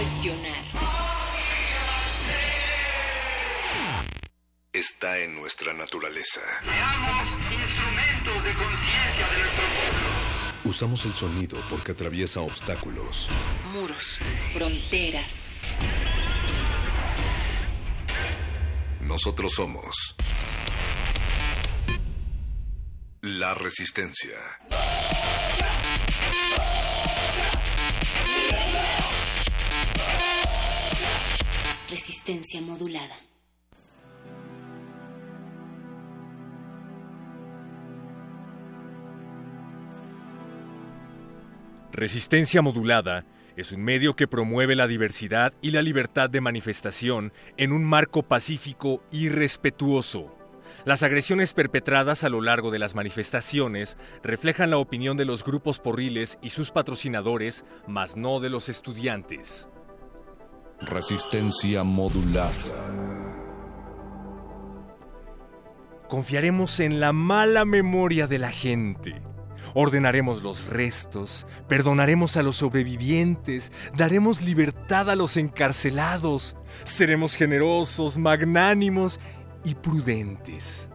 Cuestionar. Está en nuestra naturaleza. Seamos instrumentos de conciencia de nuestro pueblo. Usamos el sonido porque atraviesa obstáculos. Muros, fronteras. Nosotros somos la resistencia. Resistencia modulada. Resistencia modulada es un medio que promueve la diversidad y la libertad de manifestación en un marco pacífico y respetuoso. Las agresiones perpetradas a lo largo de las manifestaciones reflejan la opinión de los grupos porriles y sus patrocinadores, mas no de los estudiantes. Resistencia modulada. Confiaremos en la mala memoria de la gente. Ordenaremos los restos, perdonaremos a los sobrevivientes, daremos libertad a los encarcelados, seremos generosos, magnánimos y prudentes.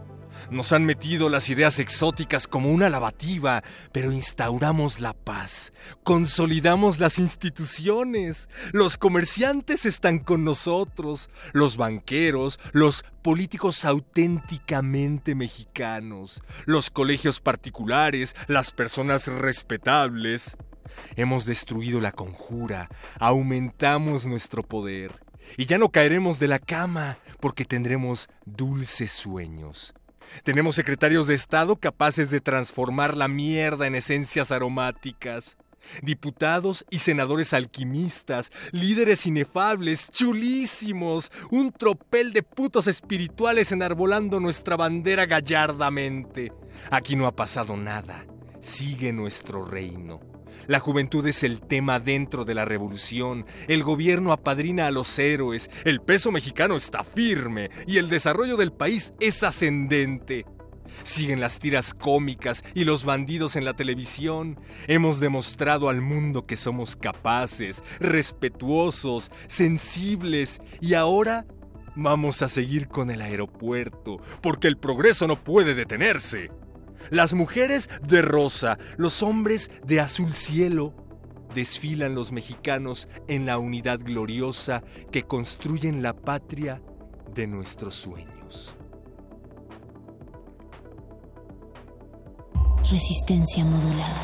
Nos han metido las ideas exóticas como una lavativa, pero instauramos la paz, consolidamos las instituciones, los comerciantes están con nosotros, los banqueros, los políticos auténticamente mexicanos, los colegios particulares, las personas respetables. Hemos destruido la conjura, aumentamos nuestro poder, y ya no caeremos de la cama porque tendremos dulces sueños. Tenemos secretarios de Estado capaces de transformar la mierda en esencias aromáticas. Diputados y senadores alquimistas, líderes inefables, chulísimos, un tropel de putos espirituales enarbolando nuestra bandera gallardamente. Aquí no ha pasado nada. Sigue nuestro reino. La juventud es el tema dentro de la revolución, el gobierno apadrina a los héroes, el peso mexicano está firme. Y el desarrollo del país es ascendente. Siguen las tiras cómicas y los bandidos en la televisión. Hemos demostrado al mundo que somos capaces, respetuosos, sensibles. Y ahora vamos a seguir con el aeropuerto, porque el progreso no puede detenerse las mujeres de rosa, los hombres de azul cielo. Desfilan los mexicanos en la unidad gloriosa que construyen la patria de nuestros sueños. Resistencia modulada.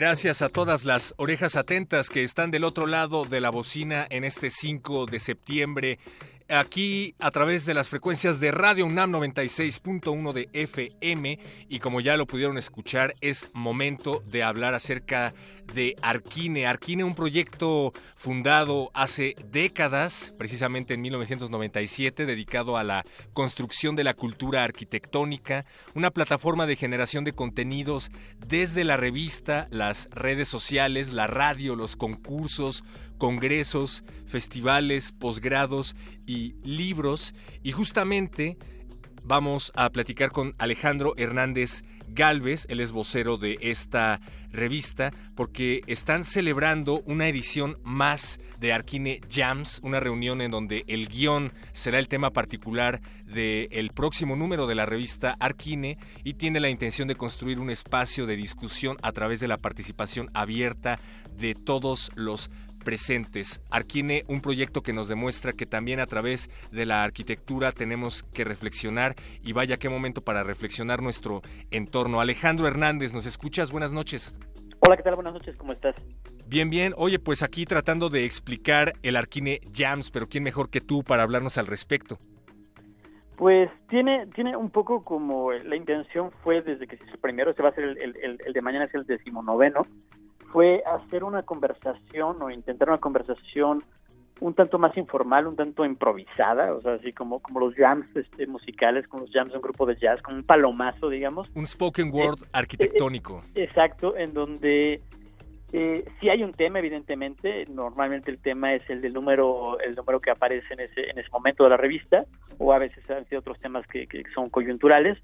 Gracias a todas las orejas atentas que están del otro lado de la bocina en este 5 de septiembre aquí a través de las frecuencias de Radio UNAM 96.1 de FM y como ya lo pudieron escuchar es momento de hablar acerca de Arquine. Arquine, un proyecto fundado hace décadas, precisamente en 1997, dedicado a la construcción de la cultura arquitectónica, una plataforma de generación de contenidos desde la revista, las redes sociales, la radio, los concursos, congresos, festivales, posgrados y libros. Y justamente vamos a platicar con Alejandro Hernández Galvez, él es vocero de esta revista, porque están celebrando una edición más de Arquine Jams, una reunión en donde el guion será el tema particular del próximo número de la revista Arquine y tiene la intención de construir un espacio de discusión a través de la participación abierta de todos los presentes. Arquine, un proyecto que nos demuestra que también a través de la arquitectura tenemos que reflexionar y vaya qué momento para reflexionar nuestro entorno. Alejandro Hernández, ¿nos escuchas? Buenas noches. Hola, ¿qué tal? Buenas noches, ¿cómo estás? Bien, bien. Oye, pues aquí tratando de explicar el Arquine Jams, pero ¿quién mejor que tú para hablarnos al respecto? Pues tiene, tiene un poco como la intención fue desde que se hizo el primero, se va a hacer el, el, el de mañana es el decimonoveno, fue hacer una conversación o intentar una conversación un tanto más informal, un tanto improvisada, o sea, así como, como los jams este, musicales, como los jams de un grupo de jazz, como un palomazo, digamos. Un spoken word arquitectónico. exacto, en donde eh, sí hay un tema, evidentemente, normalmente el tema es el del número, el número que aparece en ese, en ese momento de la revista, o a veces han sido otros temas que, que son coyunturales,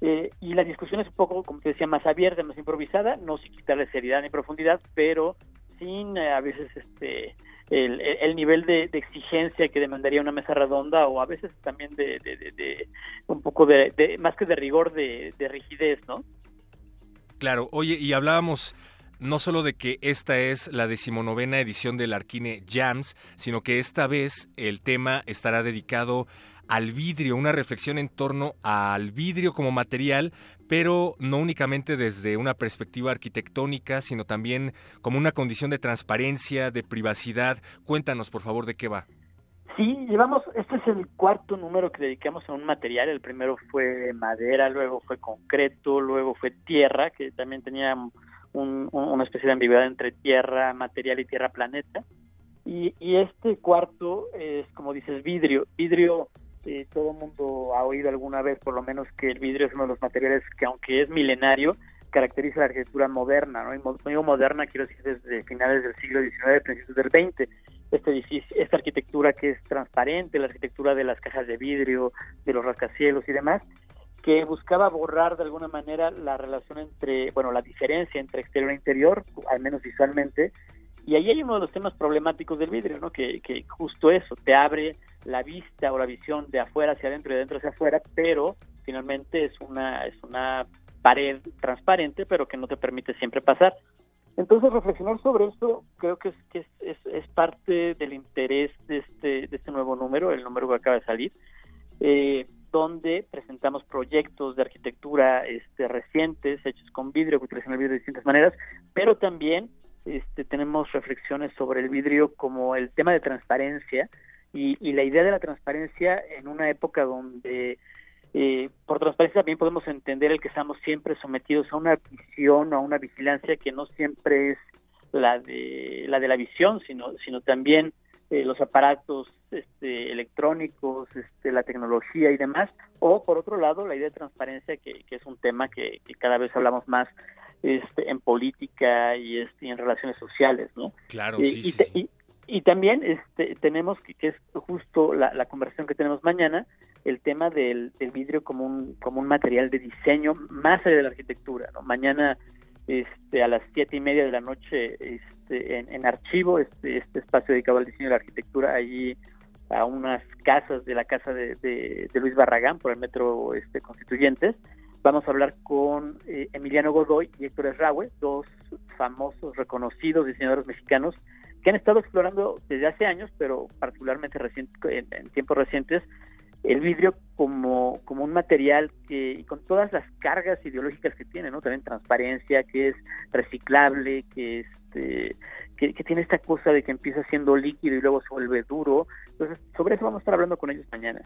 eh, y la discusión es un poco, como te decía, más abierta, más improvisada, no sin quitarle seriedad ni profundidad, pero sin eh, a veces este el, nivel de, exigencia que demandaría una mesa redonda o a veces también de, un poco de, más que de rigor de, rigidez, ¿no? Claro, oye, y hablábamos no solo de que esta es la decimonovena edición del Arquine Jams, sino que esta vez el tema estará dedicado al vidrio, una reflexión en torno al vidrio como material, pero no únicamente desde una perspectiva arquitectónica, sino también como una condición de transparencia, de privacidad. Cuéntanos, por favor, de qué va. Sí, llevamos, este es el cuarto número que dedicamos a un material. El primero fue madera, luego fue concreto, luego fue tierra, que también tenía una especie de ambigüedad entre tierra, material y tierra planeta. Y, y este cuarto es, como dices, vidrio. Vidrio eh, todo el mundo ha oído alguna vez, por lo menos, que el vidrio es uno de los materiales que, aunque es milenario, caracteriza la arquitectura moderna, ¿no? Y moderna, quiero decir, desde finales del siglo XIX, principios del XX. Este edificio, esta arquitectura que es transparente, la arquitectura de las cajas de vidrio, de los rascacielos y demás, que buscaba borrar de alguna manera la relación entre, bueno, la diferencia entre exterior e interior, al menos visualmente, y ahí hay uno de los temas problemáticos del vidrio, ¿no? Que, justo eso, te abre la vista o la visión de afuera hacia adentro y de adentro hacia afuera, pero finalmente es una, es una pared transparente, pero que no te permite siempre pasar. Entonces, reflexionar sobre esto creo que es, que es, es, parte del interés de este, de este nuevo número, el número que acaba de salir, eh, donde presentamos proyectos de arquitectura este, recientes, hechos con vidrio, que utilizan el vidrio de distintas maneras, pero también este, tenemos reflexiones sobre el vidrio como el tema de transparencia, y, la idea de la transparencia en una época donde eh, por transparencia también podemos entender el que estamos siempre sometidos a una visión o a una vigilancia que no siempre es la de la de la visión sino sino también eh, los aparatos este, electrónicos este, la tecnología y demás o por otro lado la idea de transparencia que, que es un tema que, cada vez hablamos más este, en política y, este, en relaciones sociales no claro sí, sí y también este, tenemos, que, que es justo la, la, conversación que tenemos mañana, el tema del, del, vidrio como un, como un material de diseño más allá de la arquitectura. ¿no? Mañana este, a las siete y media de la noche este, en, en archivo, este, este espacio dedicado al diseño de la arquitectura, allí a unas casas de la casa de, de, Luis Barragán por el metro este, Constituyentes. Vamos a hablar con eh, Emiliano Godoy y Héctor Esraue, dos famosos, reconocidos diseñadores mexicanos que han estado explorando desde hace años, pero particularmente reciente, en, tiempos recientes, el vidrio como, como un material que, y con todas las cargas ideológicas que tiene, ¿no? También transparencia, que es reciclable, que este, que, tiene esta cosa de que empieza siendo líquido y luego se vuelve duro. Entonces, sobre eso vamos a estar hablando con ellos mañana.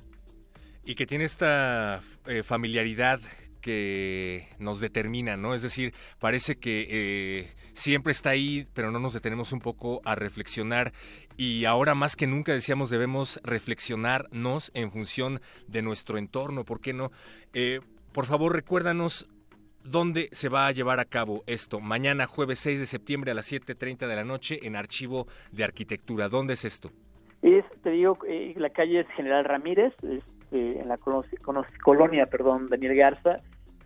Y que tiene esta eh, familiaridad que nos determina, ¿no? Es decir, parece que eh, siempre está ahí, pero no nos detenemos un poco a reflexionar y ahora más que nunca decíamos debemos reflexionarnos en función de nuestro entorno, ¿por qué no? Eh, por favor, recuérdanos dónde se va a llevar a cabo esto. Mañana, jueves 6 de septiembre a las 7.30 de la noche en Archivo de Arquitectura. ¿Dónde es esto? Es, te digo, eh, la calle es General Ramírez, este, en la colonia, perdón, Daniel Garza.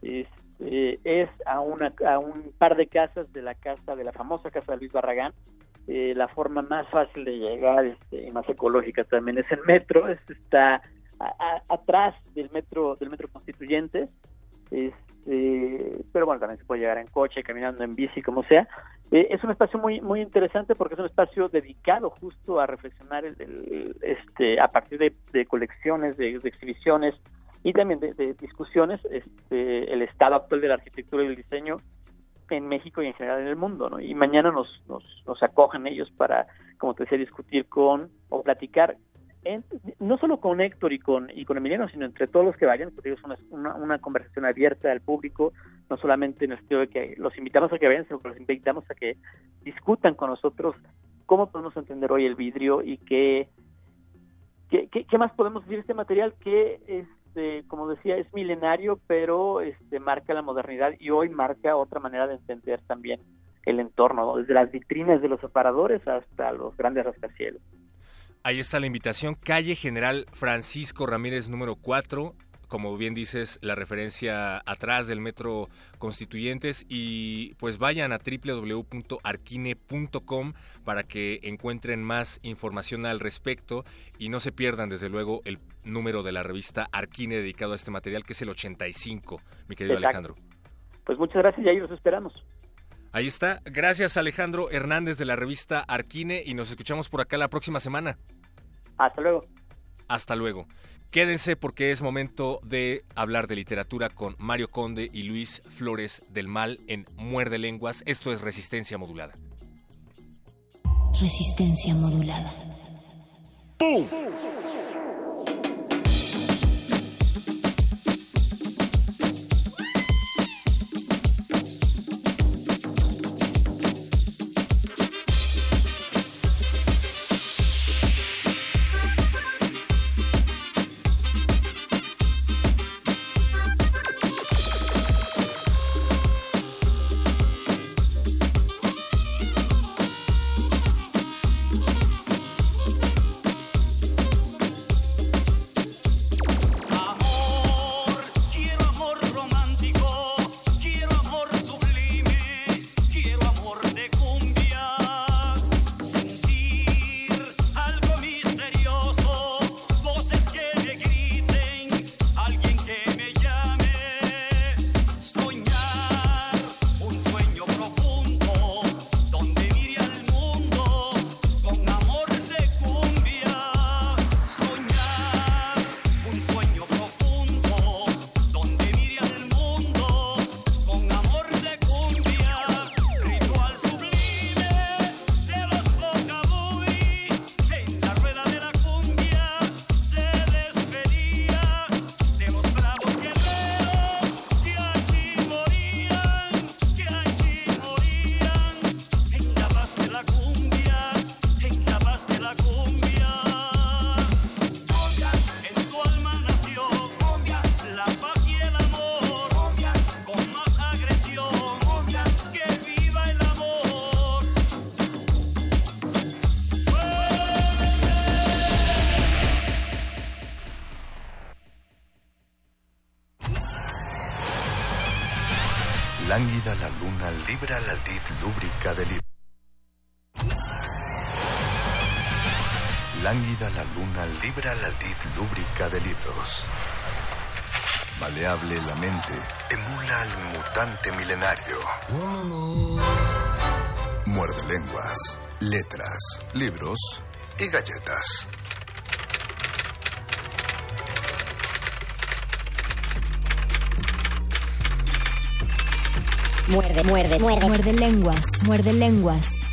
Este, es a, una, a un par de casas de la casa, de la famosa casa de Luis Barragán. Eh, la forma más fácil de llegar este, y más ecológica también es el metro. está atrás del metro del metro Constituyentes. Este, pero bueno, también se puede llegar en coche, caminando en bici, como sea. Eh, es un espacio muy muy interesante porque es un espacio dedicado justo a reflexionar el, este, a partir de, colecciones, de, exhibiciones y también de, discusiones este, el estado actual de la arquitectura y el diseño en México y en general en el mundo. ¿no? Y mañana nos, nos, nos acogen ellos para, como te decía, discutir con o platicar no solo con Héctor y con, y con Emiliano, sino entre todos los que vayan, porque es una, una, conversación abierta al público, no solamente en el sentido de que los invitamos a que vayan, sino que los invitamos a que discutan con nosotros cómo podemos entender hoy el vidrio y qué, qué, qué, más podemos decir de este material que, este, como decía, es milenario, pero este, marca la modernidad y hoy marca otra manera de entender también el entorno, desde las vitrinas de los separadores hasta los grandes rascacielos. Ahí está la invitación. Calle General Francisco Ramírez número 4. Como bien dices, la referencia atrás del Metro Constituyentes. Y pues vayan a www.arquine.com para que encuentren más información al respecto y no se pierdan, desde luego, el número de la revista Arquine dedicado a este material, que es el 85, mi querido Alejandro. Pues muchas gracias y ahí los esperamos. Ahí está. Gracias Alejandro Hernández de la revista Arquine y nos escuchamos por acá la próxima semana. Hasta luego. Hasta luego. Quédense porque es momento de hablar de literatura con Mario Conde y Luis Flores del Mal en Muerde Lenguas. Esto es Resistencia Modulada. Resistencia Modulada. ¡Pum! Libra la lid lúbrica del. Lánguida la luna libra la lid lúbrica de libros. Maleable la mente emula al mutante milenario. Muerde lenguas, letras, libros y galletas. Muerde, muerde, muerde. Muerde lenguas, muerde lenguas.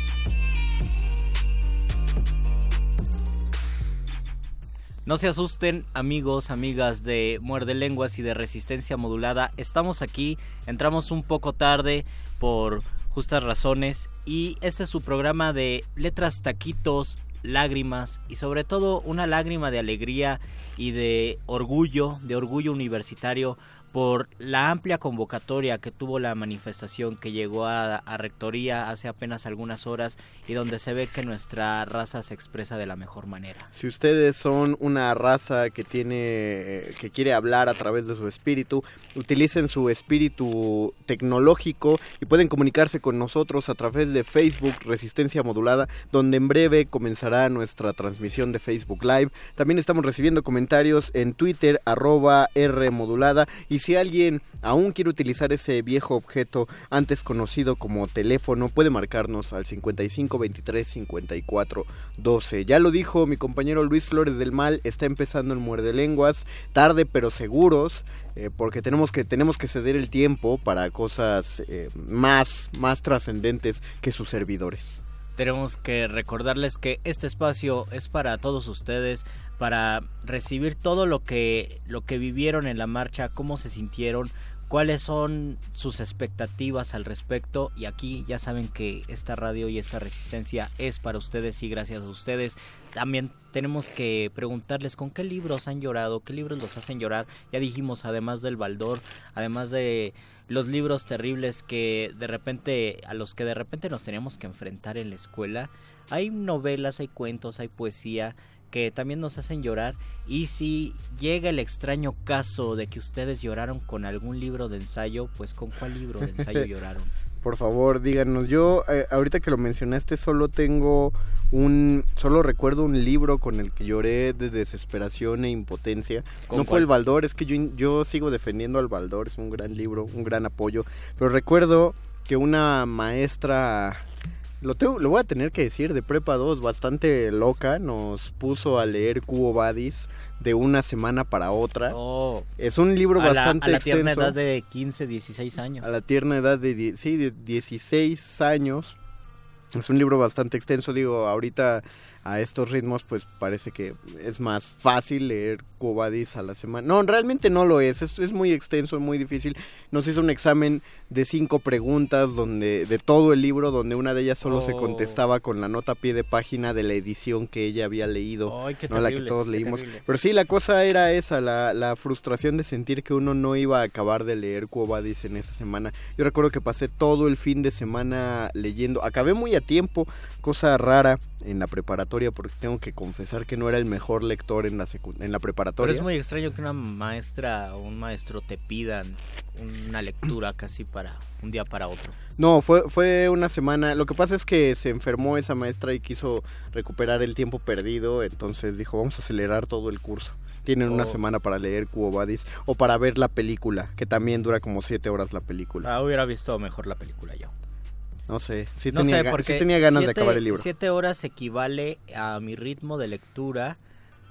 No se asusten amigos, amigas de Muerde Lenguas y de Resistencia Modulada. Estamos aquí, entramos un poco tarde por justas razones y este es su programa de letras, taquitos, lágrimas y sobre todo una lágrima de alegría y de orgullo, de orgullo universitario por la amplia convocatoria que tuvo la manifestación que llegó a, Rectoría hace apenas algunas horas y donde se ve que nuestra raza se expresa de la mejor manera. Si ustedes son una raza que tiene que quiere hablar a través de su espíritu, utilicen su espíritu tecnológico y pueden comunicarse con nosotros a través de Facebook Resistencia Modulada, donde en breve comenzará nuestra transmisión de Facebook Live. También estamos recibiendo comentarios en Twitter arroba R Modulada y si alguien aún quiere utilizar ese viejo objeto antes conocido como teléfono, puede marcarnos al 55 23 54 12. Ya lo dijo mi compañero Luis Flores del Mal, está empezando el muerde lenguas, tarde pero seguros. Eh, porque tenemos que tenemos que ceder el tiempo para cosas eh, más más trascendentes que sus servidores tenemos que recordarles que este espacio es para todos ustedes, para recibir todo lo que, lo que vivieron en la marcha, cómo se sintieron, cuáles son sus expectativas al respecto. Y aquí ya saben que esta radio y esta resistencia es para ustedes y gracias a ustedes. También tenemos que preguntarles con qué libros han llorado, qué libros los hacen llorar, ya dijimos además del Baldor, además de los libros terribles que de repente a los que de repente nos teníamos que enfrentar en la escuela, hay novelas, hay cuentos, hay poesía que también nos hacen llorar y si llega el extraño caso de que ustedes lloraron con algún libro de ensayo, pues con cuál libro de ensayo lloraron. Por favor, díganos. Yo eh, ahorita que lo mencionaste solo tengo un solo recuerdo un libro con el que lloré de desesperación e impotencia. No fue el Baldor, es que yo, yo sigo defendiendo al Baldor, es un gran libro, un gran apoyo, pero recuerdo que una maestra lo, tengo, lo voy a tener que decir, de Prepa 2, bastante loca, nos puso a leer Cubo Badis de una semana para otra. Oh. es un libro bastante la, a la tierna edad de 15, 16 años. A la tierna edad de, sí, de 16 años. Es un libro bastante extenso, digo, ahorita a estos ritmos, pues parece que es más fácil leer Cubadis a la semana. No, realmente no lo es, es, es muy extenso, muy difícil. Nos hizo un examen de cinco preguntas donde de todo el libro, donde una de ellas solo se oh. contestaba con la nota a pie de página de la edición que ella había leído, no la que todos leímos. Pero sí, la cosa era esa, la, la, frustración de sentir que uno no iba a acabar de leer Cubadis en esa semana. Yo recuerdo que pasé todo el fin de semana leyendo, acabé muy a tiempo, cosa rara en la preparatoria porque tengo que confesar que no era el mejor lector en la en la preparatoria. Pero es muy extraño que una maestra o un maestro te pidan una lectura casi para un día para otro. No, fue fue una semana. Lo que pasa es que se enfermó esa maestra y quiso recuperar el tiempo perdido, entonces dijo, "Vamos a acelerar todo el curso." Tienen una oh. semana para leer Cubo Badis o para ver la película, que también dura como siete horas la película. Ah, hubiera visto mejor la película yo. No sé, sí, tenía, tenía ganas de acabar el libro. Siete horas equivale a mi ritmo de lectura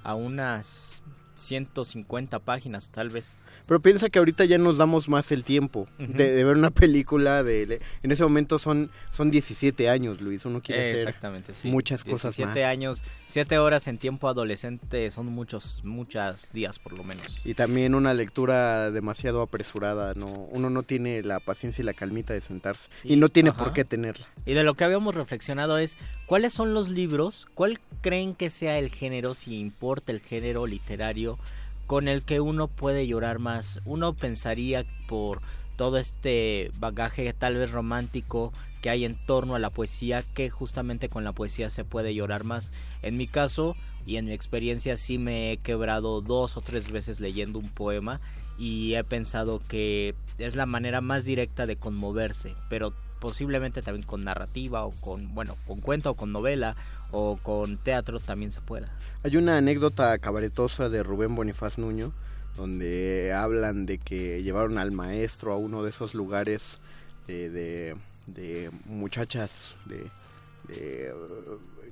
a unas 150 páginas tal vez. Pero piensa que ahorita ya nos damos más el tiempo de, ver una película. de En ese momento son, son 17 años, Luis. Uno quiere Exactamente, hacer muchas cosas más. 17 años, 7 horas en tiempo adolescente son muchos, muchas días por lo menos. Y también una lectura demasiado apresurada. no Uno no tiene la paciencia y la calmita de sentarse. Y, no tiene por qué tenerla. Y de lo que habíamos reflexionado es, ¿cuáles son los libros? ¿Cuál creen que sea el género, si importa el género literario? Con el que uno puede llorar más. Uno pensaría por todo este bagaje tal vez romántico que hay en torno a la poesía, que justamente con la poesía se puede llorar más. En mi caso y en mi experiencia sí me he quebrado dos o tres veces leyendo un poema y he pensado que es la manera más directa de conmoverse, pero posiblemente también con narrativa o con, bueno, con cuento o con novela o con teatro también se pueda. Hay una anécdota cabaretosa de Rubén Bonifaz Nuño, donde hablan de que llevaron al maestro a uno de esos lugares de, muchachas de,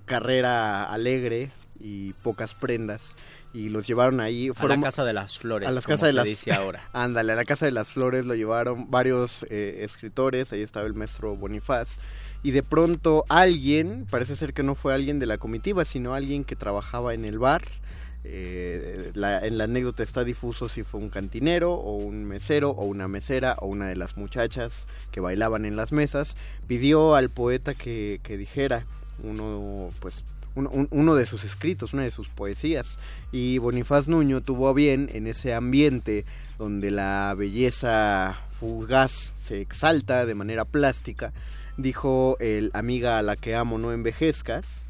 carrera alegre y pocas prendas y los llevaron ahí. a la Casa de las Flores. A la Casa de las dice ahora. Ándale, a la Casa de las Flores lo llevaron varios eh, escritores, ahí estaba el maestro Bonifaz. Y de pronto alguien, parece ser que no fue alguien de la comitiva, sino alguien que trabajaba en el bar. Eh, en la anécdota está difuso si fue un cantinero o un mesero o una mesera o una de las muchachas que bailaban en las mesas, pidió al poeta que, que dijera uno pues uno de sus escritos, una de sus poesías. Y Bonifaz Nuño tuvo bien en ese ambiente donde la belleza fugaz se exalta de manera plástica, dijo el amiga a la que amo no envejezcas,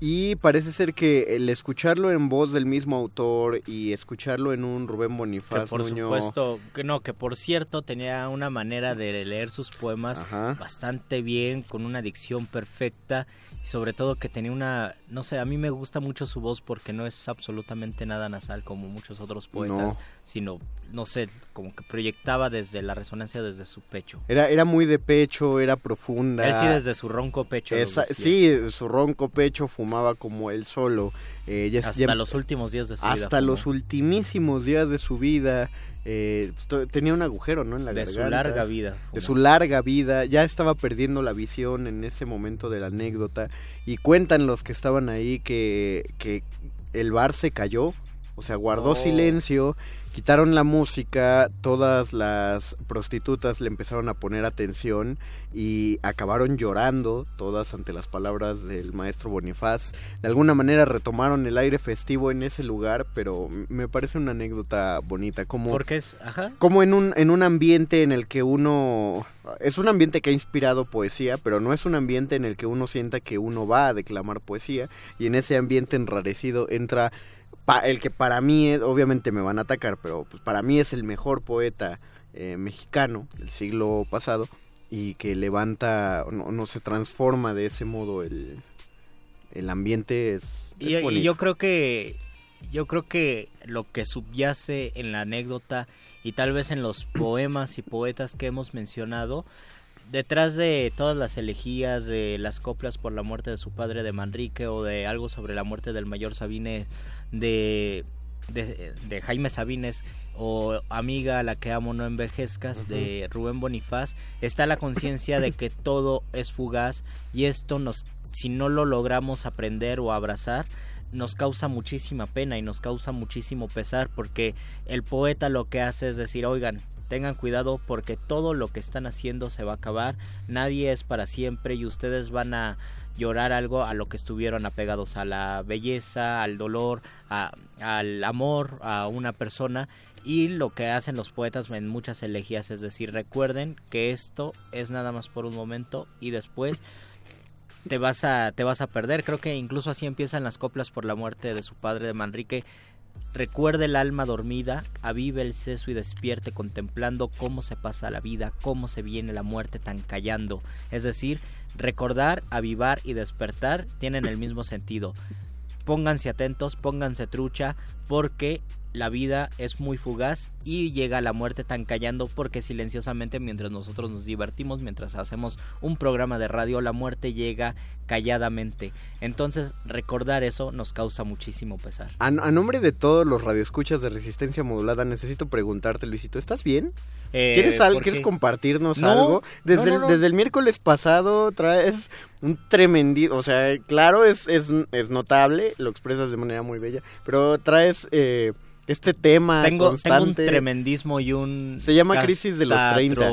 y parece ser que el escucharlo en voz del mismo autor y escucharlo en un Rubén Bonifaz que por supuesto, que no, que por cierto tenía una manera de leer sus poemas bastante bien, con una dicción perfecta y sobre todo que tenía una, no sé, a mí me gusta mucho su voz porque no es absolutamente nada nasal como muchos otros poetas, sino, no sé, como que proyectaba desde la resonancia desde su pecho. Era, era muy de pecho, era profunda. Él sí desde su ronco pecho. sí, su ronco pecho fumaba como él solo. Eh, hasta los últimos días de su vida. Hasta los ultimísimos días de su vida. Eh, tenía un agujero, ¿no? En la de su larga vida. De su larga vida. Ya estaba perdiendo la visión en ese momento de la anécdota. Y cuentan los que estaban ahí que, que el bar se cayó. O sea, guardó oh. silencio quitaron la música, todas las prostitutas le empezaron a poner atención y acabaron llorando todas ante las palabras del maestro Bonifaz. De alguna manera retomaron el aire festivo en ese lugar, pero me parece una anécdota bonita. Como, Porque es, ajá. Como en un, en un ambiente en el que uno... Es un ambiente que ha inspirado poesía, pero no es un ambiente en el que uno sienta que uno va a declamar poesía. Y en ese ambiente enrarecido entra el que para mí es, obviamente me van a atacar, pero pues para mí es el mejor poeta eh, mexicano del siglo pasado y que levanta, no, no se transforma de ese modo el, el ambiente es, y, yo creo que yo creo que lo que subyace en la anécdota y tal vez en los poemas y poetas que hemos mencionado detrás de todas las elegías de las coplas por la muerte de su padre de Manrique o de algo sobre la muerte del mayor Sabine de, de, Jaime Sabines o Amiga la que amo no envejezcas de Rubén Bonifaz está la conciencia de que todo es fugaz y esto nos si no lo logramos aprender o abrazar nos causa muchísima pena y nos causa muchísimo pesar porque el poeta lo que hace es decir oigan tengan cuidado porque todo lo que están haciendo se va a acabar, nadie es para siempre y ustedes van a llorar algo a lo que estuvieron apegados a la belleza, al dolor, al amor, a una persona y lo que hacen los poetas en muchas elegías es decir, recuerden que esto es nada más por un momento y después te vas a te vas a perder. Creo que incluso así empiezan las coplas por la muerte de su padre de Manrique Recuerde el alma dormida, avive el seso y despierte contemplando cómo se pasa la vida, cómo se viene la muerte tan callando. Es decir, recordar, avivar y despertar tienen el mismo sentido. Pónganse atentos, pónganse trucha, porque la vida es muy fugaz y llega la muerte tan callando porque silenciosamente mientras nosotros nos divertimos, mientras hacemos un programa de radio, la muerte llega calladamente. Entonces recordar eso nos causa muchísimo pesar. A, nombre de todos los radioescuchas de resistencia modulada, necesito preguntarte, Luisito, ¿estás bien? Eh, ¿Quieres, ¿Quieres compartirnos algo? Desde, el, desde el miércoles pasado traes un tremendo, o sea, claro, es, es, es, notable, lo expresas de manera muy bella, pero traes... Eh, este tema tengo, constante. Tengo un tremendismo y un... Se llama crisis de los 30.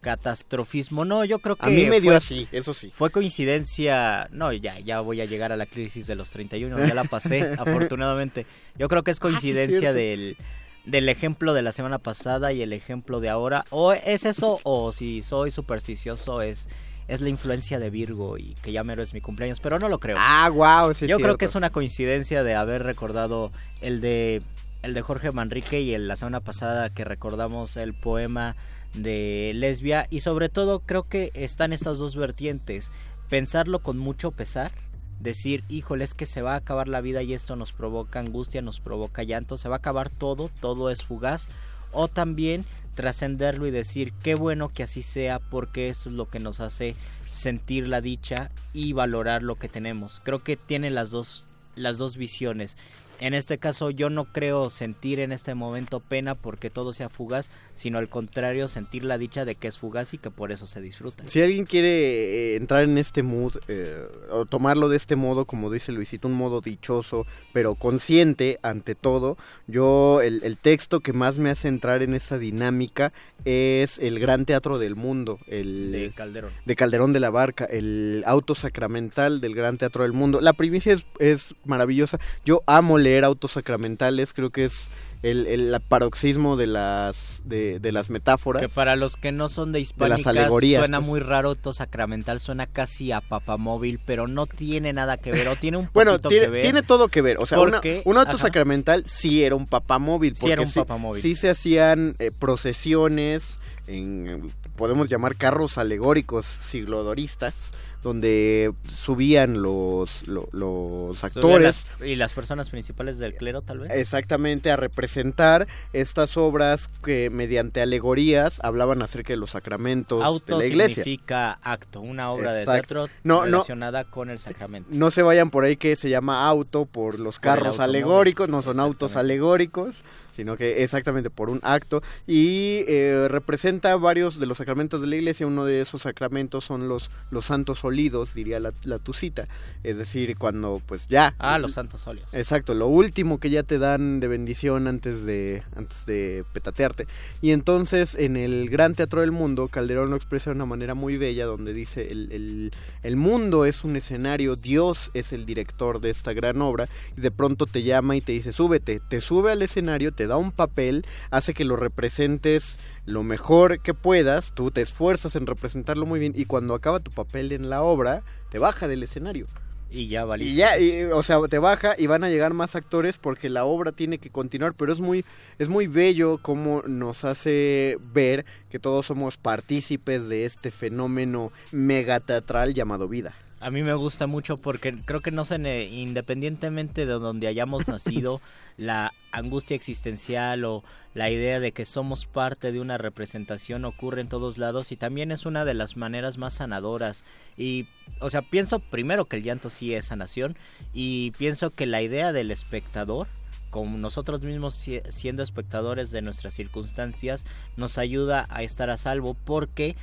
Catastrofismo. No, yo creo que... A mí me dio así, eso sí. Fue coincidencia... No, ya, ya voy a llegar a la crisis de los 31, ya la pasé, afortunadamente. Yo creo que es ah, coincidencia del del ejemplo de la semana pasada y el ejemplo de ahora. O es eso, o si soy supersticioso, es, es la influencia de Virgo y que ya mero es mi cumpleaños, pero no lo creo. Ah, wow, sí Yo creo que es una coincidencia de haber recordado el de el de Jorge Manrique y el, la semana pasada que recordamos el poema de Lesbia y sobre todo creo que están estas dos vertientes, pensarlo con mucho pesar, decir, híjole, es que se va a acabar la vida y esto nos provoca angustia, nos provoca llanto, se va a acabar todo, todo es fugaz, o también trascenderlo y decir, qué bueno que así sea porque eso es lo que nos hace sentir la dicha y valorar lo que tenemos. Creo que tiene las dos las dos visiones. En este caso yo no creo sentir en este momento pena porque todo sea fugaz, sino al contrario sentir la dicha de que es fugaz y que por eso se disfruta. Si alguien quiere eh, entrar en este mood eh, o tomarlo de este modo, como dice Luisito, un modo dichoso, pero consciente ante todo, yo el, el texto que más me hace entrar en esa dinámica es el Gran Teatro del Mundo, el De Calderón. de Calderón de la Barca, el auto sacramental del Gran Teatro del Mundo. La primicia es, es maravillosa. Yo amo leer autos sacramentales, creo que es el, el paroxismo de las de, de las metáforas. Que para los que no son de hispánicas alegorías, suena pues. muy raro auto sacramental, suena casi a papamóvil, pero no tiene nada que ver, o tiene un Bueno, poquito tiene, que ver. tiene todo que ver. O sea, una- un auto ajá. sacramental sí era un papamóvil. Sí porque era un papamóvil. Sí se hacían eh, procesiones, en, podemos llamar carros alegóricos siglodoristas, donde subían los, lo- los actores. las- y las personas principales del clero, tal vez. Exactamente, a representar estas obras que mediante alegorías hablaban acerca de los sacramentos Auto de la iglesia. significa acto, una obra de teatro No, no. relacionada con el sacramento. No se vayan por ahí que se llama auto por los Por carros alegóricos, no son autos alegóricos, sino que exactamente por un acto. Y eh, representa varios de los sacramentos de la iglesia. Uno de esos sacramentos son los, los santos olidos, diría la, la tucita. Es decir, cuando pues ya... Ah, los santos óleos. Exacto, lo último que ya te dan de bendición antes de, antes de petatearte. Y entonces en el Gran Teatro del Mundo, Calderón lo expresa de una manera muy bella, donde dice, el, el- el mundo es un escenario, Dios es el director de esta gran obra, y de pronto te llama y te dice, súbete, te sube al escenario, te da un papel, hace que lo representes lo mejor que puedas, tú te esfuerzas en representarlo muy bien, y cuando acaba tu papel en la obra, te baja del escenario. Y ya valiste. Y ya, y, o sea, te baja y van a llegar más actores porque la obra tiene que continuar, pero es muy, es muy bello como nos hace ver que todos somos partícipes de este fenómeno megateatral llamado vida. A mí me gusta mucho porque creo que no se independientemente de donde hayamos nacido, la angustia existencial o la idea de que somos parte de una representación ocurre en todos lados y también es una de las maneras más sanadoras. Y, o sea, pienso primero que el llanto sí es sanación y pienso que la idea del espectador como nosotros mismos si- siendo espectadores de nuestras circunstancias nos ayuda a estar a salvo porque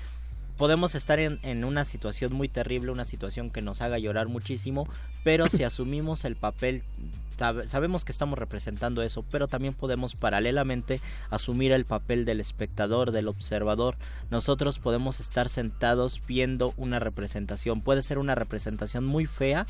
podemos estar en, en una situación muy terrible, una situación que nos haga llorar muchísimo, pero si asumimos el papel, sab- sabemos que estamos representando eso, pero también podemos paralelamente asumir el papel del espectador, del observador. Nosotros podemos estar sentados viendo una representación, puede ser una representación muy fea,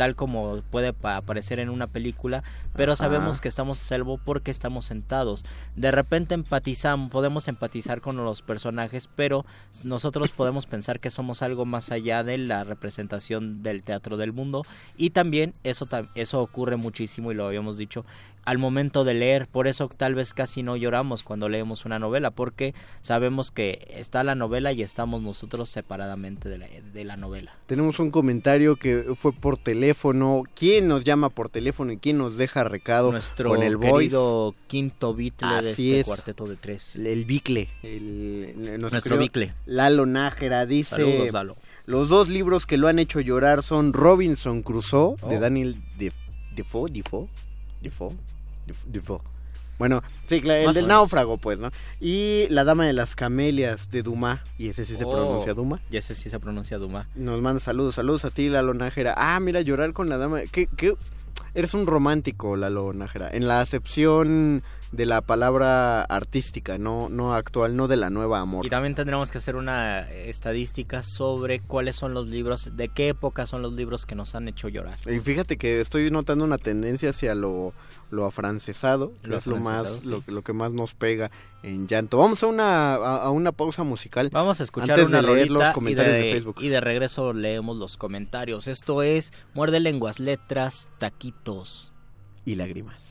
tal como puede pa- aparecer en una película, pero Ajá. sabemos que estamos a salvo porque estamos sentados. De repente empatizamos, podemos empatizar con los personajes, pero nosotros podemos pensar que somos algo más allá de la representación del teatro del mundo y también eso eso ocurre muchísimo y lo habíamos dicho al momento de leer, por eso tal vez casi no lloramos cuando leemos una novela porque sabemos que está la novela y estamos nosotros separadamente de la, de la novela. Tenemos un comentario que fue por teléfono. ¿Quién nos llama por teléfono y quién nos deja recado Nuestro con el voice? querido quinto bitle de este es. cuarteto de tres. El bicle. el- nuestro bicle. Lalo Nájera dice... Saludos, Lalo. Los dos libros que lo han hecho llorar son Robinson Crusoe de Oh. Daniel Def- Defoe, Defoe, Defoe, Def- Defoe. Bueno, sí, claro, el Más del náufrago, pues, ¿no? Y La Dama de las Camelias de Dumas, y ese sí se Oh, pronuncia Dumas. Y ese sí se pronuncia Duma. Nos manda saludos, saludos a ti, Lalo Nájera. Ah, mira, llorar con la dama. ¿Qué, qué? Eres un romántico, Lalo Nájera. En la acepción de la palabra artística, no, no actual, no de la nueva amor. Y también tendremos que hacer una estadística sobre cuáles son los libros, de qué época son los libros que nos han hecho llorar. Y fíjate que estoy notando una tendencia hacia lo, lo afrancesado, que es lo más, afrancesado, lo, lo que más nos pega en llanto. Vamos a una, a, a una pausa musical. Vamos a escuchar antes una de leer los comentarios de, Facebook. y de regreso leemos los comentarios. Esto es Muerde Lenguas, Letras, Taquitos. Y lágrimas.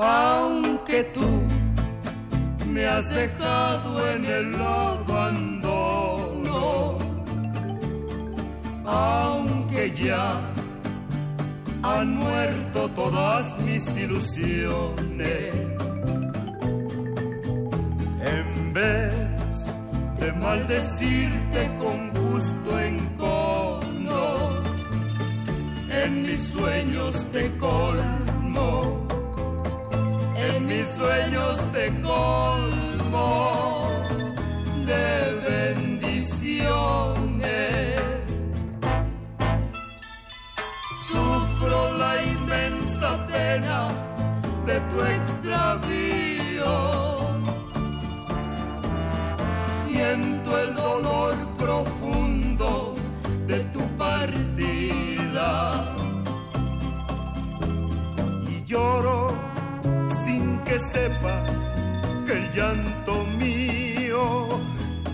Aunque tú me has dejado en el abandono, aunque ya han muerto todas mis ilusiones. En vez de maldecirte con gusto en cono, en mis sueños te colmo, en mis sueños te colmo de bendiciones. Inmensa pena de tu extravío siento el dolor profundo de tu partida. Y lloro sin que sepa que el llanto mío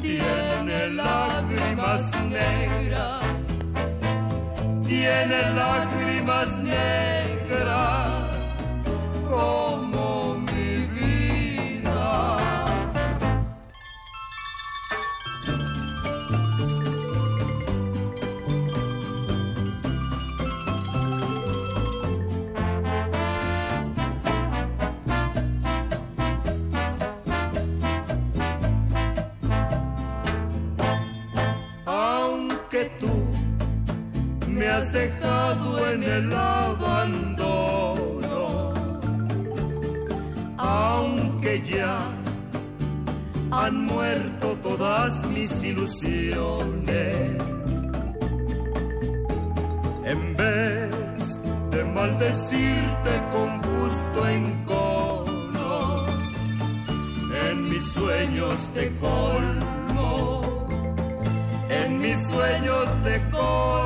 tiene lágrimas negras, tiene lágrimas negras como el abandono, aunque ya han muerto todas mis ilusiones, en vez de maldecirte con gusto en cono, en mis sueños te colmo en mis sueños te colmo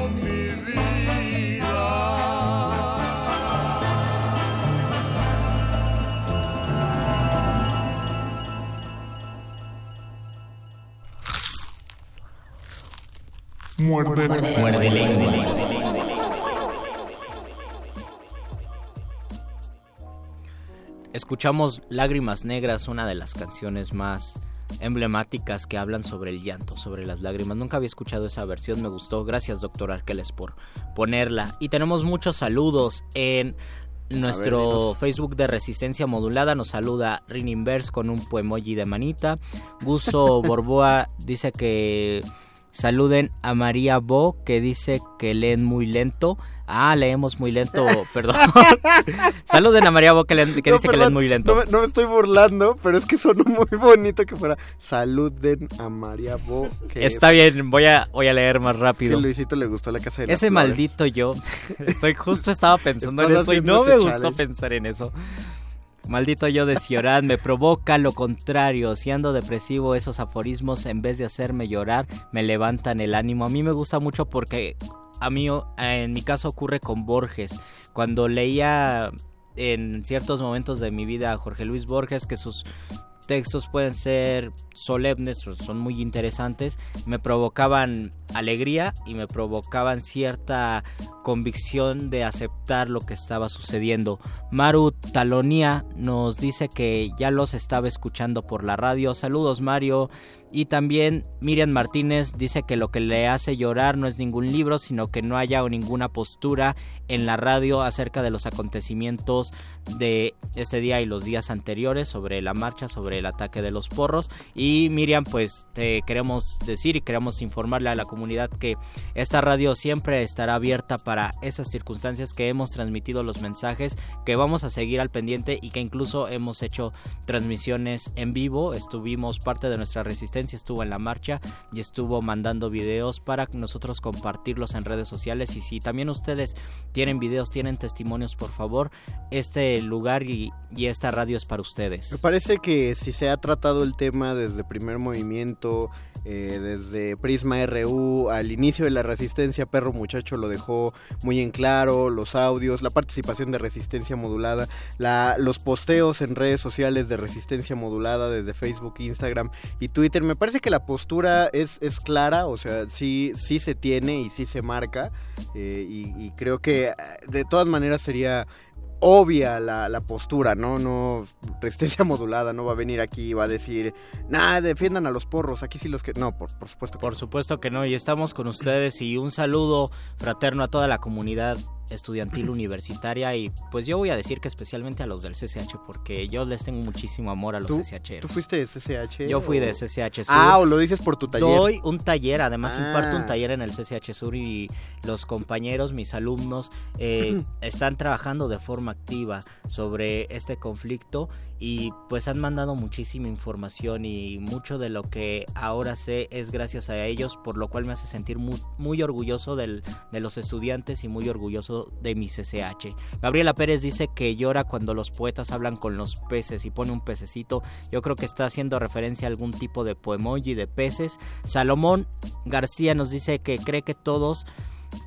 Muerde, Muerde lenguas. Escuchamos Lágrimas Negras, una de las canciones más emblemáticas que hablan sobre el llanto, sobre las lágrimas. Nunca había escuchado esa versión, me gustó. Gracias, doctor Arqueles, por ponerla. Y tenemos muchos saludos en nuestro Facebook de Resistencia Modulada. Nos saluda Rininverse con un poemoji de manita. Guso Borboa dice que saluden a María Bo, que dice que leen muy lento. Ah, leemos muy lento, perdón. Saluden a María Bo, que, leen- que No, dice que leen muy lento. No, me- no me estoy burlando, pero es que sonó muy bonito que fuera saluden a María Bo. que Está bien, voy a, voy a leer más Que rápido. Luisito le gustó la casa de las Ese flores. maldito yo. Estoy justo estaba pensando en eso y no me gustó pensar en eso. Maldito yo de Ciorán me provoca lo contrario. Si ando depresivo, esos aforismos en vez de hacerme llorar me levantan el ánimo. A mí me gusta mucho porque a mí en mi caso ocurre con Borges. Cuando leía en ciertos momentos de mi vida a Jorge Luis Borges que sus textos pueden ser solemnes, son muy interesantes, me provocaban alegría y me provocaban cierta convicción de aceptar lo que estaba sucediendo. Maru Talonia nos dice que ya los estaba escuchando por la radio. Saludos Mario. Y también Miriam Martínez dice que lo que le hace llorar no es ningún libro, sino que no haya ninguna postura en la radio acerca de los acontecimientos de este día y los días anteriores sobre la marcha, sobre el ataque de los porros. Y Miriam, pues te queremos decir y queremos informarle a la comunidad que esta radio siempre estará abierta para esas circunstancias que hemos transmitido los mensajes, que vamos a seguir al pendiente y que incluso hemos hecho transmisiones en vivo. Estuvimos parte de nuestra resistencia estuvo en la marcha y estuvo mandando videos para nosotros compartirlos en redes sociales y si también ustedes tienen videos, tienen testimonios, por favor, este lugar y esta radio es para ustedes. Me parece que si se ha tratado el tema desde primer movimiento, eh, desde Prisma RU al inicio de la resistencia, Perro Muchacho lo dejó muy en claro, los audios, la participación de resistencia modulada, la, los posteos en redes sociales de resistencia modulada desde Facebook, Instagram y Twitter. Me parece que la postura es, es clara, o sea, sí, sí se tiene y sí se marca. Eh, y creo que eh, de todas maneras sería obvia la, la, postura, ¿no? No, resistencia modulada, no va a venir aquí y va a decir, nada, defiendan a los porros, aquí sí los que... No, por, por supuesto que Por supuesto que no, y estamos con ustedes y un saludo fraterno a toda la comunidad estudiantil universitaria y pues yo voy a decir que especialmente a los del CCH porque yo les tengo muchísimo amor a los CCH. ¿Tú fuiste de CCH? Yo fui de CCH Sur. Ah, o lo dices por tu taller. Doy un taller, además imparto un ah. taller en el CCH Sur y los compañeros, mis alumnos, eh, están trabajando de forma activa sobre este conflicto y pues han mandado muchísima información y mucho de lo que ahora sé es gracias a ellos, por lo cual me hace sentir muy, muy orgulloso de los estudiantes y muy orgulloso de mi CCH. Gabriela Pérez dice que llora cuando los poetas hablan con los peces y pone un pececito. Yo creo que está haciendo referencia a algún tipo de poemoji de peces. Salomón García nos dice que cree que todos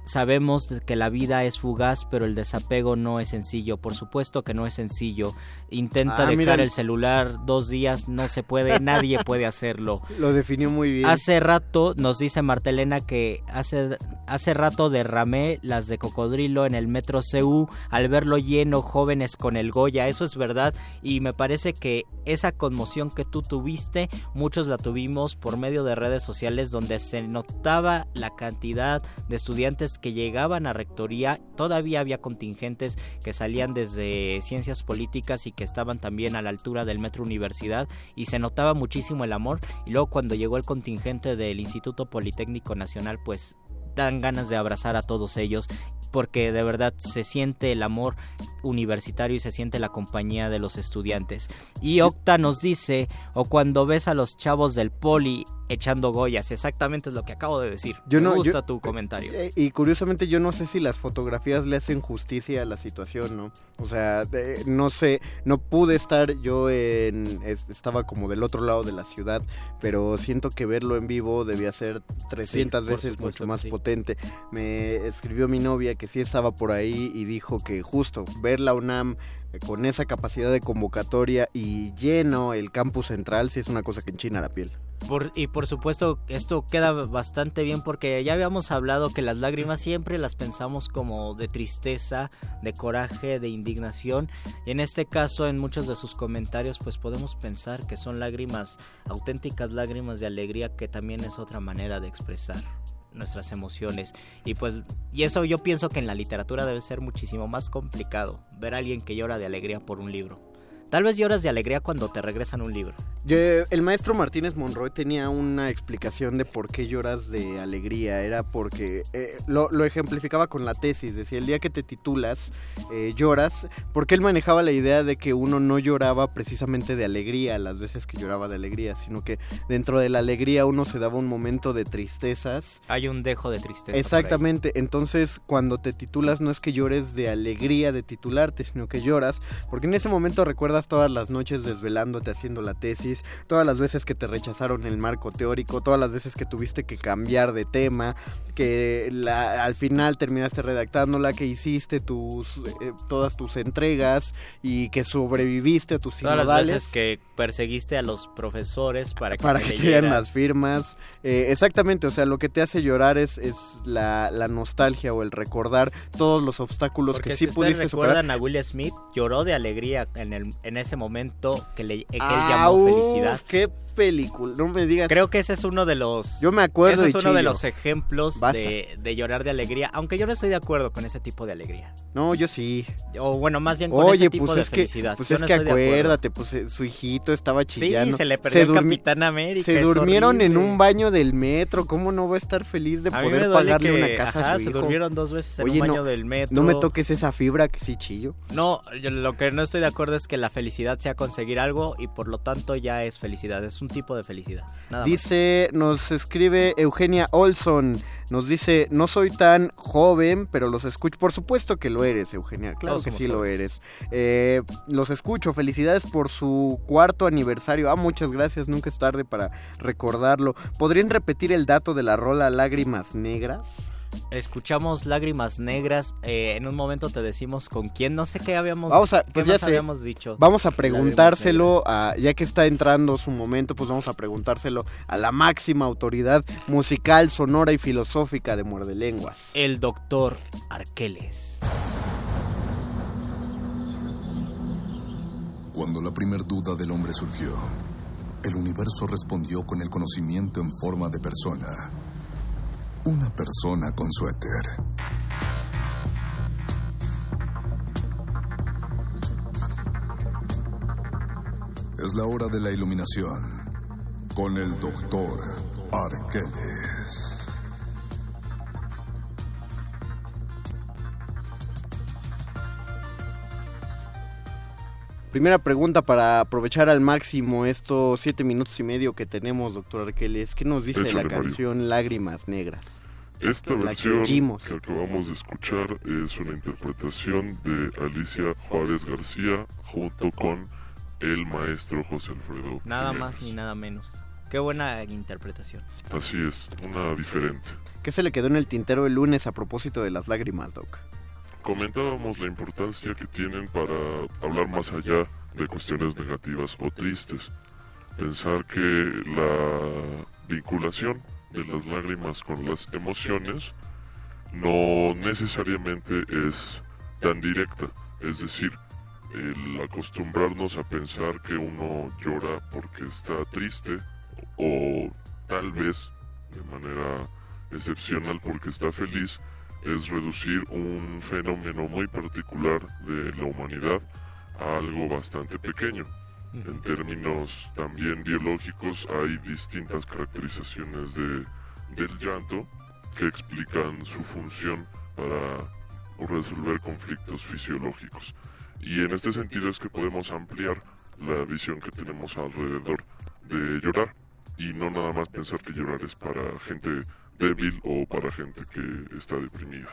Sabemos que la vida es fugaz, pero el desapego no es sencillo. Por supuesto que no es sencillo. Intenta ah, dejar el celular dos días, no se puede, nadie puede hacerlo. Lo definió muy bien. Hace rato nos dice Martelena que hace, hace rato derramé las de cocodrilo en el metro CU al verlo lleno, jóvenes con el Goya. Eso es verdad y me parece que esa conmoción que tú tuviste, muchos la tuvimos por medio de redes sociales donde se notaba la cantidad de estudiantes que llegaban a rectoría, todavía había contingentes que salían desde ciencias políticas y que estaban también a la altura del metro universidad y se notaba muchísimo el amor. Y luego cuando llegó el contingente del Instituto Politécnico Nacional pues dan ganas de abrazar a todos ellos porque de verdad se siente el amor universitario y se siente la compañía de los estudiantes. Y Octa nos dice, o cuando ves a los chavos del poli echando goyas, exactamente es lo que acabo de decir. Yo Me gusta tu comentario. Eh, y curiosamente yo no sé si las fotografías le hacen justicia a la situación, ¿no? O sea, no sé, no pude estar yo en, estaba como del otro lado de la ciudad, pero siento que verlo en vivo debía ser 300 veces mucho más potente. Me escribió mi novia que sí estaba por ahí y dijo que justo ver la UNAM eh, con esa capacidad de convocatoria y lleno el campus central, sí es una cosa que enchina la piel. y por supuesto esto queda bastante bien porque ya habíamos hablado que las lágrimas siempre las pensamos como de tristeza, de coraje, de indignación. Y en este caso en muchos de sus comentarios pues podemos pensar que son lágrimas, auténticas lágrimas de alegría que también es otra manera de expresar nuestras emociones. Y pues y eso yo pienso que en la literatura debe ser muchísimo más complicado ver a alguien que llora de alegría por un libro Tal vez lloras de alegría cuando te regresan un libro. el maestro Martínez Monroy tenía una explicación de por qué lloras de alegría. Era porque eh, lo, ejemplificaba con la tesis. Decía, el día que te titulas, eh, lloras, porque él manejaba la idea de que uno no lloraba precisamente de alegría las veces que lloraba de alegría, sino que dentro de la alegría uno se daba un momento de tristezas. Hay un dejo de tristeza. Exactamente. Entonces, cuando te titulas, no es que llores de alegría de titularte, sino que lloras, porque en ese momento recuerdas todas las noches desvelándote haciendo la tesis, todas las veces que te rechazaron el marco teórico, todas las veces que tuviste que cambiar de tema, que al final terminaste redactándola, que hiciste tus eh, todas tus entregas y que sobreviviste a tus todas las veces que perseguiste a los profesores para que, para que te dieran las firmas. Eh, exactamente, o sea, lo que te hace llorar es, es la, nostalgia o el recordar todos los obstáculos que sí pudiste recuerdan a Will Smith, lloró de alegría en, el, en ese momento que, le, que él llamó felicidad. ¡Qué película! No me digas. Creo que ese es uno de los. Yo me acuerdo. Ese es uno de los ejemplos de, de, llorar de alegría. Aunque yo no estoy de acuerdo con ese tipo de alegría. No, yo sí. O bueno, más bien con ese tipo pues de es felicidad. Que, pues es que acuérdate, pues eh, su hijito estaba chillando. Sí, se le perdió el Capitán América. Se durmieron en un baño del metro. ¿Cómo no va a estar feliz de poder pagarle una casa a su se durmieron dos veces en un baño del metro. No me toques esa fibra que sí chillo. No, lo que no estoy de acuerdo es que la felicidad sea conseguir algo y por lo tanto ya es felicidad. Es un tipo de felicidad. Dice, nos escribe Eugenia Olson. Nos dice, no soy tan joven, pero los escucho. Por supuesto que lo eres, Eugenia. Claro que sí lo eres. Eh, los escucho. Felicidades por su cuarto aniversario. Ah, muchas gracias. Nunca es tarde para recordarlo. ¿Podrían repetir el dato de la rola Lágrimas Negras? Escuchamos Lágrimas Negras. Eh, en un momento te decimos con quién. No sé qué habíamos, vamos a, pues ya habíamos dicho. Vamos a preguntárselo, a, ya que está entrando su momento, pues vamos a preguntárselo a la máxima autoridad musical, sonora y filosófica de Muerde Lenguas. El doctor Arqueles. Cuando la primer duda del hombre surgió, el universo respondió con el conocimiento en forma de persona una persona con suéter. Es la hora de la iluminación con el doctor Arqueles. Primera pregunta para aprovechar al máximo estos siete minutos y medio que tenemos, doctor Arqueles. ¿Qué nos dice la canción Lágrimas Negras? Esta versión que, acabamos de escuchar es una interpretación de Alicia Juárez García junto con el maestro José Alfredo. Nada más ni nada menos. Qué buena interpretación. Así es, una diferente. ¿Qué se le quedó en el tintero el lunes a propósito de las lágrimas, Doc? Comentábamos la importancia que tienen para hablar más allá de cuestiones negativas o tristes. Pensar que la vinculación de las lágrimas con las emociones no necesariamente es tan directa. Es decir, el acostumbrarnos a pensar que uno llora porque está triste o tal vez de manera excepcional porque está feliz es reducir un fenómeno muy particular de la humanidad a algo bastante pequeño. En términos también biológicos hay distintas caracterizaciones de, del llanto que explican su función para resolver conflictos fisiológicos. Y en este sentido es que podemos ampliar la visión que tenemos alrededor de llorar y no nada más pensar que llorar es para gente débil o para gente que está deprimida.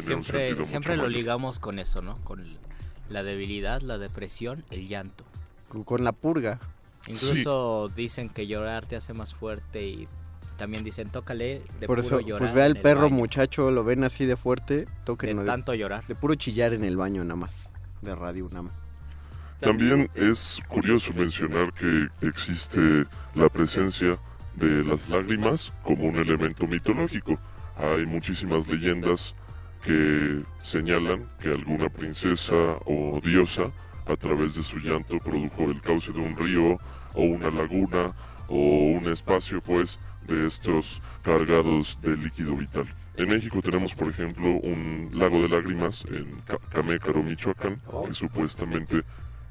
siempre siempre lo ligamos con eso, ¿no? Con la debilidad, la depresión, el llanto. Con la purga. Incluso dicen que llorar te hace más fuerte y también dicen tócale de Por puro eso, llorar. Pues ve al perro muchacho, lo ven así de fuerte, tóquenlo. De tanto llorar. De puro chillar en el baño nada más, de radio nada más. También es curioso mencionar que existe la presencia de las lágrimas como un elemento mitológico. Hay muchísimas leyendas que señalan que alguna princesa o diosa a través de su llanto produjo el cauce de un río o una laguna o un espacio pues de estos cargados de líquido vital. En México tenemos, por ejemplo, un lago de lágrimas en Camécaro, Michoacán, que supuestamente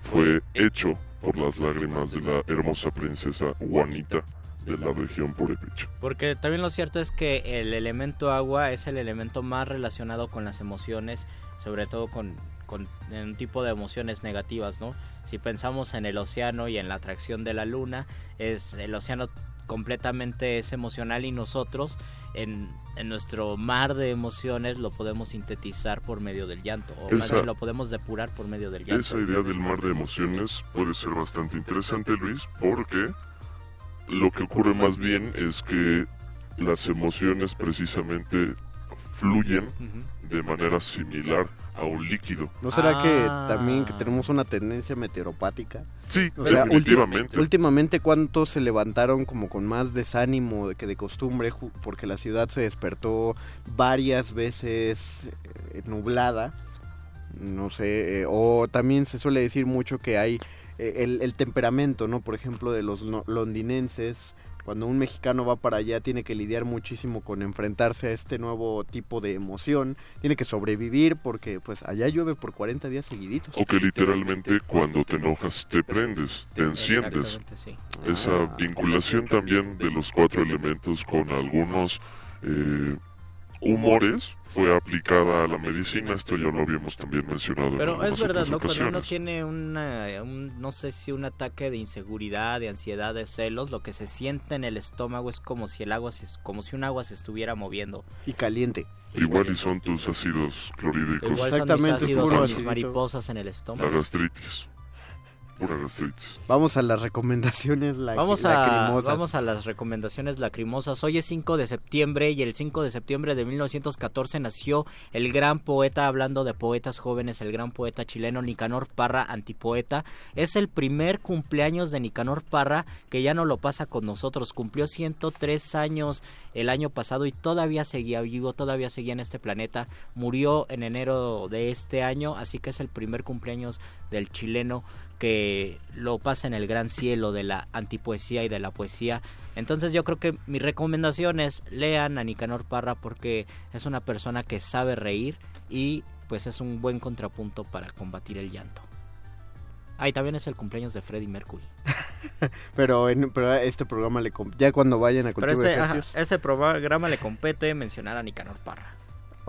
fue hecho por las lágrimas de la hermosa princesa Juanita de la región Purépecha. Porque también lo cierto es que el elemento agua es el elemento más relacionado con las emociones, sobre todo con, con un tipo de emociones negativas, ¿no? Si pensamos en el océano y en la atracción de la luna, es el océano completamente es emocional y nosotros en, en, nuestro mar de emociones lo podemos sintetizar por medio del llanto, o más bien lo podemos depurar por medio del llanto. Esa idea del mar de emociones puede ser bastante interesante, Luis, porque lo que ocurre más bien es que las emociones precisamente fluyen de manera similar a un líquido. ¿No será que también que tenemos una tendencia meteoropática? Sí, definitivamente. últimamente, ¿cuántos se levantaron como con más desánimo que de costumbre? Porque la ciudad se despertó varias veces eh, nublada. No sé, eh, o también se suele decir mucho que hay eh, el, temperamento, ¿no? Por ejemplo, de los londinenses Cuando un mexicano va para allá tiene que lidiar muchísimo con enfrentarse a este nuevo tipo de emoción, tiene que sobrevivir porque pues allá llueve por 40 días seguiditos. O que literalmente cuando te enojas te prendes, te enciendes. Sí. Esa vinculación también de los cuatro elementos con algunos eh, humores fue aplicada a la medicina, esto ya lo habíamos también mencionado. en Pero es verdad, ¿no? Cuando uno tiene una, un, no sé si un ataque de inseguridad, de ansiedad, de celos, lo que se siente en el estómago es como si el agua se, como si un agua se estuviera moviendo. Y caliente. Igual y son tus ácidos clorhídricos. Igual Exactamente, son mis es ácidos puro o mis mariposas en el La estómago. Pura gastritis. Vamos a las recomendaciones la- Vamos a, lacrimosas. vamos a las recomendaciones lacrimosas. Hoy es 5 de septiembre y el 5 de septiembre de 1914 nació el gran poeta, hablando de poetas jóvenes, el gran poeta chileno Nicanor Parra, antipoeta. Es el primer cumpleaños de Nicanor Parra que ya no lo pasa con nosotros. Cumplió 103 años el año pasado y todavía seguía vivo, todavía seguía en este planeta. Murió en enero de este año, así que es el primer cumpleaños del chileno que lo pasa en el gran cielo de la antipoesía y de la poesía. Entonces yo creo que mi recomendación es lean a Nicanor Parra porque es una persona que sabe reír y pues es un buen contrapunto para combatir el llanto. Ah, y también es el cumpleaños de Freddie Mercury. Pero, en, pero a este programa le ya cuando vayan a Pero de este, ajá, este programa le compete mencionar a Nicanor Parra.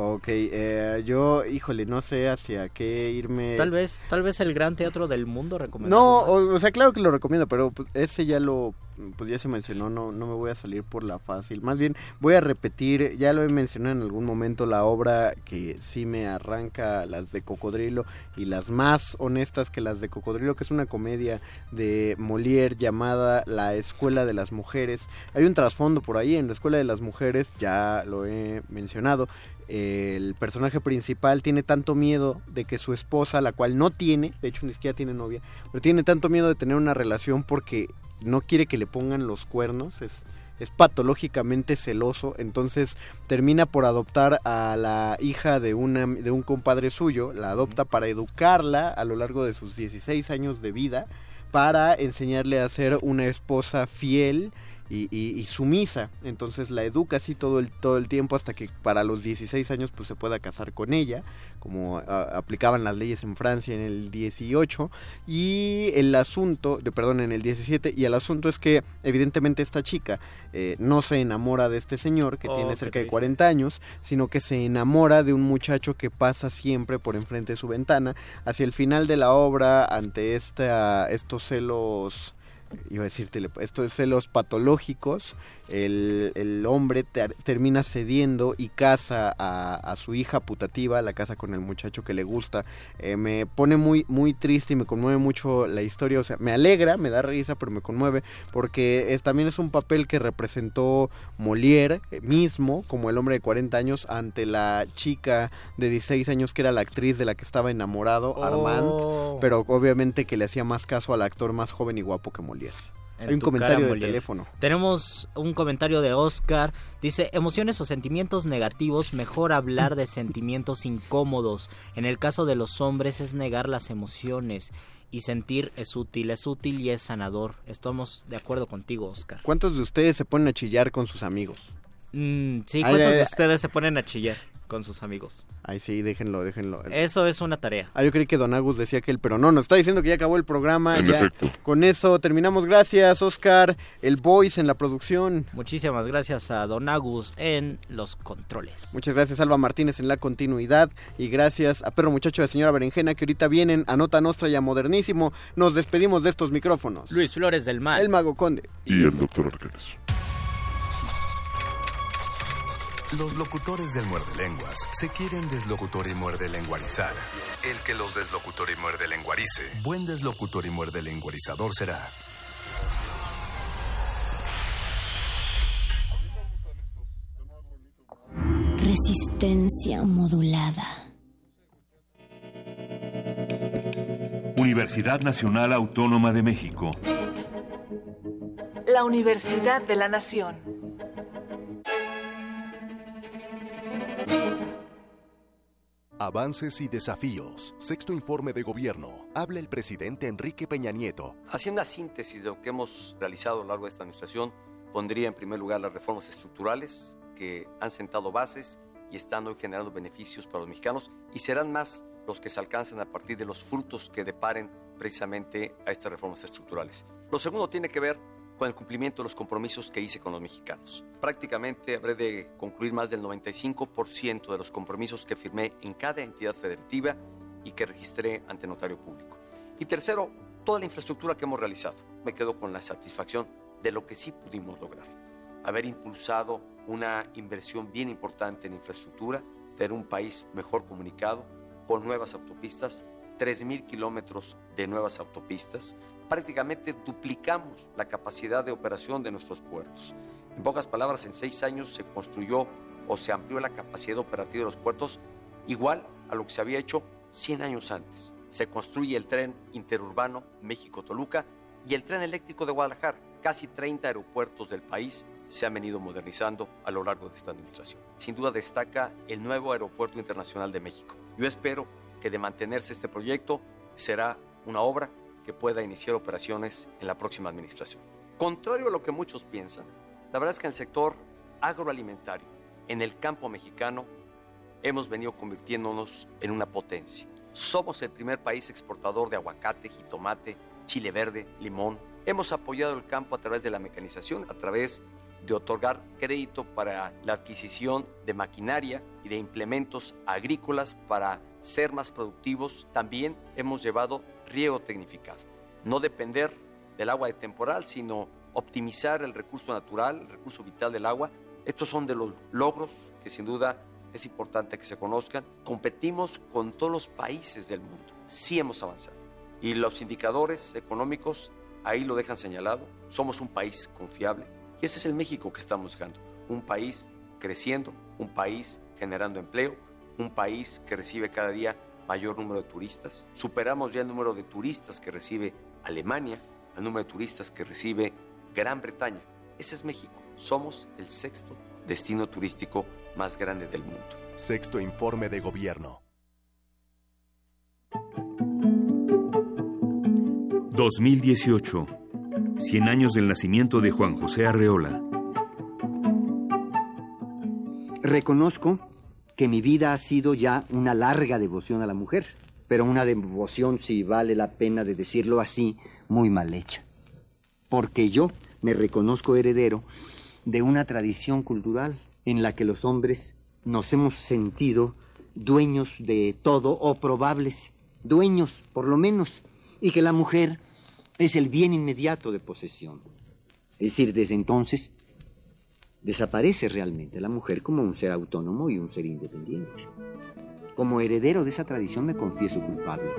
Ok, eh, yo, híjole, no sé hacia qué irme. Tal vez, tal vez el gran teatro del mundo recomendado. No, o, o sea, claro que lo recomiendo, pero pues, ese ya lo, pues ya se mencionó, no, no me voy a salir por la fácil. Más bien voy a repetir, ya lo he mencionado en algún momento, la obra que sí me arranca las de Cocodrilo y las más honestas que las de Cocodrilo, que es una comedia de Molière llamada La Escuela de las Mujeres. Hay un trasfondo por ahí en la Escuela de las Mujeres, ya lo he mencionado. El personaje principal tiene tanto miedo de que su esposa, la cual no tiene, de hecho ni siquiera tiene novia, pero tiene tanto miedo de tener una relación porque no quiere que le pongan los cuernos, es, es patológicamente celoso, entonces termina por adoptar a la hija de, una, de un compadre suyo, la adopta para educarla a lo largo de sus 16 años de vida, para enseñarle a ser una esposa fiel y, y- y sumisa. Entonces la educa así todo el, todo el tiempo hasta que para los 16 años pues se pueda casar con ella, como aplicaban las leyes en Francia en el 18. Y el asunto, de, perdón, en el 17, y el asunto es que evidentemente esta chica eh, no se enamora de este señor que Oh, tiene cerca de triste. 40 años, sino que se enamora de un muchacho que pasa siempre por enfrente de su ventana. Hacia el final de la obra, ante esta, estos celos iba a decir tele- estos celos patológicos, el, el hombre ter- termina cediendo y casa a, a su hija putativa, la casa con el muchacho que le gusta. Eh, me pone muy, muy triste y me conmueve mucho la historia, o sea, me alegra, me da risa, pero me conmueve, porque es, también es un papel que representó Molière eh, mismo, como el hombre de 40 años, ante la chica de 16 años que era la actriz de la que estaba enamorado, Oh. Armand, pero obviamente que le hacía más caso al actor más joven y guapo que Molière. Hay un comentario de teléfono. Tenemos un comentario de Oscar. Dice, emociones o sentimientos negativos, mejor hablar de sentimientos incómodos. En el caso de los hombres es negar las emociones. Y sentir es útil, es útil y es sanador. Estamos de acuerdo contigo, Oscar. ¿Cuántos de ustedes se ponen a chillar con sus amigos? Mm, sí, ¿cuántos ay, de ay. ustedes se ponen a chillar con sus amigos? Ay, sí, déjenlo, déjenlo. Eso es una tarea. Ah, yo creí que Don Agus decía que él, pero no, nos está diciendo que ya acabó el programa. En ya. efecto. Con eso terminamos. Gracias, Oscar, el voice en la producción. Muchísimas gracias a Don Agus en los controles. Muchas gracias, Alba Martínez, en la continuidad. Y gracias a Perro Muchacho de Señora Berenjena, que ahorita vienen a Nota Nostra y a Modernísimo. Nos despedimos de estos micrófonos. Luis Flores del Mal. El Mago Conde. Y el doctor Arqueles. Los locutores del muerde lenguas se quieren deslocutor y muerde lenguarizar. El que los deslocutor y muerde lenguarice, buen deslocutor y muerde lenguarizador será. Resistencia modulada. Universidad Nacional Autónoma de México. La Universidad de la Nación. Avances y desafíos. Sexto informe de gobierno. Habla el presidente Enrique Peña Nieto. Haciendo una síntesis de lo que hemos realizado a lo largo de esta administración, pondría en primer lugar las reformas estructurales que han sentado bases y están hoy generando beneficios para los mexicanos y serán más los que se alcancen a partir de los frutos que deparen precisamente a estas reformas estructurales. Lo segundo tiene que ver con el cumplimiento de los compromisos que hice con los mexicanos. Prácticamente habré de concluir más del 95% de los compromisos que firmé en cada entidad federativa y que registré ante notario público. Y tercero, toda la infraestructura que hemos realizado. Me quedo con la satisfacción de lo que sí pudimos lograr. Haber impulsado una inversión bien importante en infraestructura, tener un país mejor comunicado, con nuevas autopistas, 3.000 kilómetros de nuevas autopistas. Prácticamente duplicamos la capacidad de operación de nuestros puertos. En pocas palabras, en seis años se construyó o se amplió la capacidad operativa de los puertos igual a lo que se había hecho 100 años antes. Se construye el tren interurbano México-Toluca y el tren eléctrico de Guadalajara. Casi 30 aeropuertos del país se han venido modernizando a lo largo de esta administración. Sin duda destaca el nuevo Aeropuerto Internacional de México. Yo espero que de mantenerse este proyecto será una obra que pueda iniciar operaciones en la próxima administración. Contrario a lo que muchos piensan, la verdad es que en el sector agroalimentario, en el campo mexicano, hemos venido convirtiéndonos en una potencia. Somos el primer país exportador de aguacate, jitomate, chile verde, limón. Hemos apoyado el campo a través de la mecanización, a través de otorgar crédito para la adquisición de maquinaria y de implementos agrícolas para ser más productivos. También hemos llevado riego tecnificado. No depender del agua de temporal, sino optimizar el recurso natural, el recurso vital del agua. Estos son de los logros que sin duda es importante que se conozcan. Competimos con todos los países del mundo. Sí hemos avanzado. Y los indicadores económicos ahí lo dejan señalado. Somos un país confiable. Y ese es el México que estamos buscando. Un país creciendo, un país generando empleo, un país que recibe cada día mayor número de turistas. Superamos ya el número de turistas que recibe Alemania, el número de turistas que recibe Gran Bretaña. Ese es México. Somos el sexto destino turístico más grande del mundo. Sexto informe de gobierno. 2018. 100 años del nacimiento de Juan José Arreola. Reconozco que mi vida ha sido ya una larga devoción a la mujer, pero una devoción, si vale la pena de decirlo así, muy mal hecha. Porque yo me reconozco heredero de una tradición cultural en la que los hombres nos hemos sentido dueños de todo o probables dueños, por lo menos, y que la mujer es el bien inmediato de posesión. Es decir, desde entonces desaparece realmente la mujer como un ser autónomo y un ser independiente. Como heredero de esa tradición me confieso culpable.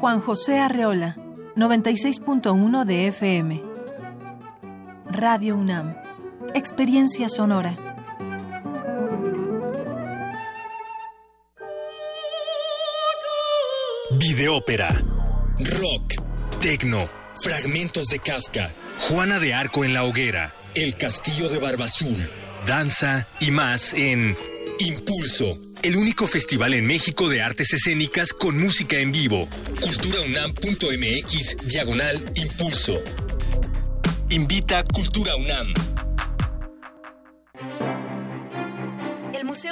Juan José Arreola, 96.1 de FM. Radio UNAM. Experiencia sonora. Videópera. Rock. Tecno. Fragmentos de Kafka. Juana de Arco en la hoguera. El castillo de Barbazul. Danza y más en Impulso. El único festival en México de artes escénicas con música en vivo. Culturaunam.mx diagonal Impulso. Invita Cultura UNAM.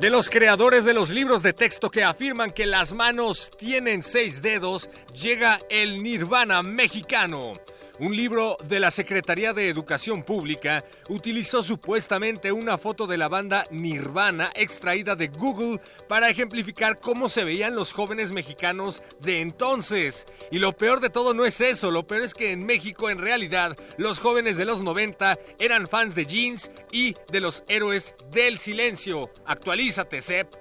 De los creadores de los libros de texto que afirman que las manos tienen seis dedos, llega el Nirvana mexicano. Un libro de la Secretaría de Educación Pública utilizó supuestamente una foto de la banda Nirvana extraída de Google para ejemplificar cómo se veían los jóvenes mexicanos de entonces. Y lo peor de todo no es eso, lo peor es que en México en realidad los jóvenes de los 90 eran fans de jeans y de los héroes del silencio. Actualízate, Sep.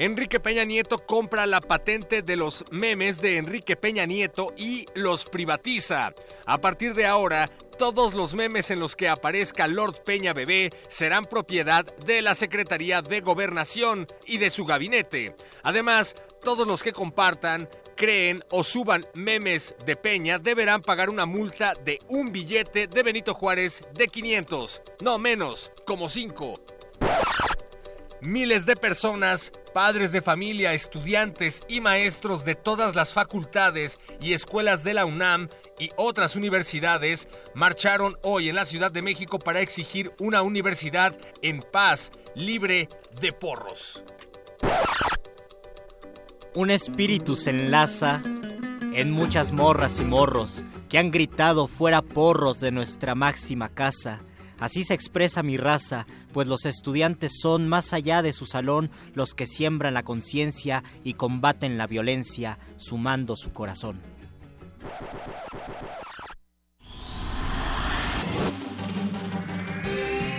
Enrique Peña Nieto compra la patente de los memes de Enrique Peña Nieto y los privatiza. A partir de ahora, todos los memes en los que aparezca Lord Peña Bebé serán propiedad de la Secretaría de Gobernación y de su gabinete. Además, todos los que compartan, creen o suban memes de Peña deberán pagar una multa de un billete de Benito Juárez de 500, no menos, como 5. Miles de personas, padres de familia, estudiantes y maestros de todas las facultades y escuelas de la UNAM y otras universidades marcharon hoy en la Ciudad de México para exigir una universidad en paz, libre de porros. Un espíritu se enlaza en muchas morras y morros que han gritado fuera porros de nuestra máxima casa. Así se expresa mi raza, pues los estudiantes son, más allá de su salón, los que siembran la conciencia y combaten la violencia, sumando su corazón.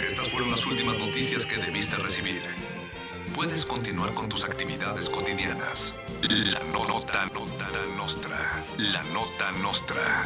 Estas fueron las últimas noticias que debiste recibir. Puedes continuar con tus actividades cotidianas. La no- nota, nota nostra. La nota nostra.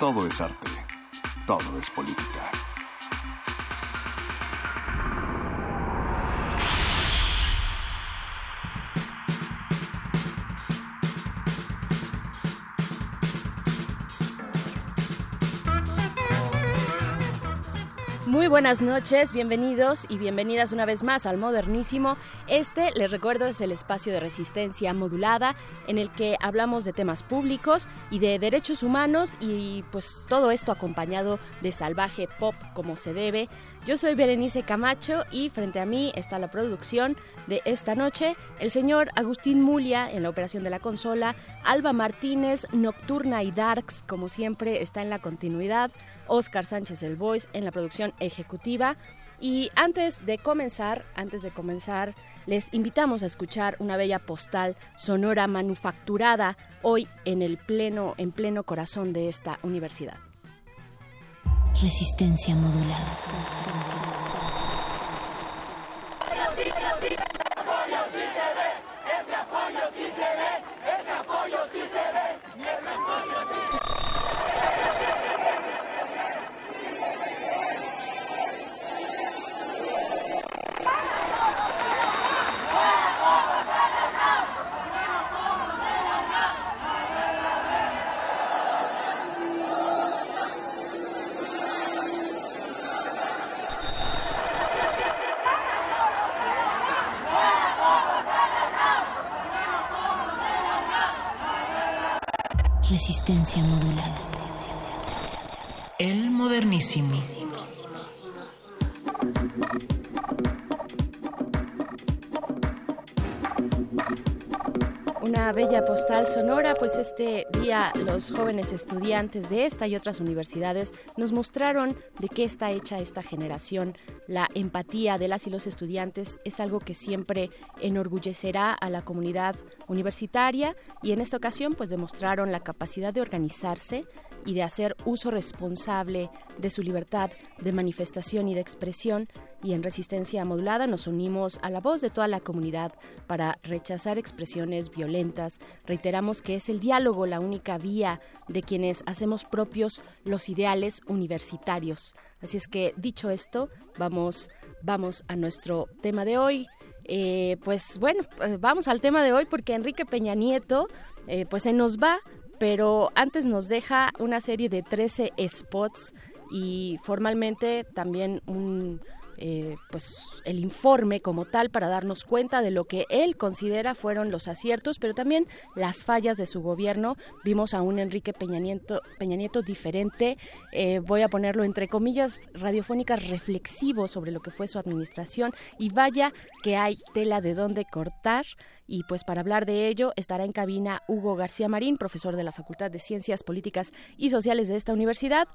Todo es arte. Todo es política. Muy buenas noches, bienvenidos y bienvenidas una vez más al Modernísimo. Este, les recuerdo, es el espacio de resistencia modulada en el que hablamos de temas públicos y de derechos humanos y pues todo esto acompañado de salvaje pop como se debe. Yo soy Berenice Camacho y frente a mí está la producción de esta noche, el señor Agustín Mulia en la operación de la consola, Alba Martínez, Nocturna y Darks, como siempre, está en la continuidad, Oscar Sánchez el Voice en la producción ejecutiva. Y antes de comenzar, antes de comenzar, les invitamos a escuchar una bella postal sonora manufacturada hoy en el pleno, en pleno corazón de esta universidad. Resistencia modulada. Resistencia modulada. El modernísimo. Una bella postal sonora, pues este día los jóvenes estudiantes de esta y otras universidades nos mostraron de qué está hecha esta generación. La empatía de las y los estudiantes es algo que siempre enorgullecerá a la comunidad universitaria y en esta ocasión pues demostraron la capacidad de organizarse y de hacer uso responsable de su libertad de manifestación y de expresión y en resistencia modulada nos unimos a la voz de toda la comunidad para rechazar expresiones violentas. Reiteramos que es el diálogo la única vía de quienes hacemos propios los ideales universitarios. Así es que dicho esto, vamos, vamos a nuestro tema de hoy. Eh, pues bueno, eh, vamos al tema de hoy porque Enrique Peña Nieto eh, pues se nos va, pero antes nos deja una serie de 13 spots y formalmente también un eh, pues el informe como tal para darnos cuenta de lo que él considera fueron los aciertos, pero también las fallas de su gobierno. Vimos a un Enrique Peña Nieto, Peña Nieto diferente, eh, voy a ponerlo entre comillas radiofónicas, reflexivo sobre lo que fue su administración y vaya que hay tela de dónde cortar. Y pues para hablar de ello estará en cabina Hugo García Marín, profesor de la Facultad de Ciencias Políticas y Sociales de esta universidad.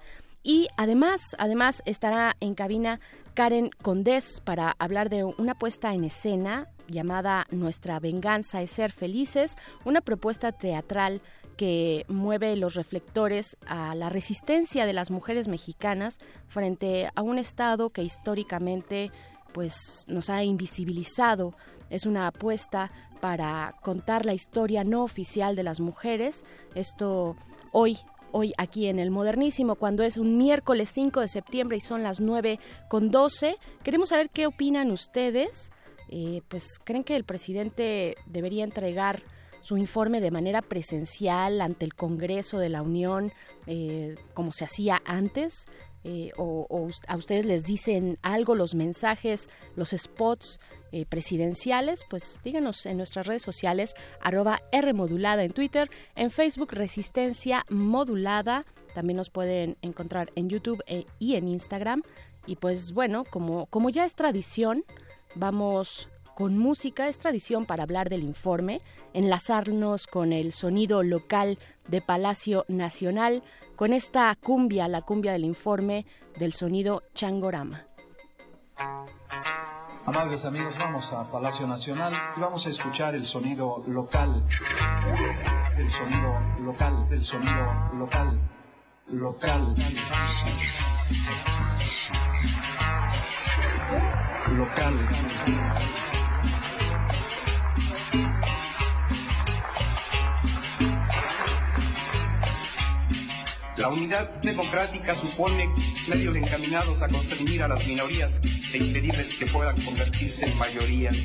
Y además, además estará en cabina Karen Condés para hablar de una puesta en escena llamada Nuestra venganza es ser felices, una propuesta teatral que mueve los reflectores a la resistencia de las mujeres mexicanas frente a un estado que históricamente pues nos ha invisibilizado. Es una apuesta para contar la historia no oficial de las mujeres. Esto hoy hoy aquí en el Modernísimo, cuando es un miércoles 5 de septiembre y son las 9 con 12. Queremos saber qué opinan ustedes. Eh, pues creen que el presidente debería entregar su informe de manera presencial ante el Congreso de la Unión, eh, como se hacía antes. Eh, o, a ustedes les dicen algo los mensajes, los spots eh, presidenciales, pues díganos en nuestras redes sociales, arroba R en Twitter, en Facebook Resistencia Modulada, también nos pueden encontrar en YouTube eh, y en Instagram. Y pues bueno, como, como ya es tradición, vamos con música, es tradición para hablar del informe, enlazarnos con el sonido local de Palacio Nacional, con esta cumbia, la cumbia del informe del sonido Changorama. Amables amigos, vamos a Palacio Nacional y vamos a escuchar el sonido local, el sonido local, el sonido local, local. Local. La unidad democrática supone medios encaminados a constreñir a las minorías e que puedan convertirse en mayorías.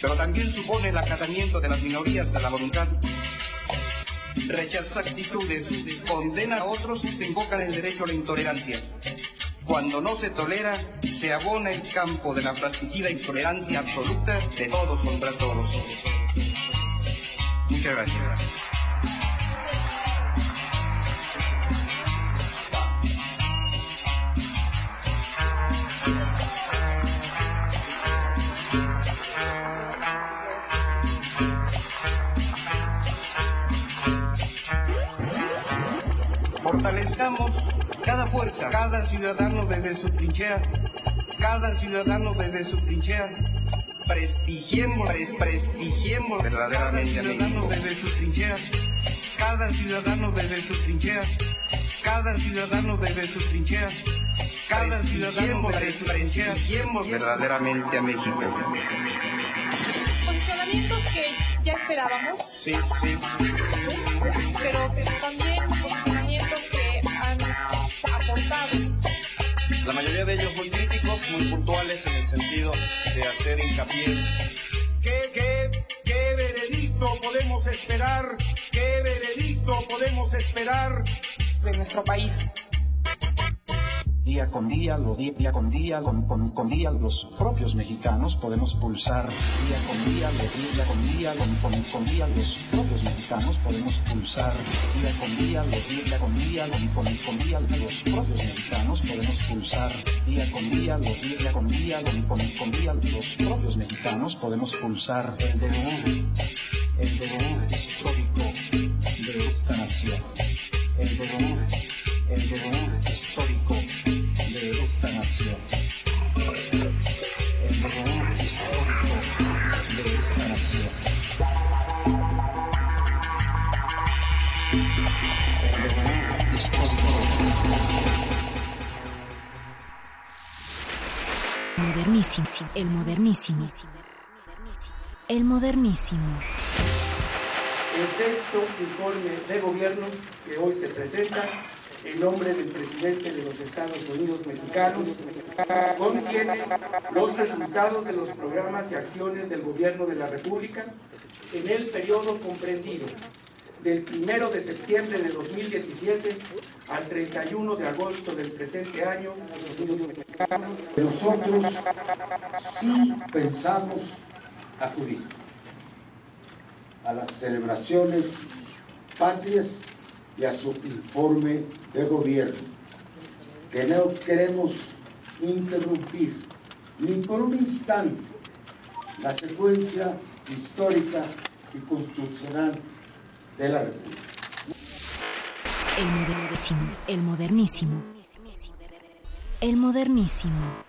Pero también supone el acatamiento de las minorías a la voluntad. Rechaza actitudes, condena a otros que invocan el derecho a la intolerancia. Cuando no se tolera, se abona el campo de la fratricida intolerancia absoluta de todos contra todos. Muchas gracias. Cada fuerza, cada ciudadano desde su trinchera, cada ciudadano desde su trinchera. Prestigiemos, prestigiemos verdaderamente cada ciudadano desde su trinchera, cada ciudadano desde su trinchera, cada ciudadano desde su trinchera. Cada ciudadano desde su trinchera, verdaderamente a México. Posicionamientos que ya esperábamos. Sí, sí. Pero también que han La mayoría de ellos muy críticos, muy puntuales en el sentido de hacer hincapié. ¿Qué, qué, qué veredicto podemos esperar? ¿Qué veredicto podemos esperar de nuestro país? Día con día, lo día, con día, con, con, día, los propios mexicanos podemos pulsar día con día, lo día con día, con, con, día, los propios mexicanos podemos pulsar día con día, lo día con día, con, con, día, los propios mexicanos podemos pulsar día con día, lo día con día, con, con día, los propios mexicanos podemos pulsar el deber, el deber histórico de esta nación, el deber, el deber histórico de esta nación. El deber histórico de esta nación. El deber histórico. Modernísimo, el modernísimo. El modernísimo. El sexto informe de gobierno que hoy se presenta en nombre del presidente de los Estados Unidos mexicanos contiene los resultados de los programas y acciones del gobierno de la República en el periodo comprendido del 1 de septiembre de 2017 al 31 de agosto del presente año. Nosotros sí pensamos acudir a las celebraciones patrias y a su informe de gobierno, que no queremos interrumpir ni por un instante la secuencia histórica y constitucional de la República. El modernísimo, el modernísimo, el modernísimo.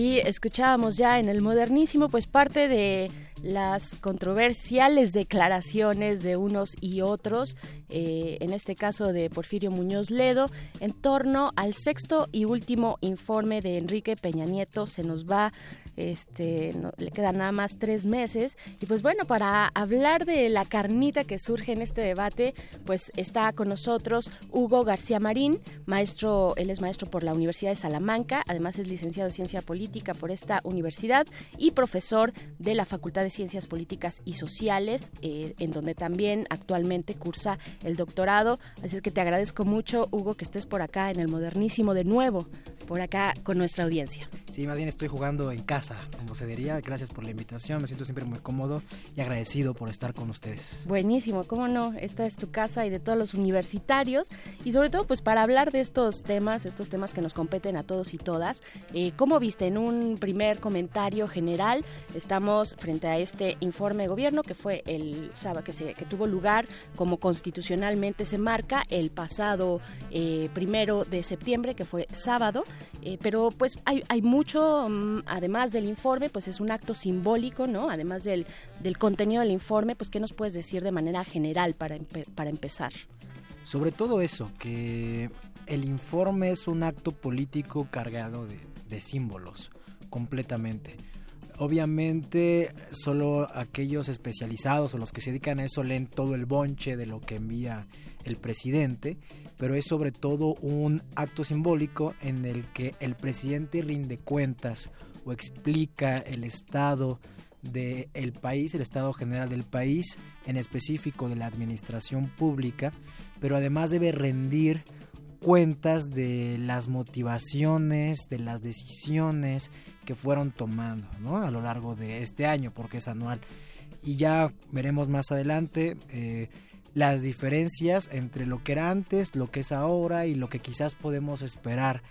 Ahí escuchábamos ya en el modernísimo pues parte de las controversiales declaraciones de unos y otros, eh, en este caso de Porfirio Muñoz Ledo, en torno al sexto y último informe de Enrique Peña Nieto. Se nos va este, le quedan nada más tres meses. Y pues bueno, para hablar de la carnita que surge en este debate, pues está con nosotros Hugo García Marín, maestro, él es maestro por la Universidad de Salamanca, además es licenciado en Ciencia Política por esta universidad y profesor de la Facultad de Ciencias Políticas y Sociales, eh, en donde también actualmente cursa el doctorado. Así es que te agradezco mucho, Hugo, que estés por acá en el modernísimo de nuevo, por acá con nuestra audiencia. Sí, más bien estoy jugando en casa como se diría. Gracias por la invitación, me siento siempre muy cómodo y agradecido por estar con ustedes. Buenísimo, cómo no, esta es tu casa y de todos los universitarios y sobre todo pues para hablar de estos temas, estos temas que nos competen a todos y todas. Eh, ¿Cómo viste en un primer comentario general? Estamos frente a este informe de gobierno que fue el sábado, que, se, que tuvo lugar como constitucionalmente se marca el pasado eh, primero de septiembre, que fue sábado, eh, pero pues hay, hay mucho, mm, además de el informe, pues es un acto simbólico, ¿no? Además del, del contenido del informe, pues ¿qué nos puedes decir de manera general para, para empezar? Sobre todo eso, que el informe es un acto político cargado de, de símbolos, completamente. Obviamente solo aquellos especializados o los que se dedican a eso leen todo el bonche de lo que envía el presidente, pero es sobre todo un acto simbólico en el que el presidente rinde cuentas o explica el estado del país, el estado general del país, en específico de la administración pública, pero además debe rendir cuentas de las motivaciones, de las decisiones que fueron tomando a lo largo de este año, porque es anual. Y ya veremos más adelante eh, las diferencias entre lo que era antes, lo que es ahora y lo que quizás podemos esperar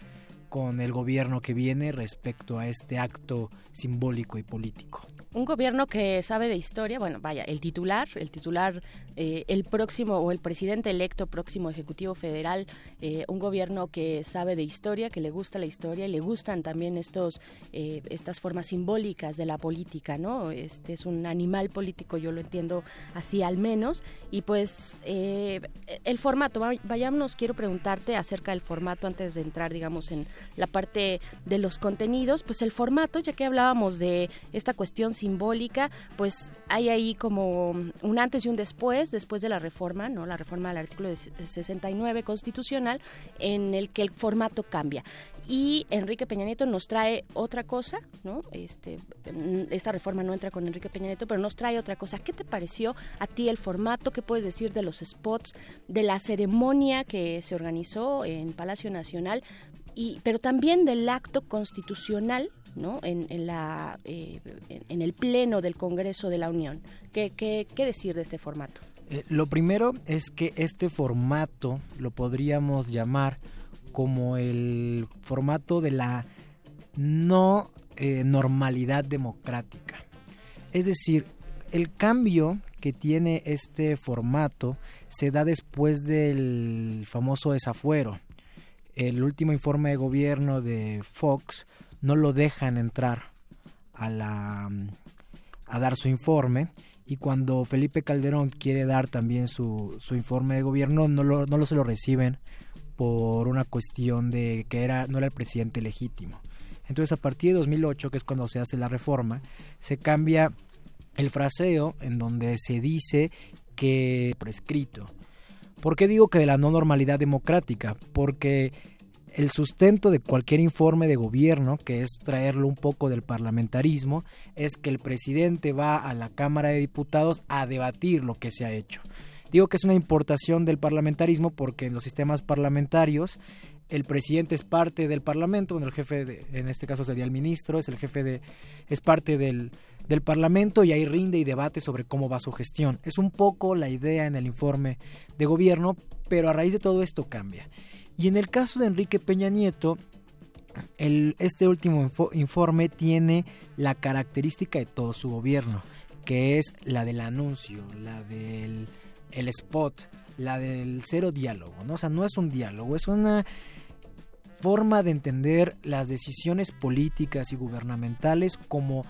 con el gobierno que viene respecto a este acto simbólico y político un gobierno que sabe de historia, bueno, vaya, el titular, el titular, eh, el próximo o el presidente electo próximo ejecutivo federal, eh, un gobierno que sabe de historia, que le gusta la historia y le gustan también estos, eh, estas formas simbólicas de la política, ¿no? Este es un animal político, yo lo entiendo así al menos, y pues el formato, vayámonos, quiero preguntarte acerca del formato antes de entrar, digamos, en la parte de los contenidos, pues el formato, ya que hablábamos de esta cuestión simbólica, pues hay ahí como un antes y un después después de la reforma, ¿no? La reforma del artículo 69 constitucional, en el que el formato cambia. Y Enrique Peña Nieto nos trae otra cosa, ¿no? Este, esta reforma no entra con Enrique Peña Nieto, pero nos trae otra cosa. ¿Qué te pareció a ti el formato? ¿Qué puedes decir de los spots, de la ceremonia que se organizó en Palacio Nacional? Y, pero también del acto constitucional ¿no? en, la, eh, en, el Pleno del Congreso de la Unión. ¿Qué, qué, qué decir de este formato? Eh, lo primero es que este formato lo podríamos llamar como el formato de la no eh, normalidad democrática. Es decir, el cambio que tiene este formato se da después del famoso desafuero. El último informe de gobierno de Fox no lo dejan entrar a la a dar su informe y cuando Felipe Calderón quiere dar también su, su informe de gobierno no lo, no lo se lo reciben por una cuestión de que era no era el presidente legítimo. Entonces a partir de 2008, que es cuando se hace la reforma, se cambia el fraseo en donde se dice que prescrito. ¿Por qué digo que de la no normalidad democrática? Porque el sustento de cualquier informe de gobierno, que es traerlo un poco del parlamentarismo, es que el presidente va a la Cámara de Diputados a debatir lo que se ha hecho. Digo que es una importación del parlamentarismo porque en los sistemas parlamentarios el presidente es parte del parlamento, bueno, el jefe de, en este caso sería el ministro, es el jefe de, es parte del, del parlamento y ahí rinde y debate sobre cómo va su gestión. Es un poco la idea en el informe de gobierno, pero a raíz de todo esto cambia. Y en el caso de Enrique Peña Nieto, este último informe tiene la característica de todo su gobierno, que es la del anuncio, la del el spot, la del cero diálogo, ¿no? O sea, no es un diálogo, es una forma de entender las decisiones políticas y gubernamentales como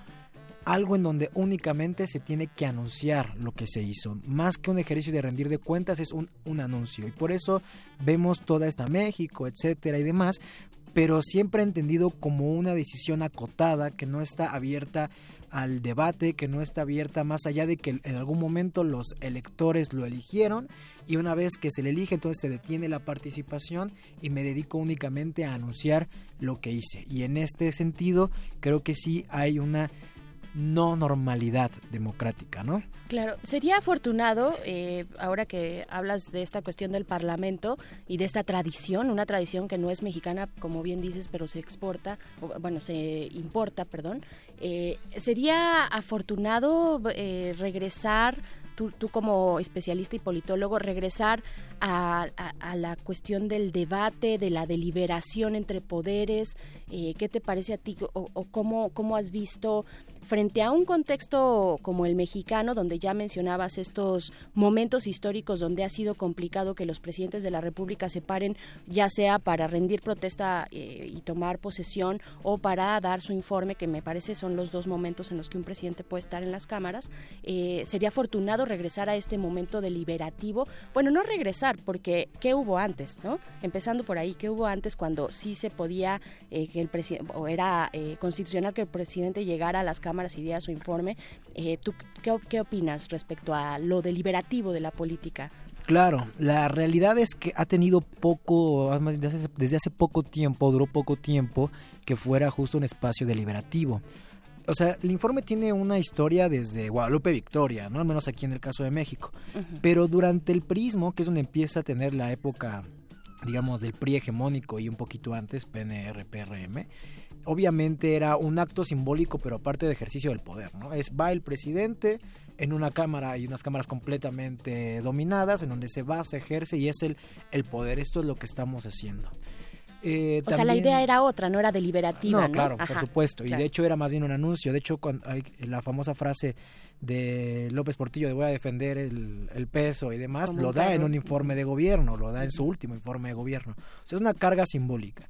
algo en donde únicamente se tiene que anunciar lo que se hizo. Más que un ejercicio de rendir de cuentas es un, un anuncio. Y por eso vemos toda esta México, etcétera y demás, pero siempre entendido como una decisión acotada que no está abierta al debate, que no está abierta más allá de que en algún momento los electores lo eligieron y una vez que se le elige entonces se detiene la participación y me dedico únicamente a anunciar lo que hice. Y en este sentido creo que sí hay una no normalidad democrática, ¿no? Claro, sería afortunado, eh, ahora que hablas de esta cuestión del Parlamento y de esta tradición, una tradición que no es mexicana, como bien dices, pero se exporta, bueno, se importa, perdón, eh, sería afortunado eh, regresar Tú, como especialista y politólogo, regresar a, la cuestión del debate, de la deliberación entre poderes. ¿Qué te parece a ti o, o cómo, cómo, has visto frente a un contexto como el mexicano, donde ya mencionabas estos momentos históricos donde ha sido complicado que los presidentes de la República se paren, ya sea para rendir protesta eh, y tomar posesión o para dar su informe, que me parece son los dos momentos en los que un presidente puede estar en las cámaras, eh, sería afortunado regresar a este momento deliberativo. Bueno, no regresar, porque ¿qué hubo antes? no Empezando por ahí, ¿qué hubo antes cuando sí se podía, eh, el presidente, o era constitucional que el presidente llegara a las cámaras y diera su informe. Eh, ¿Tú qué, opinas respecto a lo deliberativo de la política? Claro, la realidad es que ha tenido poco, desde hace poco tiempo, duró poco tiempo, que fuera justo un espacio deliberativo o sea, el informe tiene una historia desde Guadalupe Victoria, ¿no? Al menos aquí en el caso de México. Pero durante el prismo, que es donde empieza a tener la época, digamos, del PRI hegemónico y un poquito antes, PNR, PRM, obviamente era un acto simbólico, pero aparte de ejercicio del poder, ¿no? Es va el presidente en una cámara y unas cámaras completamente dominadas, en donde se va, se ejerce y es el, el poder. Esto es lo que estamos haciendo. Eh, o sea, la idea era otra, no era deliberativa. No, claro, por supuesto. Y de hecho era más bien un anuncio. De hecho, cuando hay la famosa frase de López Portillo de voy a defender el, el peso y demás, lo da en un informe de gobierno, lo da en su último informe de gobierno. O sea, es una carga simbólica.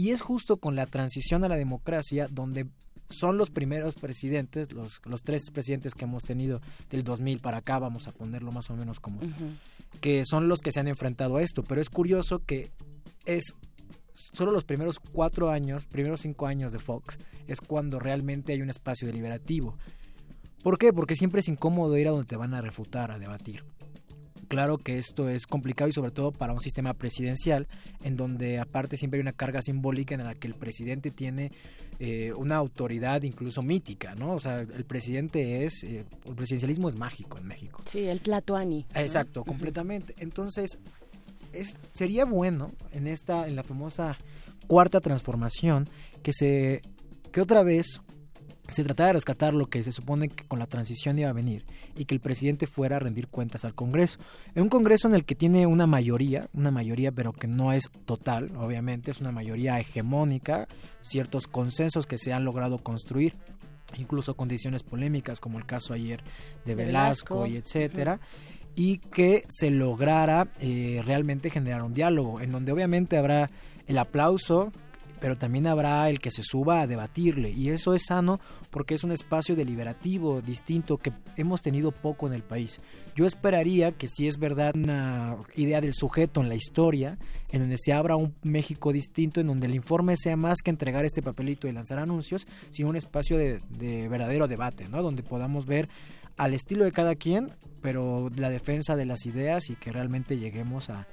Y es justo con la transición a la democracia donde son los primeros presidentes, los, los tres presidentes que hemos tenido del 2000 para acá, vamos a ponerlo más o menos como, que son los que se han enfrentado a esto. Pero es curioso que es solo los primeros cuatro años, primeros cinco años de Fox, es cuando realmente hay un espacio deliberativo. ¿Por qué? Porque siempre es incómodo ir a donde te van a refutar, a debatir. Claro que esto es complicado y sobre todo para un sistema presidencial en donde aparte siempre hay una carga simbólica en la que el presidente tiene eh, una autoridad incluso mítica, ¿no? O sea, el presidente es, eh, el presidencialismo es mágico en México. Sí, el Tlatoani. Exacto, completamente. Entonces, es, sería bueno en esta, en la famosa cuarta transformación, que se, que otra vez se tratara de rescatar lo que se supone que con la transición iba a venir y que el presidente fuera a rendir cuentas al Congreso. En un Congreso en el que tiene una mayoría, una mayoría pero que no es total, obviamente, es una mayoría hegemónica, ciertos consensos que se han logrado construir incluso condiciones polémicas como el caso ayer de, Velasco, y etcétera y que se lograra eh, realmente generar un diálogo en donde obviamente habrá el aplauso pero también habrá el que se suba a debatirle y eso es sano porque es un espacio deliberativo distinto que hemos tenido poco en el país. Yo esperaría que si es verdad una idea del sujeto en la historia, en donde se abra un México distinto, en donde el informe sea más que entregar este papelito y lanzar anuncios, sino un espacio de, de verdadero debate, ¿no? Donde podamos ver al estilo de cada quien, pero la defensa de las ideas y que realmente lleguemos a,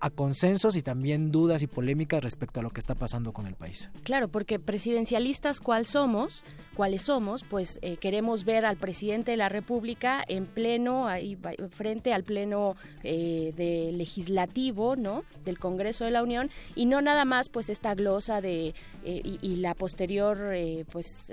a consensos y también dudas y polémicas respecto a lo que está pasando con el país. Claro, porque presidencialistas cuál somos, cuáles somos, pues eh, queremos ver al presidente de la República en pleno, ahí frente al pleno eh, de legislativo, ¿no? Del Congreso de la Unión y no nada más, pues esta glosa de eh, y, y, la posterior, pues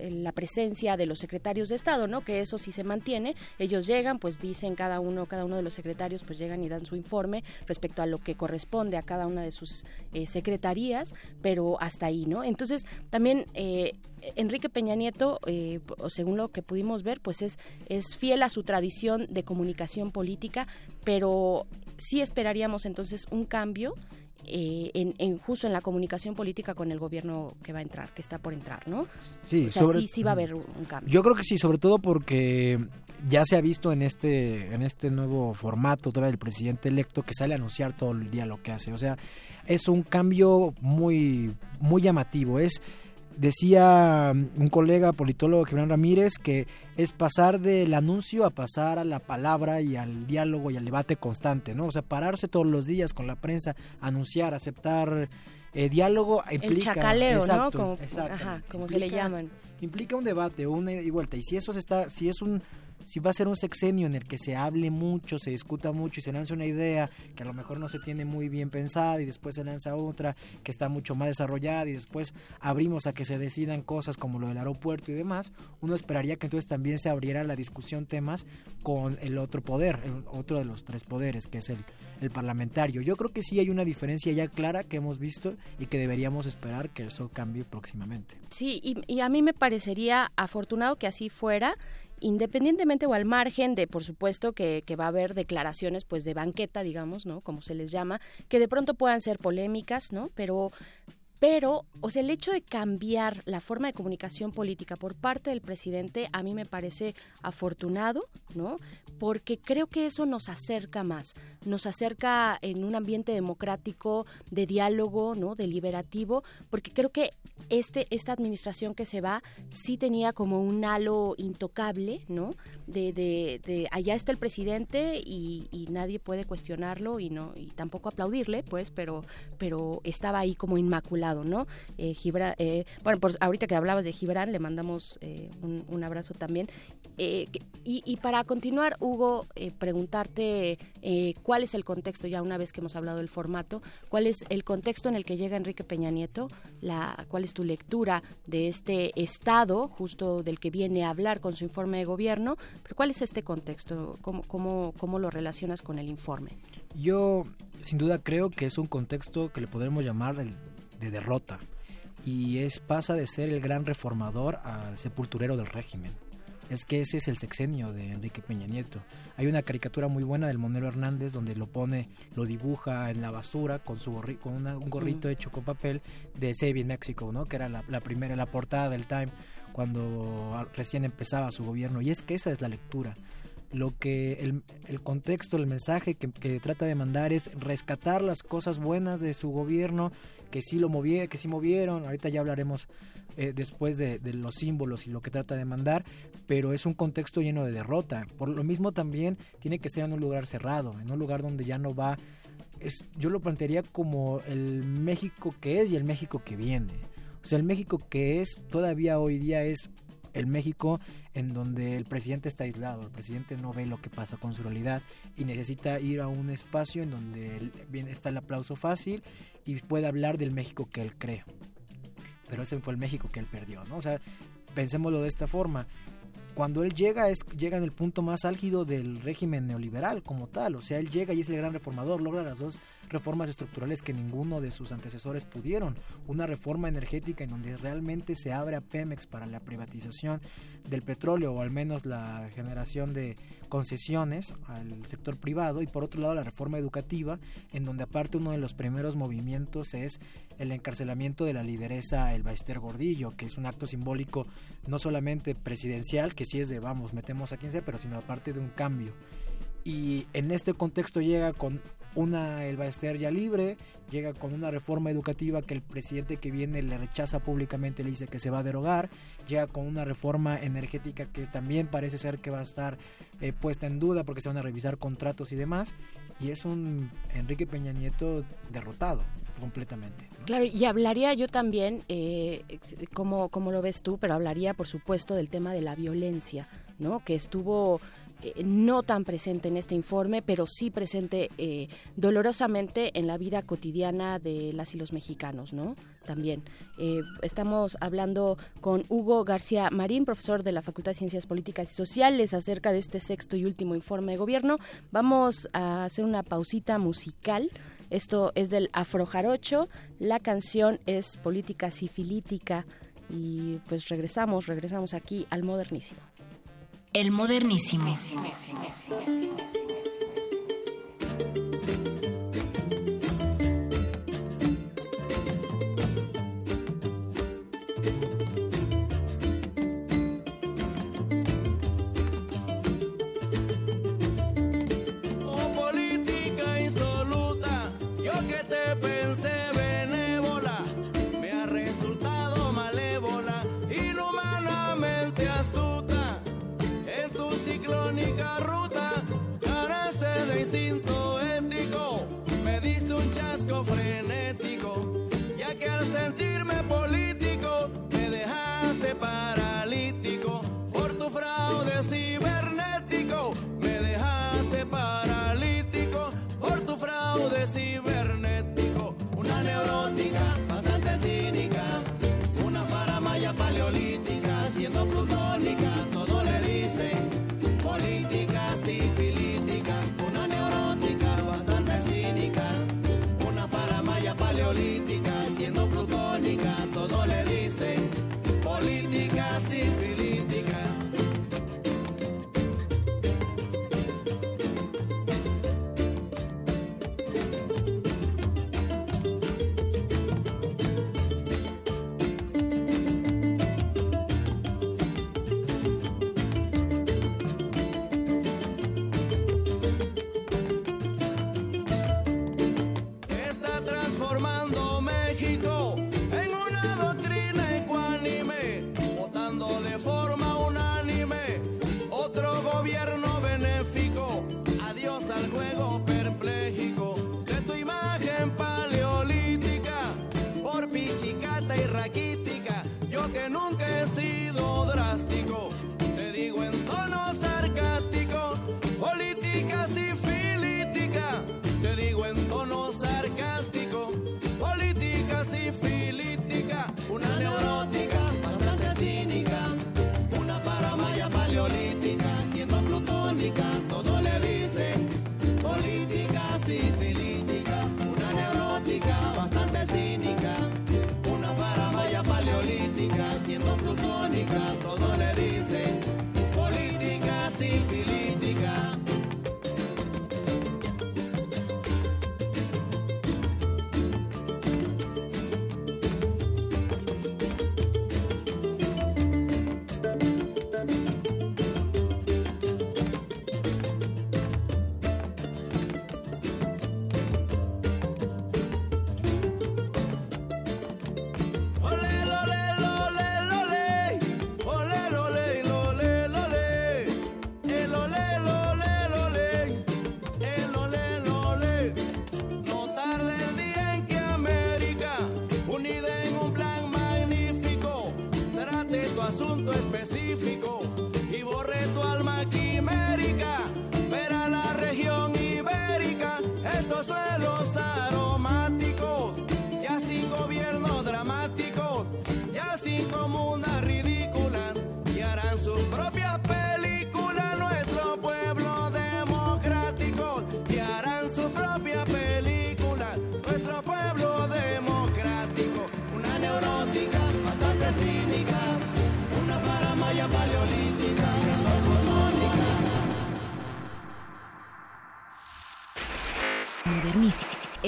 la presencia de los secretarios de Estado, ¿no? Que eso sí se mantiene. Ellos llegan, pues dicen cada uno, cada uno de los secretarios, pues llegan y dan su informe respecto a lo que corresponde a cada una de sus eh, secretarías, pero hasta ahí, ¿no? Entonces, también eh, Enrique Peña Nieto, eh, según lo que pudimos ver, pues es, es fiel a su tradición de comunicación política, pero sí esperaríamos entonces un cambio eh, en, justo en la comunicación política con el gobierno que va a entrar, que está por entrar, ¿no? Sí, sí, sí va a haber un cambio. Yo creo que sí, sobre todo porque ya se ha visto en este en este nuevo formato todavía del presidente electo que sale a anunciar todo el día lo que hace. O sea, es un cambio muy muy llamativo. Es Decía mm, un colega politólogo, Gibran Ramírez, que es pasar del anuncio a pasar a la palabra y al diálogo y al debate constante, ¿no? O sea, pararse todos los días con la prensa, anunciar, aceptar eh, diálogo implica... El chacaleo, ¿no? Como, ajá, como se le llaman. Implica un debate, una y vuelta. Y si eso se está, si es un si va a ser un sexenio en el que se hable mucho, se discuta mucho y se lanza una idea que a lo mejor no se tiene muy bien pensada y después se lanza otra que está mucho más desarrollada y después abrimos a que se decidan cosas como lo del aeropuerto y demás, uno esperaría que entonces también se abriera la discusión temas con el otro poder, el otro de los tres poderes, que es el, parlamentario. Yo creo que sí hay una diferencia ya clara que hemos visto y que deberíamos esperar que eso cambie próximamente. Sí, y, y a mí me parecería afortunado que así fuera independientemente o al margen de, por supuesto, que, va a haber declaraciones, pues, de banqueta, digamos, ¿no? Como se les llama, que de pronto puedan ser polémicas, ¿no? Pero, pero, o sea, el hecho de cambiar la forma de comunicación política por parte del presidente a mí me parece afortunado, ¿no? Porque creo que eso nos acerca más, nos acerca en un ambiente democrático, de diálogo, ¿no? Deliberativo, porque creo que este, esta administración que se va sí tenía como un halo intocable, ¿no? De, de, allá está el presidente y, y, nadie puede cuestionarlo y no y tampoco aplaudirle, pues, pero, pero estaba ahí como inmaculado ¿no? Eh, eh, bueno, por, ahorita que hablabas de Gibran, le mandamos eh, un, abrazo también. Y, para continuar, Hugo, preguntarte cuál es el contexto, ya una vez que hemos hablado del formato, cuál es el contexto en el que llega Enrique Peña Nieto, la, cuál es tu lectura de este estado, justo del que viene a hablar con su informe de gobierno, pero cuál es este contexto, cómo, cómo, cómo lo relacionas con el informe. Yo sin duda creo que es un contexto que le podremos llamar de derrota y es pasa de ser el gran reformador al sepulturero del régimen. Es que ese es el sexenio de Enrique Peña Nieto. Hay una caricatura muy buena del Monero Hernández donde lo pone, lo dibuja en la basura con su con un gorrito hecho con papel de Save in Mexico, ¿no? Que era la, la primera, la portada del Time cuando recién empezaba su gobierno. Y es que esa es la lectura lo que el, el contexto, el mensaje que, que, trata de mandar es rescatar las cosas buenas de su gobierno, que sí lo movieron, que sí movieron, ahorita ya hablaremos eh, después de, los símbolos y lo que trata de mandar, pero es un contexto lleno de derrota. Por lo mismo también tiene que ser en un lugar cerrado, en un lugar donde ya no va... Es, yo lo plantearía como el México que es y el México que viene. O sea, el México que es todavía hoy día es el México en donde el presidente está aislado, el presidente no ve lo que pasa con su realidad y necesita ir a un espacio en donde está el aplauso fácil y puede hablar del México que él cree. Pero ese fue el México que él perdió, ¿no? O sea, pensémoslo de esta forma cuando él llega es llega en el punto más álgido del régimen neoliberal como tal, o sea, él llega y es el gran reformador, logra las dos reformas estructurales que ninguno de sus antecesores pudieron, una reforma energética en donde realmente se abre a Pemex para la privatización del petróleo o al menos la generación de concesiones al sector privado. Y por otro lado la reforma educativa en donde aparte uno de los primeros movimientos es el encarcelamiento de la lideresa El Baester Gordillo, que es un acto simbólico no solamente presidencial, que sí es de vamos, metemos a quien sea, pero sino aparte de un cambio. Y en este contexto llega con una El Baester ya libre, llega con una reforma educativa que el presidente que viene le rechaza públicamente, le dice que se va a derogar, llega con una reforma energética que también parece ser que va a estar eh, puesta en duda porque se van a revisar contratos y demás, y es un Enrique Peña Nieto derrotado completamente. Claro, y hablaría yo también, eh, como, como lo ves tú, pero hablaría por supuesto del tema de la violencia, ¿no? Que estuvo eh, no tan presente en este informe, pero sí presente eh, dolorosamente en la vida cotidiana de las y los mexicanos, ¿no? También. Eh, estamos hablando con Hugo García Marín, profesor de la Facultad de Ciencias Políticas y Sociales, acerca de este sexto y último informe de gobierno. Vamos a hacer una pausita musical. Esto es del Afrojarocho. La canción es Política Sifilítica. Y pues regresamos, regresamos aquí al modernísimo. El modernísimo. tu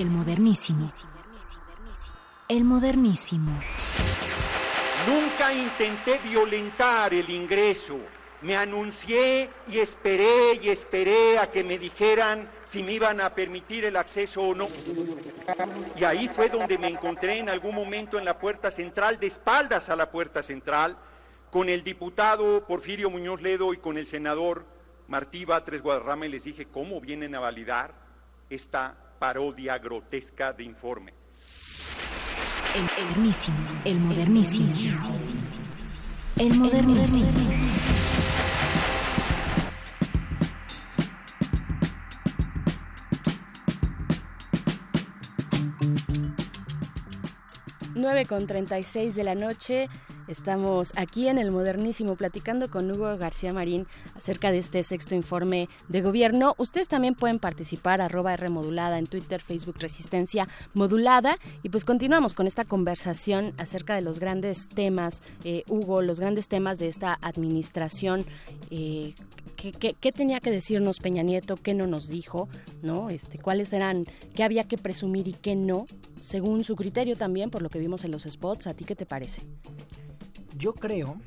El modernísimo. El modernísimo. Nunca intenté violentar el ingreso. Me anuncié y esperé y esperé a que me dijeran si me iban a permitir el acceso o no. Y ahí fue donde me encontré en algún momento en la puerta central, de espaldas a la puerta central, con el diputado Porfirio Muñoz Ledo y con el senador Martí Batres Guadarrama y les dije cómo vienen a validar esta parodia grotesca de informe. El modernísimo. El modernísimo. El modernísimo. Nueve con 36 de la noche. Estamos aquí en el Modernísimo platicando con Hugo García Marín acerca de este sexto informe de gobierno. Ustedes también pueden participar, arroba R en Twitter, Facebook Resistencia Modulada. Y pues continuamos con esta conversación acerca de los grandes temas, eh, Hugo, los grandes temas de esta administración. Eh, ¿qué, qué, qué tenía que decirnos Peña Nieto? ¿Qué no nos dijo? ¿No? Este, ¿Cuáles eran, qué había que presumir y qué no? Según su criterio también, por lo que vimos en los spots. ¿A ti qué te parece? Yo creo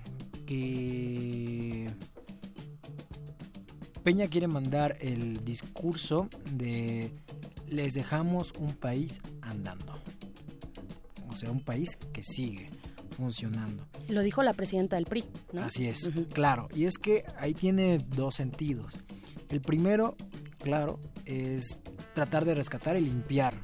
que Peña quiere mandar el discurso de les dejamos un país andando. O sea, un país que sigue funcionando. Lo dijo la presidenta del PRI, ¿no? Así es, claro. Y es que ahí tiene dos sentidos. El primero, claro, es tratar de rescatar y limpiar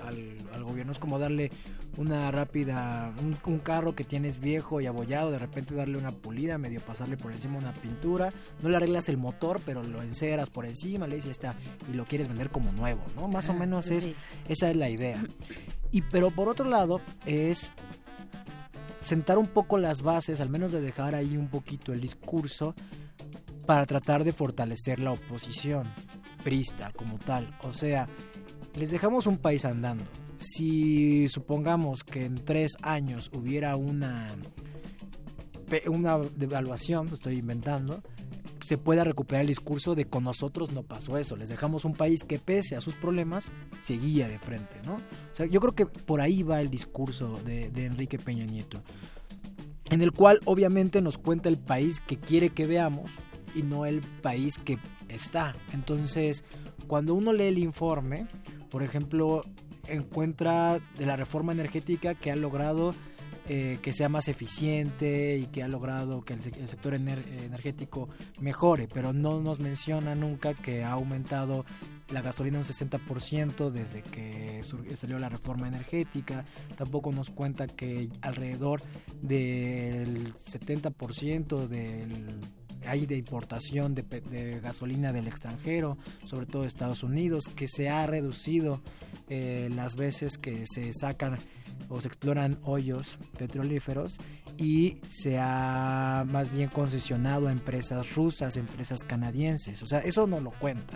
al, al gobierno. Es como darle una rápida, un, un, carro que tienes viejo y abollado, de repente darle una pulida, medio pasarle por encima una pintura, no le arreglas el motor, pero lo enceras por encima, le dices está y lo quieres vender como nuevo, ¿no? Más o menos es esa es la idea. Y pero por otro lado es sentar un poco las bases, al menos de dejar ahí un poquito el discurso para tratar de fortalecer la oposición prista como tal, o sea, les dejamos un país andando si supongamos que en tres años hubiera una una devaluación, estoy inventando, se pueda recuperar el discurso de con nosotros no pasó eso, les dejamos un país que pese a sus problemas seguía de frente, ¿no? O sea, yo creo que por ahí va el discurso de Enrique Peña Nieto, en el cual obviamente nos cuenta el país que quiere que veamos y no el país que está. Entonces, cuando uno lee el informe, por ejemplo, encuentra de la reforma energética que ha logrado eh, que sea más eficiente y que ha logrado que el, sector ener energético mejore, pero no nos menciona nunca que ha aumentado la gasolina un 60% desde que salió la reforma energética. Tampoco nos cuenta que alrededor del 70% del hay de importación de, de, gasolina del extranjero, sobre todo de Estados Unidos, que se ha reducido eh, las veces que se sacan o se exploran hoyos petrolíferos y se ha más bien concesionado a empresas rusas, empresas canadienses. O sea, eso no lo cuenta.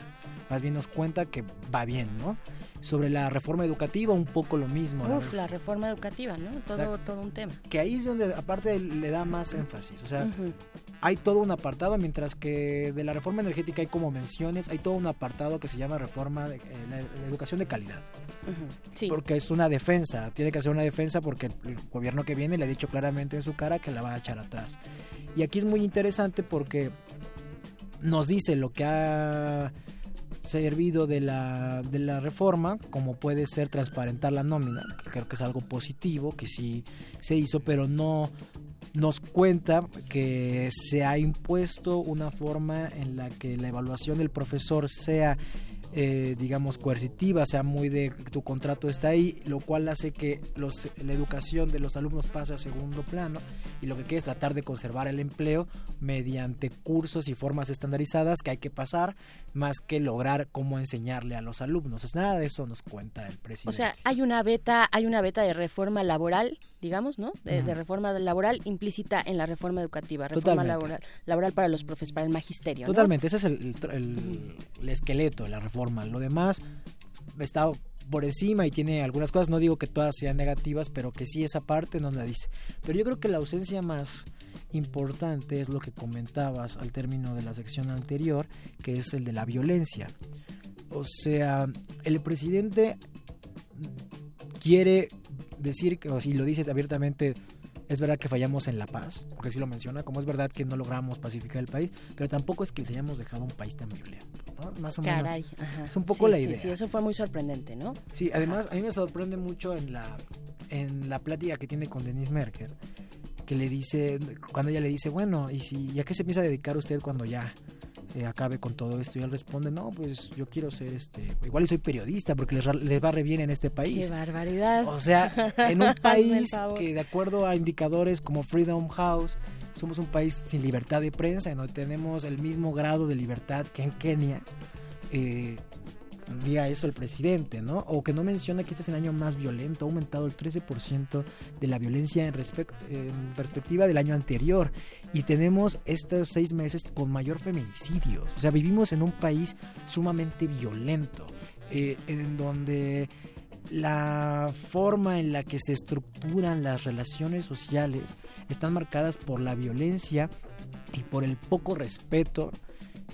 Más bien nos cuenta que va bien, ¿no? Sobre la reforma educativa, un poco lo mismo. Uf, la, la reforma educativa, ¿no? Todo, o sea, todo un tema. Que ahí es donde, aparte, le da más énfasis. O sea, uh -huh. Hay todo un apartado, mientras que de la reforma energética hay como menciones, hay todo un apartado que se llama reforma de eh, la, la, educación de calidad. Uh -huh. sí. Porque es una defensa, tiene que hacer una defensa porque el gobierno que viene le ha dicho claramente en su cara que la va a echar atrás. Y aquí es muy interesante porque nos dice lo que ha servido de la, de la reforma, como puede ser transparentar la nómina, que creo que es algo positivo, que sí se hizo, pero no nos cuenta que se ha impuesto una forma en la que la evaluación del profesor sea eh, digamos coercitiva, sea muy de tu contrato está ahí, lo cual hace que los, la educación de los alumnos pase a segundo plano y lo que quiere es tratar de conservar el empleo mediante cursos y formas estandarizadas que hay que pasar, más que lograr cómo enseñarle a los alumnos. Es nada de eso nos cuenta el presidente. O sea, hay una beta, hay una beta de reforma laboral, digamos, ¿no? De, reforma laboral implícita en la reforma educativa, reforma laboral, laboral para los profes, para el magisterio. Totalmente, ese es el, el, el esqueleto de la reforma. Lo demás está por encima y tiene algunas cosas, no digo que todas sean negativas, pero que sí esa parte no la dice. Pero yo creo que la ausencia más importante es lo que comentabas al término de la sección anterior, que es el de la violencia. O sea, el presidente quiere decir, que, o si lo dice abiertamente, es verdad que fallamos en la paz, porque sí lo menciona, como es verdad que no logramos pacificar el país, pero tampoco es que se hayamos dejado un país tan violento. Más o Caray, Es un poco la idea. Sí, sí, eso fue muy sorprendente, ¿no? Sí, además a mí me sorprende mucho en la, en la plática que tiene con Denise Merkel, que le dice, cuando ella le dice, bueno, ¿y si, a qué se piensa dedicar usted cuando ya eh, acabe con todo esto? Y él responde, no, pues yo quiero ser este, igual y soy periodista porque les, les va re bien en este país. ¡Qué barbaridad! O sea, en un país que de acuerdo a indicadores como Freedom House, somos un país sin libertad de prensa, no tenemos el mismo grado de libertad que en Kenia. Eh, diga eso el presidente, ¿no? O que no menciona que este es el año más violento, ha aumentado el 13% de la violencia en, en perspectiva del año anterior. Y tenemos estos seis meses con mayor feminicidios. O sea, vivimos en un país sumamente violento, eh, en donde la forma en la que se estructuran las relaciones sociales están marcadas por la violencia y por el poco respeto,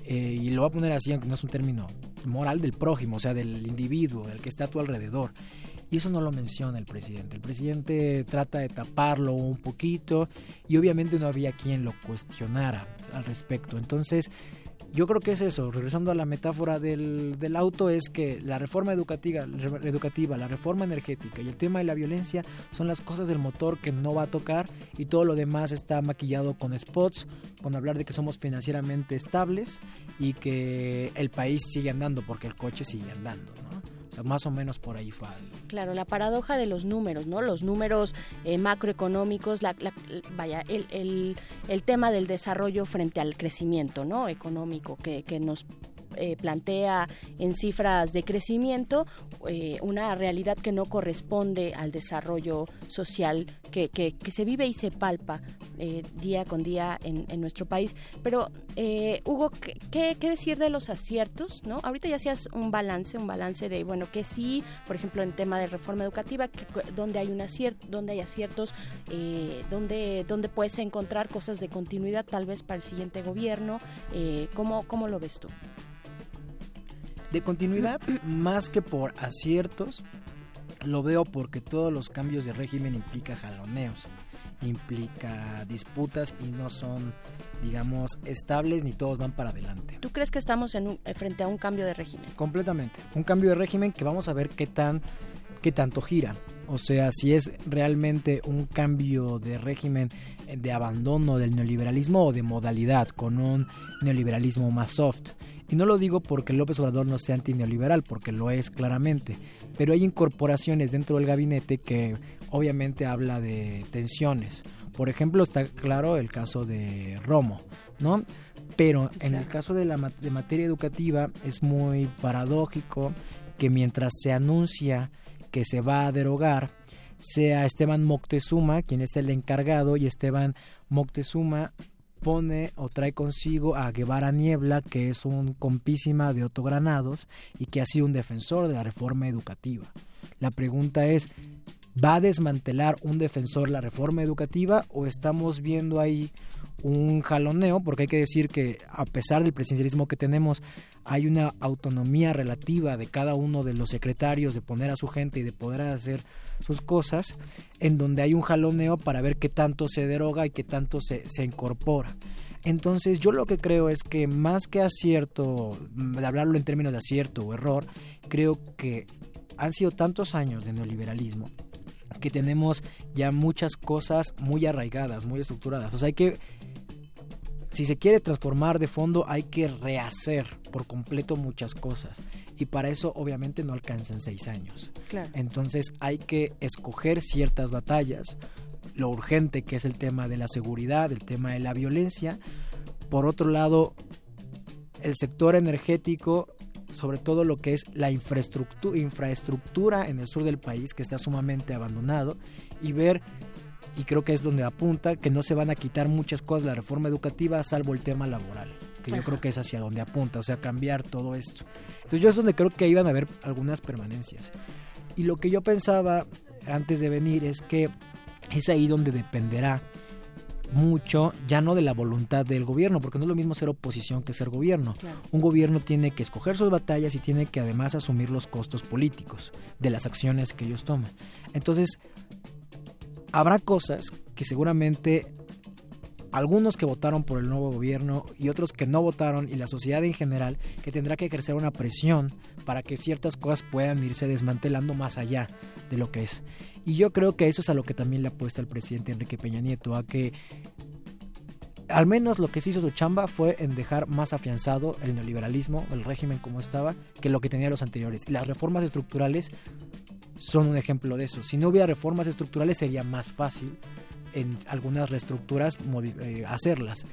eh, y lo voy a poner así, aunque no es un término moral del prójimo, o sea, del individuo, del que está a tu alrededor. Y eso no lo menciona el presidente. El presidente trata de taparlo un poquito y obviamente no había quien lo cuestionara al respecto. Entonces, yo creo que es eso, regresando a la metáfora del, del auto, es que la reforma educativa, educativa, la reforma energética y el tema de la violencia son las cosas del motor que no va a tocar y todo lo demás está maquillado con spots, con hablar de que somos financieramente estables y que el país sigue andando porque el coche sigue andando, ¿no? Más o menos por ahí fue. Claro, la paradoja de los números, ¿no? Los números eh, macroeconómicos, la, vaya, el, el, el, tema del desarrollo frente al crecimiento, ¿no? Económico que, que nos eh, plantea en cifras de crecimiento eh, una realidad que no corresponde al desarrollo social que, que, se vive y se palpa eh, día con día en, nuestro país. Pero, Hugo, ¿qué, ¿qué, decir de los aciertos? ¿no? Ahorita ya hacías un balance, un balance de, bueno, que sí, por ejemplo, en tema de reforma educativa, que, donde hay un acierto, donde hay aciertos, donde, donde puedes encontrar cosas de continuidad tal vez para el siguiente gobierno. ¿cómo, ¿Cómo lo ves tú? De continuidad, más que por aciertos, lo veo porque todos los cambios de régimen implica jaloneos, implica disputas y no son, digamos, estables ni todos van para adelante. ¿Tú crees que estamos en eh, frente a un cambio de régimen? Completamente, un cambio de régimen que vamos a ver qué tan qué tanto gira. O sea, si es realmente un cambio de régimen de abandono del neoliberalismo o de modalidad con un neoliberalismo más soft. Y no lo digo porque López Obrador no sea antineoliberal, porque lo es claramente, pero hay incorporaciones dentro del gabinete que obviamente habla de tensiones. Por ejemplo, está claro el caso de Romo, ¿no? Pero en el caso de la de materia educativa es muy paradójico que mientras se anuncia que se va a derogar, sea Esteban Moctezuma quien es el encargado y Esteban Moctezuma pone o trae consigo a Guevara Niebla, que es un compísima de Otto Granados y que ha sido un defensor de la reforma educativa. La pregunta es, ¿va a desmantelar un defensor la reforma educativa o estamos viendo ahí un jaloneo? Porque hay que decir que a pesar del presidencialismo que tenemos, hay una autonomía relativa de cada uno de los secretarios de poner a su gente y de poder hacer sus cosas, en donde hay un jaloneo para ver qué tanto se deroga y qué tanto se, se incorpora. Entonces yo lo que creo es que más que acierto, de hablarlo en términos de acierto o error, creo que han sido tantos años de neoliberalismo que tenemos ya muchas cosas muy arraigadas, muy estructuradas. O sea, hay que si se quiere transformar de fondo hay que rehacer por completo muchas cosas y para eso obviamente no alcanzan seis años. Entonces hay que escoger ciertas batallas lo urgente que es el tema de la seguridad, el tema de la violencia. Por otro lado, el sector energético, sobre todo lo que es la infraestructura, infraestructura en el sur del país, que está sumamente abandonado, y ver, y creo que es donde apunta, que no se van a quitar muchas cosas de la reforma educativa, salvo el tema laboral, que yo creo que es hacia donde apunta, o sea, cambiar todo esto. Entonces yo es donde creo que iban a haber algunas permanencias. Y lo que yo pensaba antes de venir es que es ahí donde dependerá mucho ya no de la voluntad del gobierno, porque no es lo mismo ser oposición que ser gobierno. Un gobierno tiene que escoger sus batallas y tiene que además asumir los costos políticos de las acciones que ellos toman. Entonces, habrá cosas que seguramente algunos que votaron por el nuevo gobierno y otros que no votaron y la sociedad en general que tendrá que ejercer una presión para que ciertas cosas puedan irse desmantelando más allá de lo que es. Y yo creo que eso es a lo que también le apuesta el presidente Enrique Peña Nieto, a que al menos lo que se hizo su chamba fue en dejar más afianzado el neoliberalismo, el régimen como estaba, que lo que tenía los anteriores. Y las reformas estructurales son un ejemplo de eso. Si no hubiera reformas estructurales sería más fácil en algunas reestructuras eh, hacerlas.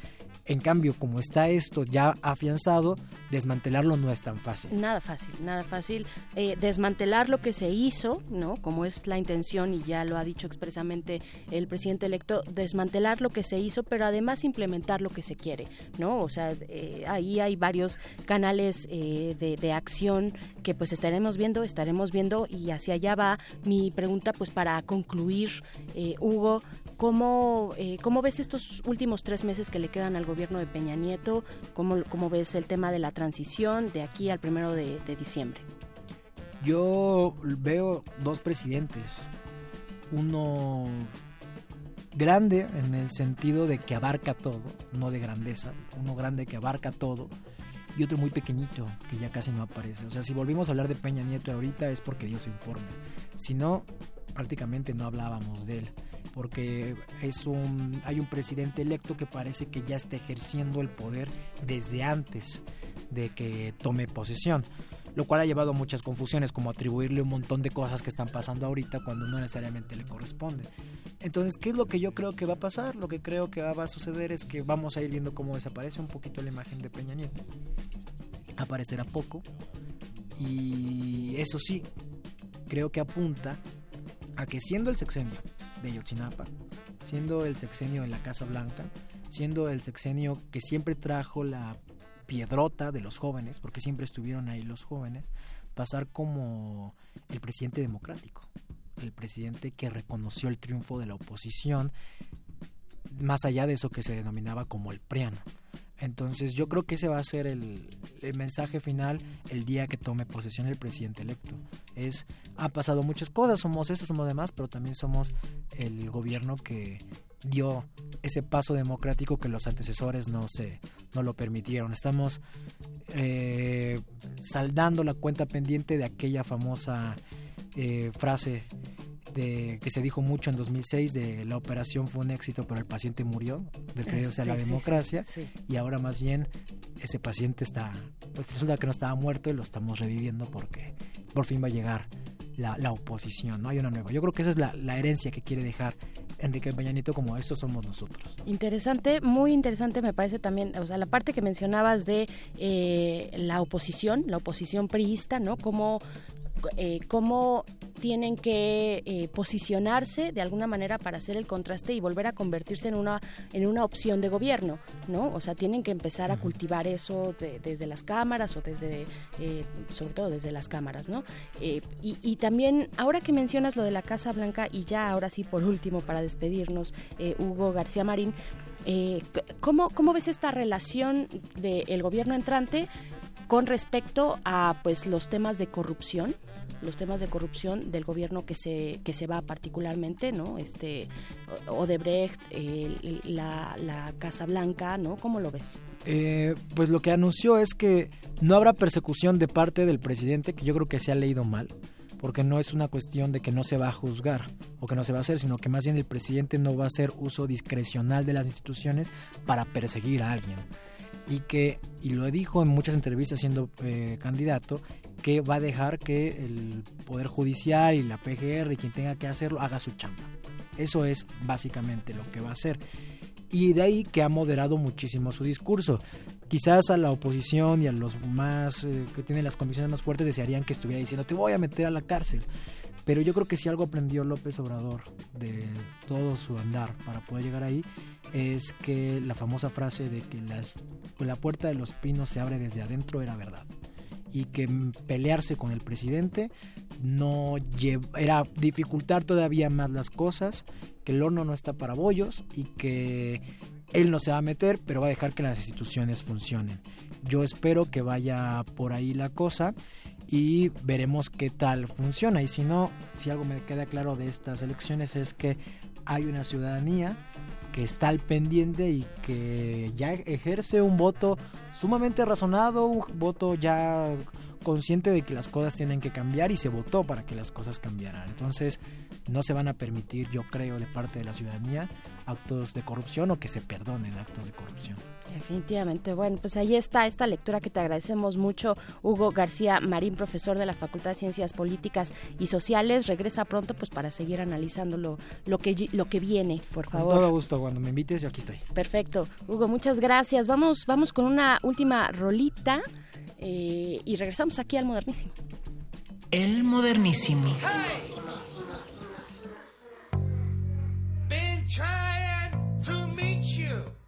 En cambio, como está esto ya afianzado, desmantelarlo no es tan fácil. Nada fácil, nada fácil. Eh, desmantelar lo que se hizo, ¿no? Como es la intención y ya lo ha dicho expresamente el presidente electo, desmantelar lo que se hizo, pero además implementar lo que se quiere, ¿no? O sea, eh, ahí hay varios canales eh, de, de, acción que pues estaremos viendo, estaremos viendo y hacia allá va mi pregunta, pues para concluir, Hugo, ¿cómo, ¿cómo ves estos últimos tres meses que le quedan al gobierno de Peña Nieto? ¿Cómo, cómo ves el tema de la transición de aquí al primero de, de diciembre? Yo veo dos presidentes. Uno grande en el sentido de que abarca todo, no de grandeza, uno grande que abarca todo y otro muy pequeñito que ya casi no aparece. O sea, si volvimos a hablar de Peña Nieto ahorita es porque Dios informe. Si no, prácticamente no hablábamos de él porque es un, hay un presidente electo que parece que ya está ejerciendo el poder desde antes de que tome posesión lo cual ha llevado a muchas confusiones, como atribuirle un montón de cosas que están pasando ahorita cuando no necesariamente le corresponde. Entonces, ¿qué es lo que yo creo que va a pasar? Lo que creo que va a suceder es que vamos a ir viendo cómo desaparece un poquito la imagen de Peña Nieto. Aparecerá poco. Y eso sí, creo que apunta a que siendo el sexenio de Yotzinapa, siendo el sexenio en la Casa Blanca, siendo el sexenio que siempre trajo la piedrota de los jóvenes, porque siempre estuvieron ahí los jóvenes, pasar como el presidente democrático, el presidente que reconoció el triunfo de la oposición, más allá de eso que se denominaba como el priano. Entonces yo creo que ese va a ser el, mensaje final el día que tome posesión el presidente electo. Es, ha pasado muchas cosas, somos esto, somos demás, pero también somos el gobierno que dio ese paso democrático que los antecesores no se no lo permitieron. Estamos eh, saldando la cuenta pendiente de aquella famosa eh, frase de, que se dijo mucho en 2006 de la operación fue un éxito pero el paciente murió, refiriéndose a la democracia y ahora más bien ese paciente está, pues resulta que no estaba muerto y lo estamos reviviendo porque por fin va a llegar la, la oposición, no hay una nueva. Yo creo que esa es la, herencia que quiere dejar Enrique Peña Nieto como estos somos nosotros. Interesante, muy interesante me parece también, o sea, la parte que mencionabas de eh, la oposición, la oposición priista, ¿no? Como eh, cómo tienen que eh, posicionarse de alguna manera para hacer el contraste y volver a convertirse en una en una opción de gobierno, ¿no? O sea, tienen que empezar a cultivar eso desde las cámaras o desde, eh, sobre todo desde las cámaras, ¿no? Y, y, también, ahora que mencionas lo de la Casa Blanca y ya ahora sí por último para despedirnos, Hugo García Marín, ¿cómo, ¿cómo ves esta relación del gobierno entrante con respecto a pues los temas de corrupción? Los temas de corrupción del gobierno que se que se va particularmente no este Odebrecht la, la Casa Blanca no cómo lo ves eh, pues lo que anunció es que no habrá persecución de parte del presidente que yo creo que se ha leído mal porque no es una cuestión de que no se va a juzgar o que no se va a hacer, sino que más bien el presidente no va a hacer uso discrecional de las instituciones para perseguir a alguien. Y que, y lo dijo en muchas entrevistas siendo eh, candidato, que va a dejar que el Poder Judicial y la PGR y quien tenga que hacerlo haga su chamba. Eso es básicamente lo que va a hacer. Y de ahí que ha moderado muchísimo su discurso. Quizás a la oposición y a los más eh, que tienen las convicciones más fuertes desearían que estuviera diciendo te voy a meter a la cárcel. Pero yo creo que si algo aprendió López Obrador de todo su andar para poder llegar ahí es que la famosa frase de que las, la puerta de los pinos se abre desde adentro era verdad y que pelearse con el presidente no era dificultar todavía más las cosas, que el horno no está para bollos y que él no se va a meter, pero va a dejar que las instituciones funcionen. Yo espero que vaya por ahí la cosa y veremos qué tal funciona. Y si no, si algo me queda claro de estas elecciones es que hay una ciudadanía que está al pendiente y que ya ejerce un voto sumamente razonado, un voto ya consciente de que las cosas tienen que cambiar y se votó para que las cosas cambiaran. Entonces, no se van a permitir, yo creo, de parte de la ciudadanía actos de corrupción o que se perdonen actos de corrupción. Definitivamente. Bueno, pues ahí está esta lectura que te agradecemos mucho, Hugo García Marín, profesor de la Facultad de Ciencias Políticas y Sociales. Regresa pronto pues para seguir analizando lo, lo, que, lo que viene, por favor. Con todo gusto, cuando me invites yo aquí estoy. Perfecto. Hugo, muchas gracias. Vamos, vamos con una última rolita eh, y regresamos aquí al modernísimo. El modernísimo. trying to meet you.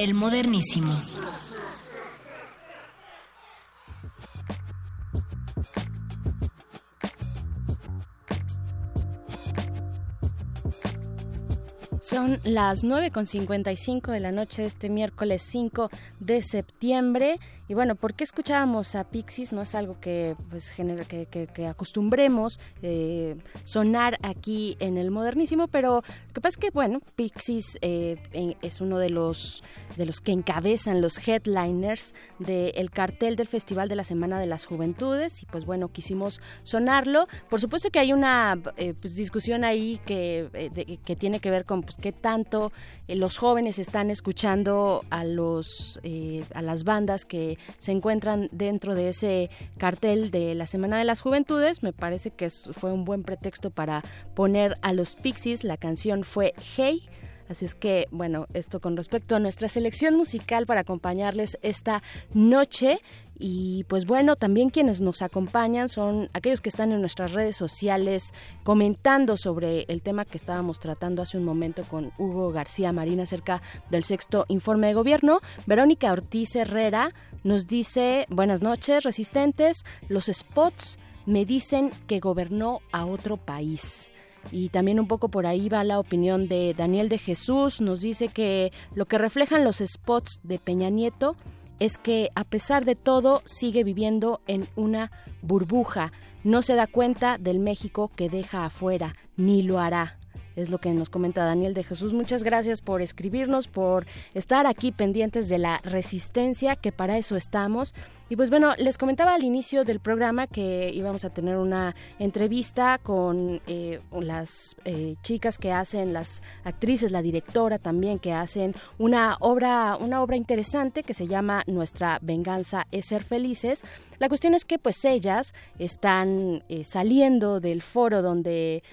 El modernísimo. Son las 9.55 de la noche de este miércoles 5 de septiembre y bueno, ¿por qué escuchábamos a Pixies? No es algo que, pues, genera, que, acostumbremos eh, sonar aquí en el modernísimo, pero lo que pasa es que, bueno, Pixies eh, es uno de los, de los que encabezan los headliners del cartel del Festival de la Semana de las Juventudes. Y pues bueno, quisimos sonarlo. Por supuesto que hay una eh, pues, discusión ahí que, que tiene que ver con pues, qué tanto los jóvenes están escuchando a, los, las bandas que se encuentran dentro de ese cartel de la Semana de las Juventudes. Me parece que fue un buen pretexto para poner a los Pixies. La canción fue Hey. Así es que, bueno, esto con respecto a nuestra selección musical para acompañarles esta noche. Y pues bueno, también quienes nos acompañan son aquellos que están en nuestras redes sociales comentando sobre el tema que estábamos tratando hace un momento con Hugo García Marín acerca del sexto informe de gobierno. Verónica Ortiz Herrera nos dice, buenas noches, resistentes, los spots me dicen que gobernó a otro país. Y también un poco por ahí va la opinión de Daniel de Jesús, nos dice que lo que reflejan los spots de Peña Nieto es que a pesar de todo sigue viviendo en una burbuja, no se da cuenta del México que deja afuera, ni lo hará es lo que nos comenta Daniel de Jesús. Muchas gracias por escribirnos, por estar aquí pendientes de la resistencia, que para eso estamos. Y pues bueno, les comentaba al inicio del programa que íbamos a tener una entrevista con eh, las eh, chicas que hacen, las actrices, la directora también que hacen una obra, una obra interesante que se llama Nuestra venganza es ser felices. La cuestión es que pues ellas están eh, saliendo del foro donde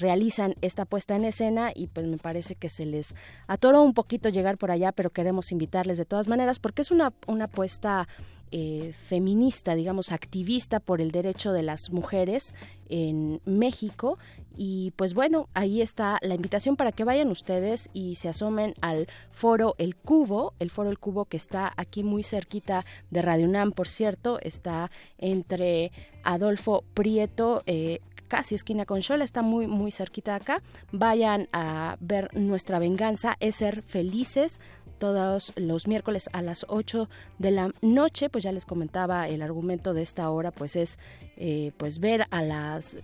realizan esta puesta en escena y pues me parece que se les atoró un poquito llegar por allá, pero queremos invitarles de todas maneras porque es una, una puesta eh, feminista, digamos, activista por el derecho de las mujeres en México. Y pues bueno, ahí está la invitación para que vayan ustedes y se asomen al foro El Cubo, el foro El Cubo que está aquí muy cerquita de Radio UNAM, por cierto, está entre Adolfo Prieto, eh, casi esquina con Shola, está muy muy cerquita acá. Vayan a ver nuestra venganza, es ser felices todos los miércoles a las 8 de la noche, pues ya les comentaba el argumento de esta hora, pues es eh, pues ver a las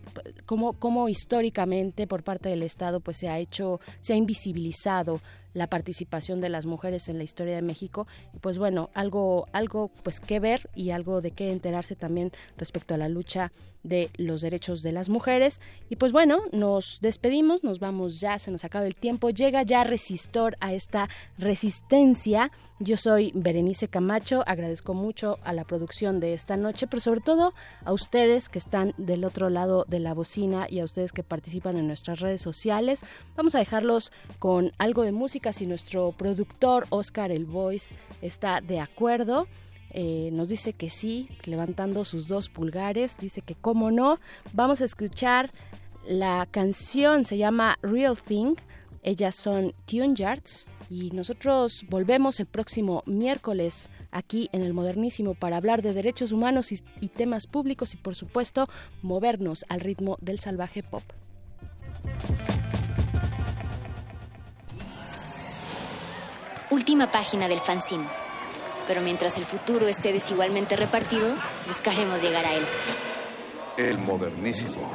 cómo, cómo históricamente por parte del Estado pues se ha hecho, se ha invisibilizado la participación de las mujeres en la historia de México pues bueno algo algo pues que ver y algo de qué enterarse también respecto a la lucha de los derechos de las mujeres. Y pues bueno, nos despedimos, nos vamos ya, se nos acaba el tiempo, llega ya Resistor a esta resistencia. Yo soy Berenice Camacho, agradezco mucho a la producción de esta noche, pero sobre todo a ustedes que están del otro lado de la bocina y a ustedes que participan en nuestras redes sociales. Vamos a dejarlos con algo de música si nuestro productor Oscar El Voice está de acuerdo. Eh, nos dice que sí, levantando sus dos pulgares, dice que cómo no. Vamos a escuchar la canción, se llama Real Thing. Ellas son Tune Yards y nosotros volvemos el próximo miércoles aquí en el Modernísimo para hablar de derechos humanos y, y temas públicos y por supuesto movernos al ritmo del salvaje pop. Última página del fanzine pero mientras el futuro esté desigualmente repartido, buscaremos llegar a él. El modernísimo.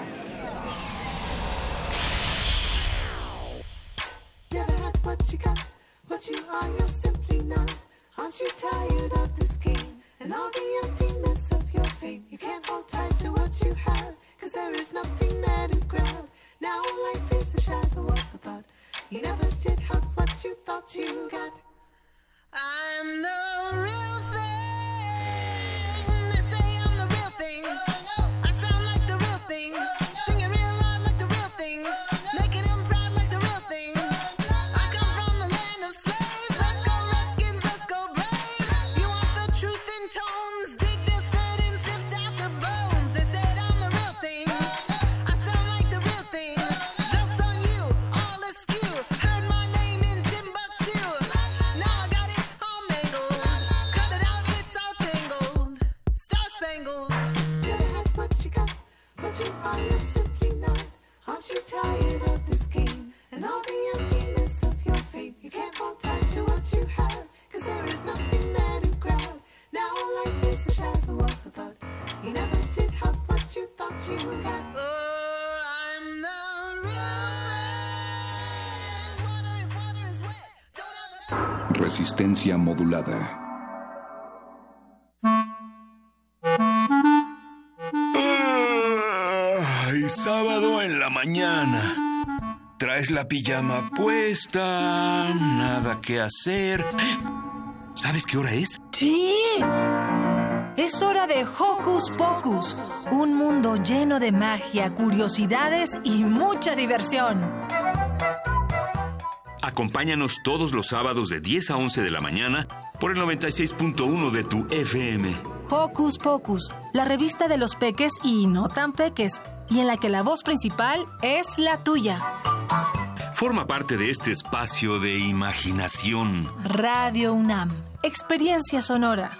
Aren't Aren't you tired of this game and all the emptiness of your fame? You can't hold tight to what you have, cause there is nothing there to grab. Now life is a shadow of the thought. You never did have what you thought you got. I'm the real thing. Resistencia modulada. Ay, sábado en la mañana. Traes la pijama puesta, nada que hacer. ¿Sabes qué hora es? Sí. Es hora de Hocus Pocus, un mundo lleno de magia, curiosidades y mucha diversión. Acompáñanos todos los sábados de 10 a 11 de la mañana por el 96.1 de tu FM. Hocus Pocus, la revista de los peques y no tan peques, y en la que la voz principal es la tuya. Forma parte de este espacio de imaginación. Radio UNAM, experiencia sonora.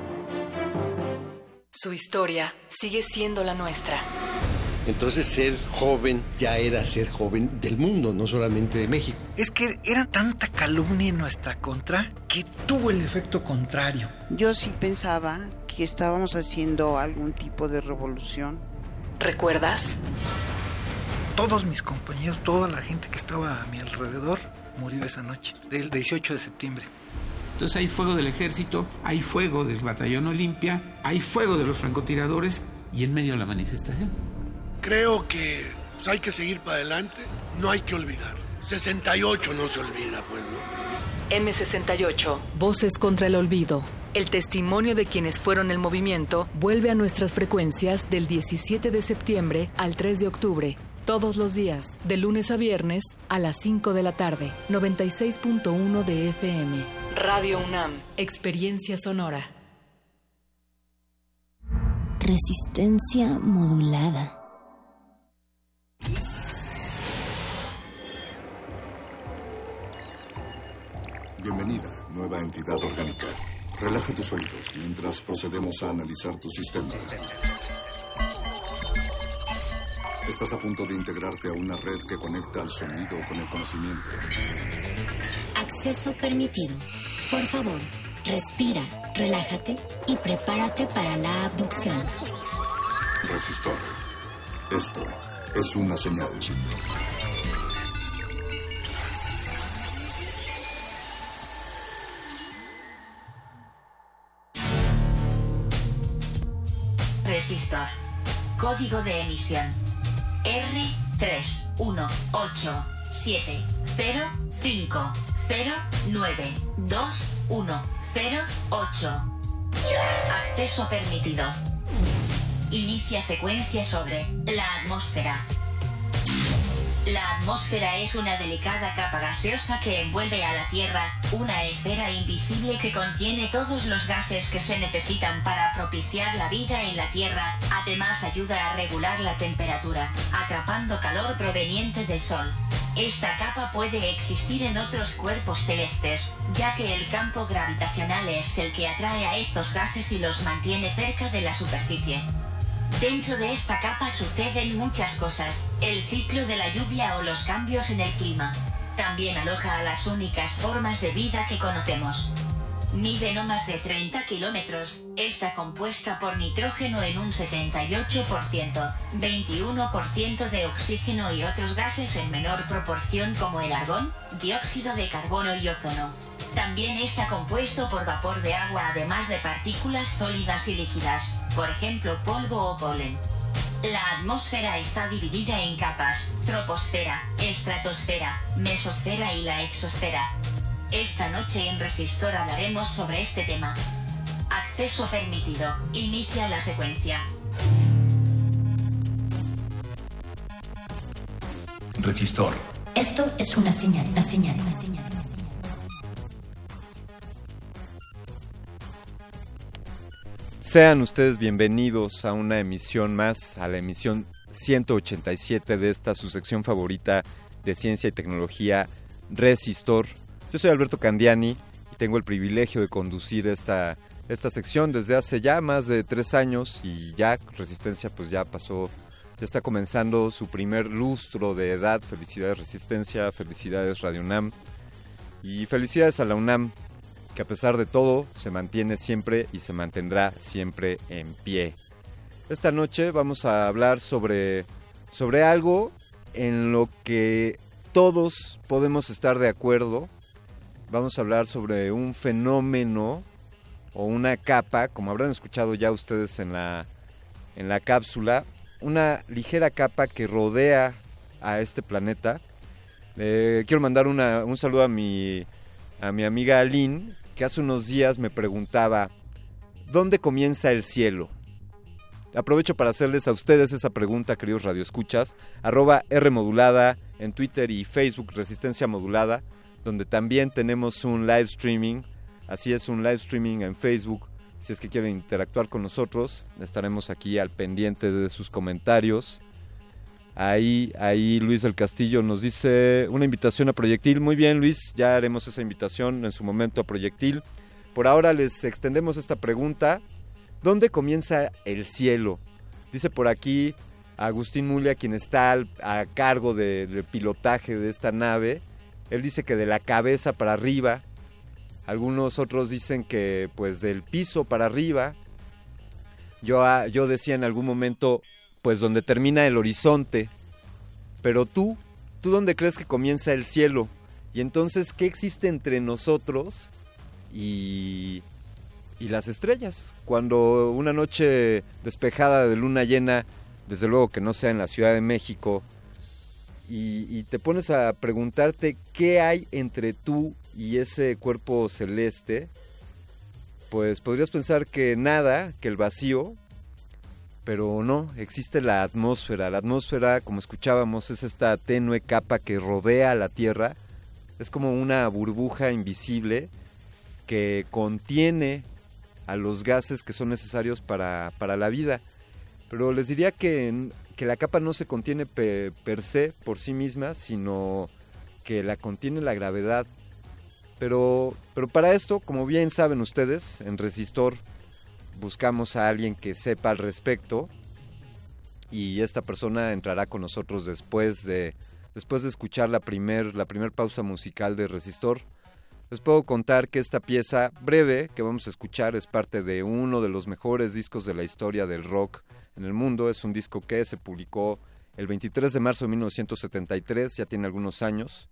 Su historia sigue siendo la nuestra. Entonces ser joven ya era ser joven del mundo, no solamente de México. Es que era tanta calumnia en nuestra contra que tuvo el efecto contrario. Yo sí pensaba que estábamos haciendo algún tipo de revolución. ¿Recuerdas? Todos mis compañeros, toda la gente que estaba a mi alrededor murió esa noche, del 18 de septiembre. Entonces hay fuego del ejército, hay fuego del batallón Olimpia, hay fuego de los francotiradores y en medio la manifestación. Creo que pues, hay que seguir para adelante, no hay que olvidar. 68 no se olvida, pueblo. M68, Voces contra el Olvido. El testimonio de quienes fueron el movimiento vuelve a nuestras frecuencias del 17 de septiembre al 3 de octubre. Todos los días, de lunes a viernes, a las 5 de la tarde, 96.1 de FM. Radio UNAM, Experiencia Sonora. Resistencia modulada. Bienvenida, nueva entidad orgánica. Relaja tus oídos mientras procedemos a analizar tu sistema. Estás a punto de integrarte a una red que conecta al sonido con el conocimiento. Acceso permitido. Por favor, respira, relájate y prepárate para la abducción. Resistor. Esto es una señal. Resistor. Código de emisión. R3187050092108. Acceso permitido. Inicia secuencia sobre la atmósfera. La atmósfera es una delicada capa gaseosa que envuelve a la Tierra, una esfera invisible que contiene todos los gases que se necesitan para propiciar la vida en la Tierra, además ayuda a regular la temperatura, atrapando calor proveniente del Sol. Esta capa puede existir en otros cuerpos celestes, ya que el campo gravitacional es el que atrae a estos gases y los mantiene cerca de la superficie. Dentro de esta capa suceden muchas cosas, el ciclo de la lluvia o los cambios en el clima. También aloja a las únicas formas de vida que conocemos. Mide no más de 30 kilómetros, está compuesta por nitrógeno en un 78%, 21% de oxígeno y otros gases en menor proporción como el argón, dióxido de carbono y ozono. También está compuesto por vapor de agua además de partículas sólidas y líquidas, por ejemplo polvo o polen. La atmósfera está dividida en capas, troposfera, estratosfera, mesosfera y la exosfera. Esta noche en Resistor hablaremos sobre este tema. Acceso permitido. Inicia la secuencia. Resistor. Esto es una señal, una señal, una señal. Sean ustedes bienvenidos a una emisión más, a la emisión 187 de esta su sección favorita de ciencia y tecnología Resistor. Yo soy Alberto Candiani y tengo el privilegio de conducir esta, esta sección desde hace ya más de tres años y ya Resistencia pues ya pasó, ya está comenzando su primer lustro de edad. Felicidades Resistencia, felicidades Radio UNAM y felicidades a la UNAM que a pesar de todo se mantiene siempre y se mantendrá siempre en pie. Esta noche vamos a hablar sobre, sobre algo en lo que todos podemos estar de acuerdo. Vamos a hablar sobre un fenómeno o una capa, como habrán escuchado ya ustedes en la, en la cápsula, una ligera capa que rodea a este planeta. Eh, quiero mandar una, un saludo a mi, a mi amiga Aline, hace unos días me preguntaba, ¿dónde comienza el cielo? Aprovecho para hacerles a ustedes esa pregunta, queridos radioescuchas, arroba R modulada en Twitter y Facebook Resistencia Modulada, donde también tenemos un live streaming, así es un live streaming en Facebook, si es que quieren interactuar con nosotros, estaremos aquí al pendiente de sus comentarios. Ahí, ahí Luis del Castillo nos dice una invitación a Proyectil. Muy bien, Luis, ya haremos esa invitación en su momento a Proyectil. Por ahora les extendemos esta pregunta. ¿Dónde comienza el cielo? Dice por aquí Agustín Mulia, quien está a cargo de- del pilotaje de esta nave. Él dice que de la cabeza para arriba. Algunos otros dicen que pues del piso para arriba. Yo, ah, yo decía en algún momento, pues donde termina el horizonte. Pero tú, ¿tú dónde crees que comienza el cielo? Y entonces, ¿qué existe entre nosotros y, y las estrellas? Cuando una noche despejada de luna llena, desde luego que no sea en la Ciudad de México, y, y te pones a preguntarte qué hay entre tú y ese cuerpo celeste, pues podrías pensar que nada, que el vacío, pero no, existe la atmósfera. La atmósfera, como escuchábamos, es esta tenue capa que rodea a la Tierra. Es como una burbuja invisible que contiene a los gases que son necesarios para, para la vida. Pero les diría que, que la capa no se contiene pe- per se por sí misma, sino que la contiene la gravedad. Pero, pero para esto, como bien saben ustedes, en Resistor buscamos a alguien que sepa al respecto y esta persona entrará con nosotros después de después de escuchar la primer la primer pausa musical de Resistor. Les puedo contar que esta pieza breve que vamos a escuchar es parte de uno de los mejores discos de la historia del rock en el mundo. Es un disco que se publicó el 23 de marzo de 1973, ya tiene algunos años.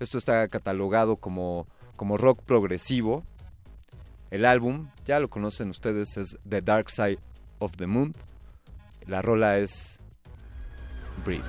Esto está catalogado como, como rock progresivo. El álbum, ya lo conocen ustedes, es The Dark Side of the Moon. La rola es Breathe.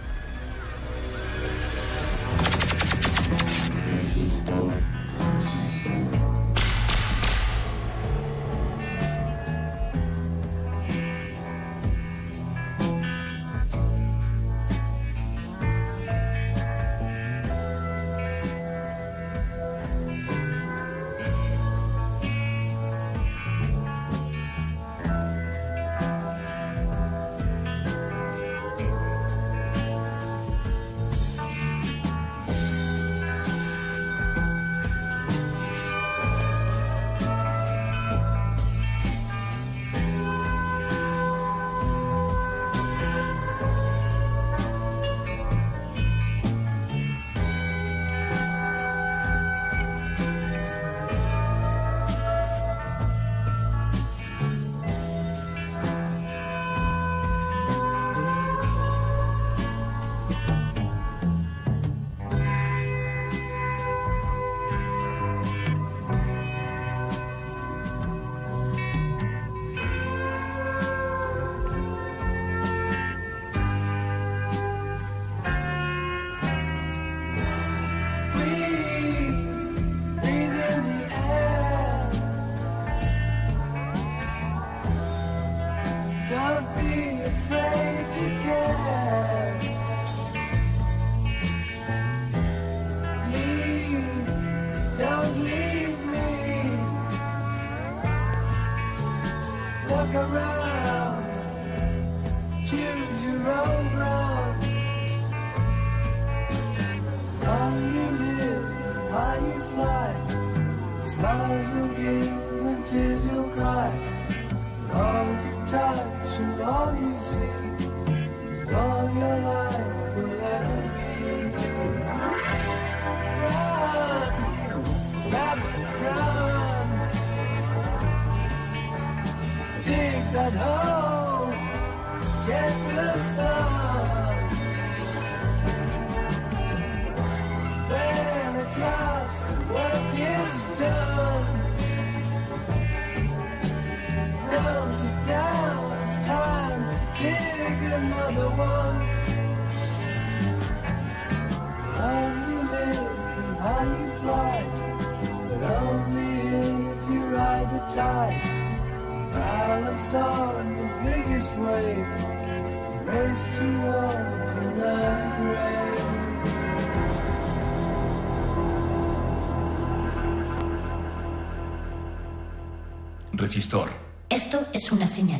Una señal.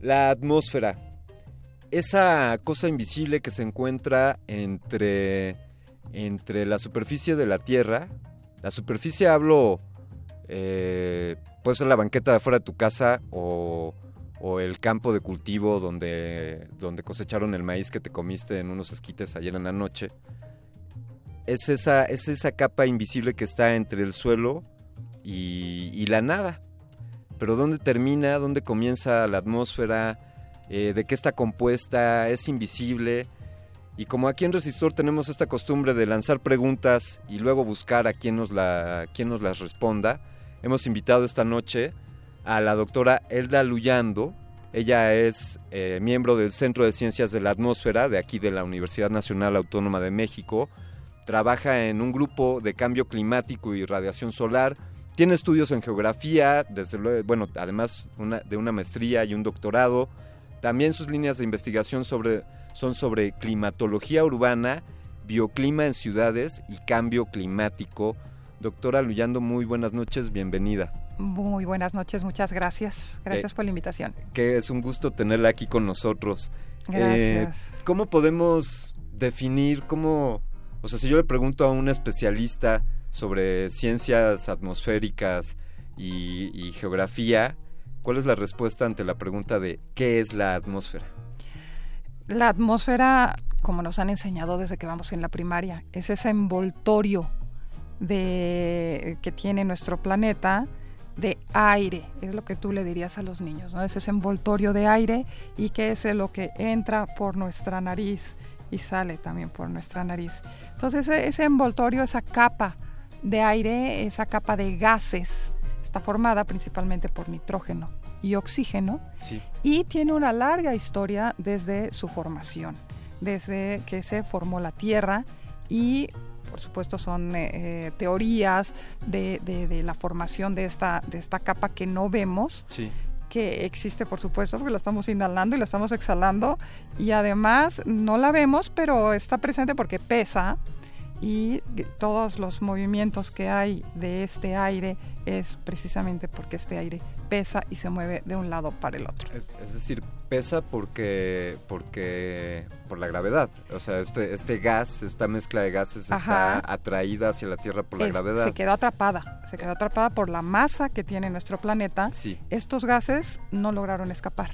La atmósfera. Esa cosa invisible que se encuentra entre, entre la superficie de la Tierra. La superficie hablo, eh, puede ser la banqueta de afuera de tu casa o, o el campo de cultivo donde, donde cosecharon el maíz que te comiste en unos esquites ayer en la noche. Es esa, es esa capa invisible que está entre el suelo y, la nada. Pero ¿dónde termina? ¿Dónde comienza la atmósfera? Eh, ¿De qué está compuesta? ¿Es invisible? Y como aquí en Resistor tenemos esta costumbre de lanzar preguntas y luego buscar a quien nos, la, quien nos las responda, hemos invitado esta noche a la doctora Elda Luyando. Ella es eh, miembro del Centro de Ciencias de la Atmósfera de aquí de la Universidad Nacional Autónoma de México. Trabaja en un grupo de cambio climático y radiación solar. Tiene estudios en geografía, desde luego, bueno, además una, de una maestría y un doctorado. También sus líneas de investigación sobre, son sobre climatología urbana, bioclima en ciudades y cambio climático. Doctora Luyando, muy buenas noches, bienvenida. Muy buenas noches, muchas gracias. Gracias Eh, por la invitación. Que es un gusto tenerla aquí con nosotros. Gracias. Eh, ¿Cómo podemos definir cómo, o sea, si yo le pregunto a un especialista sobre ciencias atmosféricas y, geografía, ¿cuál es la respuesta ante la pregunta de qué es la atmósfera? La atmósfera, como nos han enseñado desde que vamos en la primaria, es ese envoltorio de, que tiene nuestro planeta de aire, es lo que tú le dirías a los niños, ¿no? Es ese envoltorio de aire y que es lo que entra por nuestra nariz y sale también por nuestra nariz. Entonces ese, envoltorio, esa capa de aire, esa capa de gases, está formada principalmente por nitrógeno y oxígeno Sí. y tiene una larga historia desde su formación, desde que se formó la Tierra y por supuesto son eh, eh, teorías de, de- de la formación de esta, de esta capa que no vemos, Sí. Que existe por supuesto porque la estamos inhalando y la estamos exhalando y además no la vemos pero está presente porque pesa y todos los movimientos que hay de este aire es precisamente porque este aire pesa y se mueve de un lado para el otro. Es, es decir, pesa porque, porque, por la gravedad. O sea, este, este gas, esta mezcla de gases Ajá. está atraída hacia la Tierra por la Es- gravedad. Se quedó atrapada, se quedó atrapada por la masa que tiene nuestro planeta. Sí. Estos gases no lograron escapar.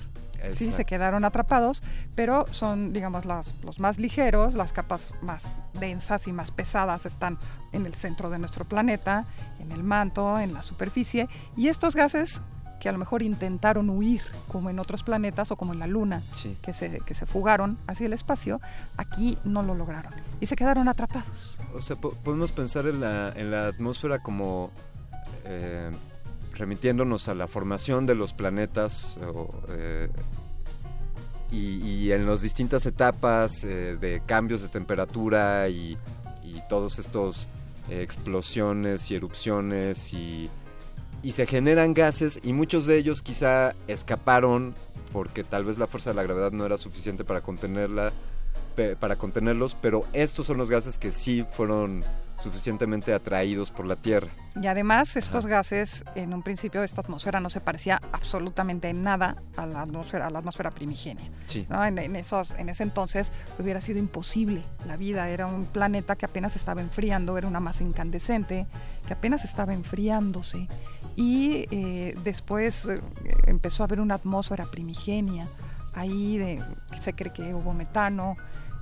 Sí, se quedaron atrapados, pero son, digamos, las- los más ligeros, las capas más densas y más pesadas están en el centro de nuestro planeta, en el manto, en la superficie, y estos gases que a lo mejor intentaron huir, como en otros planetas o como en la Luna, Sí. que, se, que se fugaron hacia el espacio, aquí no lo lograron y se quedaron atrapados. O sea, po- podemos pensar en la, en la atmósfera como eh, remitiéndonos a la formación de los planetas o, eh, y, en las distintas etapas eh, de cambios de temperatura y, y todos estos eh, explosiones y erupciones y, y se generan gases y muchos de ellos quizá escaparon porque tal vez la fuerza de la gravedad no era suficiente para contenerla para contenerlos, pero estos son los gases que sí fueron suficientemente atraídos por la Tierra. Y además estos gases, en un principio esta atmósfera no se parecía absolutamente en nada a la atmósfera, a la atmósfera primigenia. Sí. ¿no? En, en esos, en ese entonces hubiera sido imposible la vida, era un planeta que apenas estaba enfriando, era una masa incandescente que apenas estaba enfriándose y eh, después eh, empezó a haber una atmósfera primigenia, ahí de, se cree que hubo metano,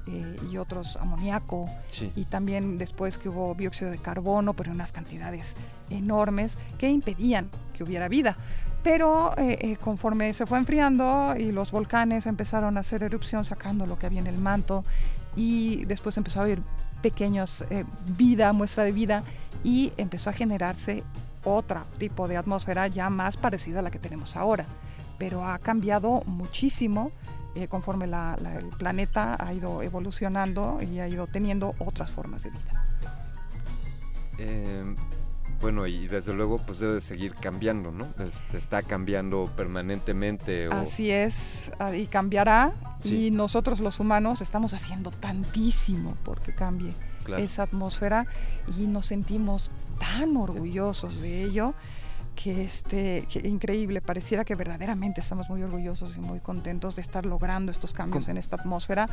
eh, y otros amoníaco Sí. y también después que hubo dióxido de carbono, pero en unas cantidades enormes que impedían que hubiera vida. Pero eh, eh, conforme se fue enfriando y los volcanes empezaron a hacer erupción sacando lo que había en el manto y después empezó a haber pequeños vida, muestra de vida y empezó a generarse otro tipo de atmósfera ya más parecida a la que tenemos ahora. Pero ha cambiado muchísimo eh, conforme la- la- el planeta ha ido evolucionando y ha ido teniendo otras formas de vida. Eh, bueno, y desde luego pues debe de seguir cambiando, ¿no? Este, está cambiando permanentemente. O, Así es, ah, y cambiará. Sí. Y nosotros los humanos estamos haciendo tantísimo porque cambie esa atmósfera y nos sentimos tan orgullosos de ello que este que increíble. Pareciera que verdaderamente estamos muy orgullosos y muy contentos de estar logrando estos cambios en esta atmósfera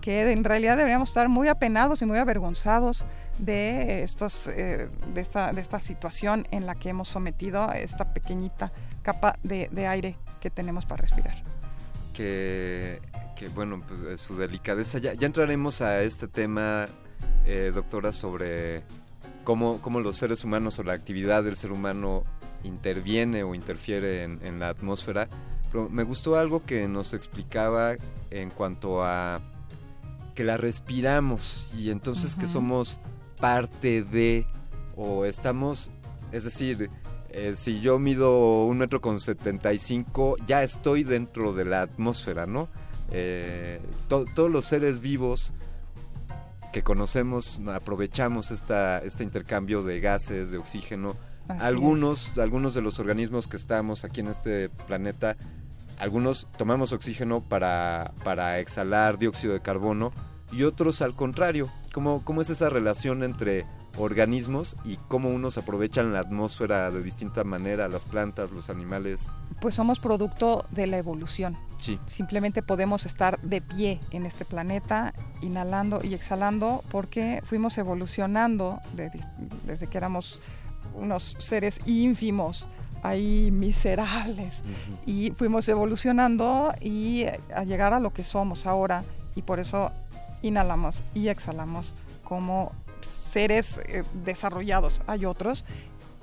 que en realidad deberíamos estar muy apenados y muy avergonzados de estos eh, de esta de esta situación en la que hemos sometido a esta pequeñita capa de, de aire que tenemos para respirar. Que, que bueno pues su delicadeza. Ya, ya entraremos a este tema eh, doctora sobre cómo, cómo los seres humanos o la actividad del ser humano interviene o interfiere en, la atmósfera. Pero me gustó algo que nos explicaba en cuanto a que la respiramos y entonces que somos parte de o estamos, es decir, eh, si yo mido un metro con 75, ya estoy dentro de la atmósfera, ¿no? Eh, todos los seres vivos que conocemos aprovechamos esta, este intercambio de gases, de oxígeno, algunos, algunos de los organismos que estamos aquí en este planeta, algunos tomamos oxígeno para, para exhalar dióxido de carbono y otros al contrario. ¿Cómo, ¿Cómo es esa relación entre organismos y cómo unos aprovechan la atmósfera de distinta manera, las plantas, los animales? Pues somos producto de la evolución. Sí. Simplemente podemos estar de pie en este planeta, inhalando y exhalando, porque fuimos evolucionando desde que éramos unos seres ínfimos, ahí miserables, y fuimos evolucionando y a llegar a lo que somos ahora, y por eso inhalamos y exhalamos como seres eh, desarrollados. Hay otros,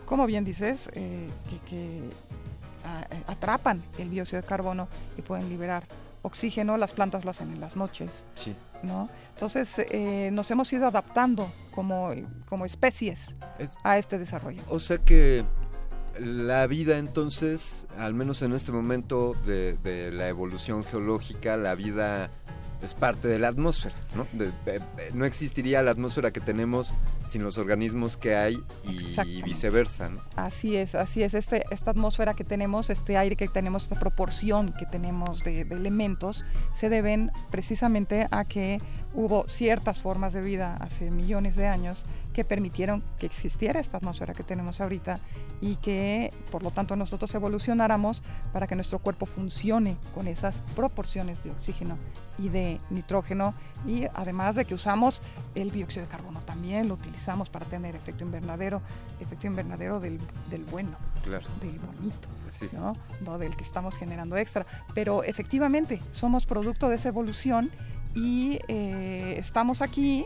como bien dices, eh, que, atrapan el dióxido de carbono y pueden liberar oxígeno. Las plantas lo hacen en las noches. Sí. ¿no? Entonces eh, nos hemos ido adaptando como, como especies a este desarrollo. O sea que la vida entonces, al menos en este momento de, de la evolución geológica, la vida es parte de la atmósfera, ¿no? no existiría la atmósfera que tenemos sin los organismos que hay y viceversa, ¿no? Así es, así es. Este, esta atmósfera que tenemos, este aire que tenemos, esta proporción que tenemos de, de elementos, se deben precisamente a que hubo ciertas formas de vida hace millones de años que permitieron que existiera esta atmósfera que tenemos ahorita y que por lo tanto nosotros evolucionáramos para que nuestro cuerpo funcione con esas proporciones de oxígeno y de nitrógeno y además de que usamos el dióxido de carbono también lo utilizamos para tener efecto invernadero, efecto invernadero del, del bueno, del bonito, ¿no? ¿no? del que estamos generando extra. Pero efectivamente somos producto de esa evolución y eh, estamos aquí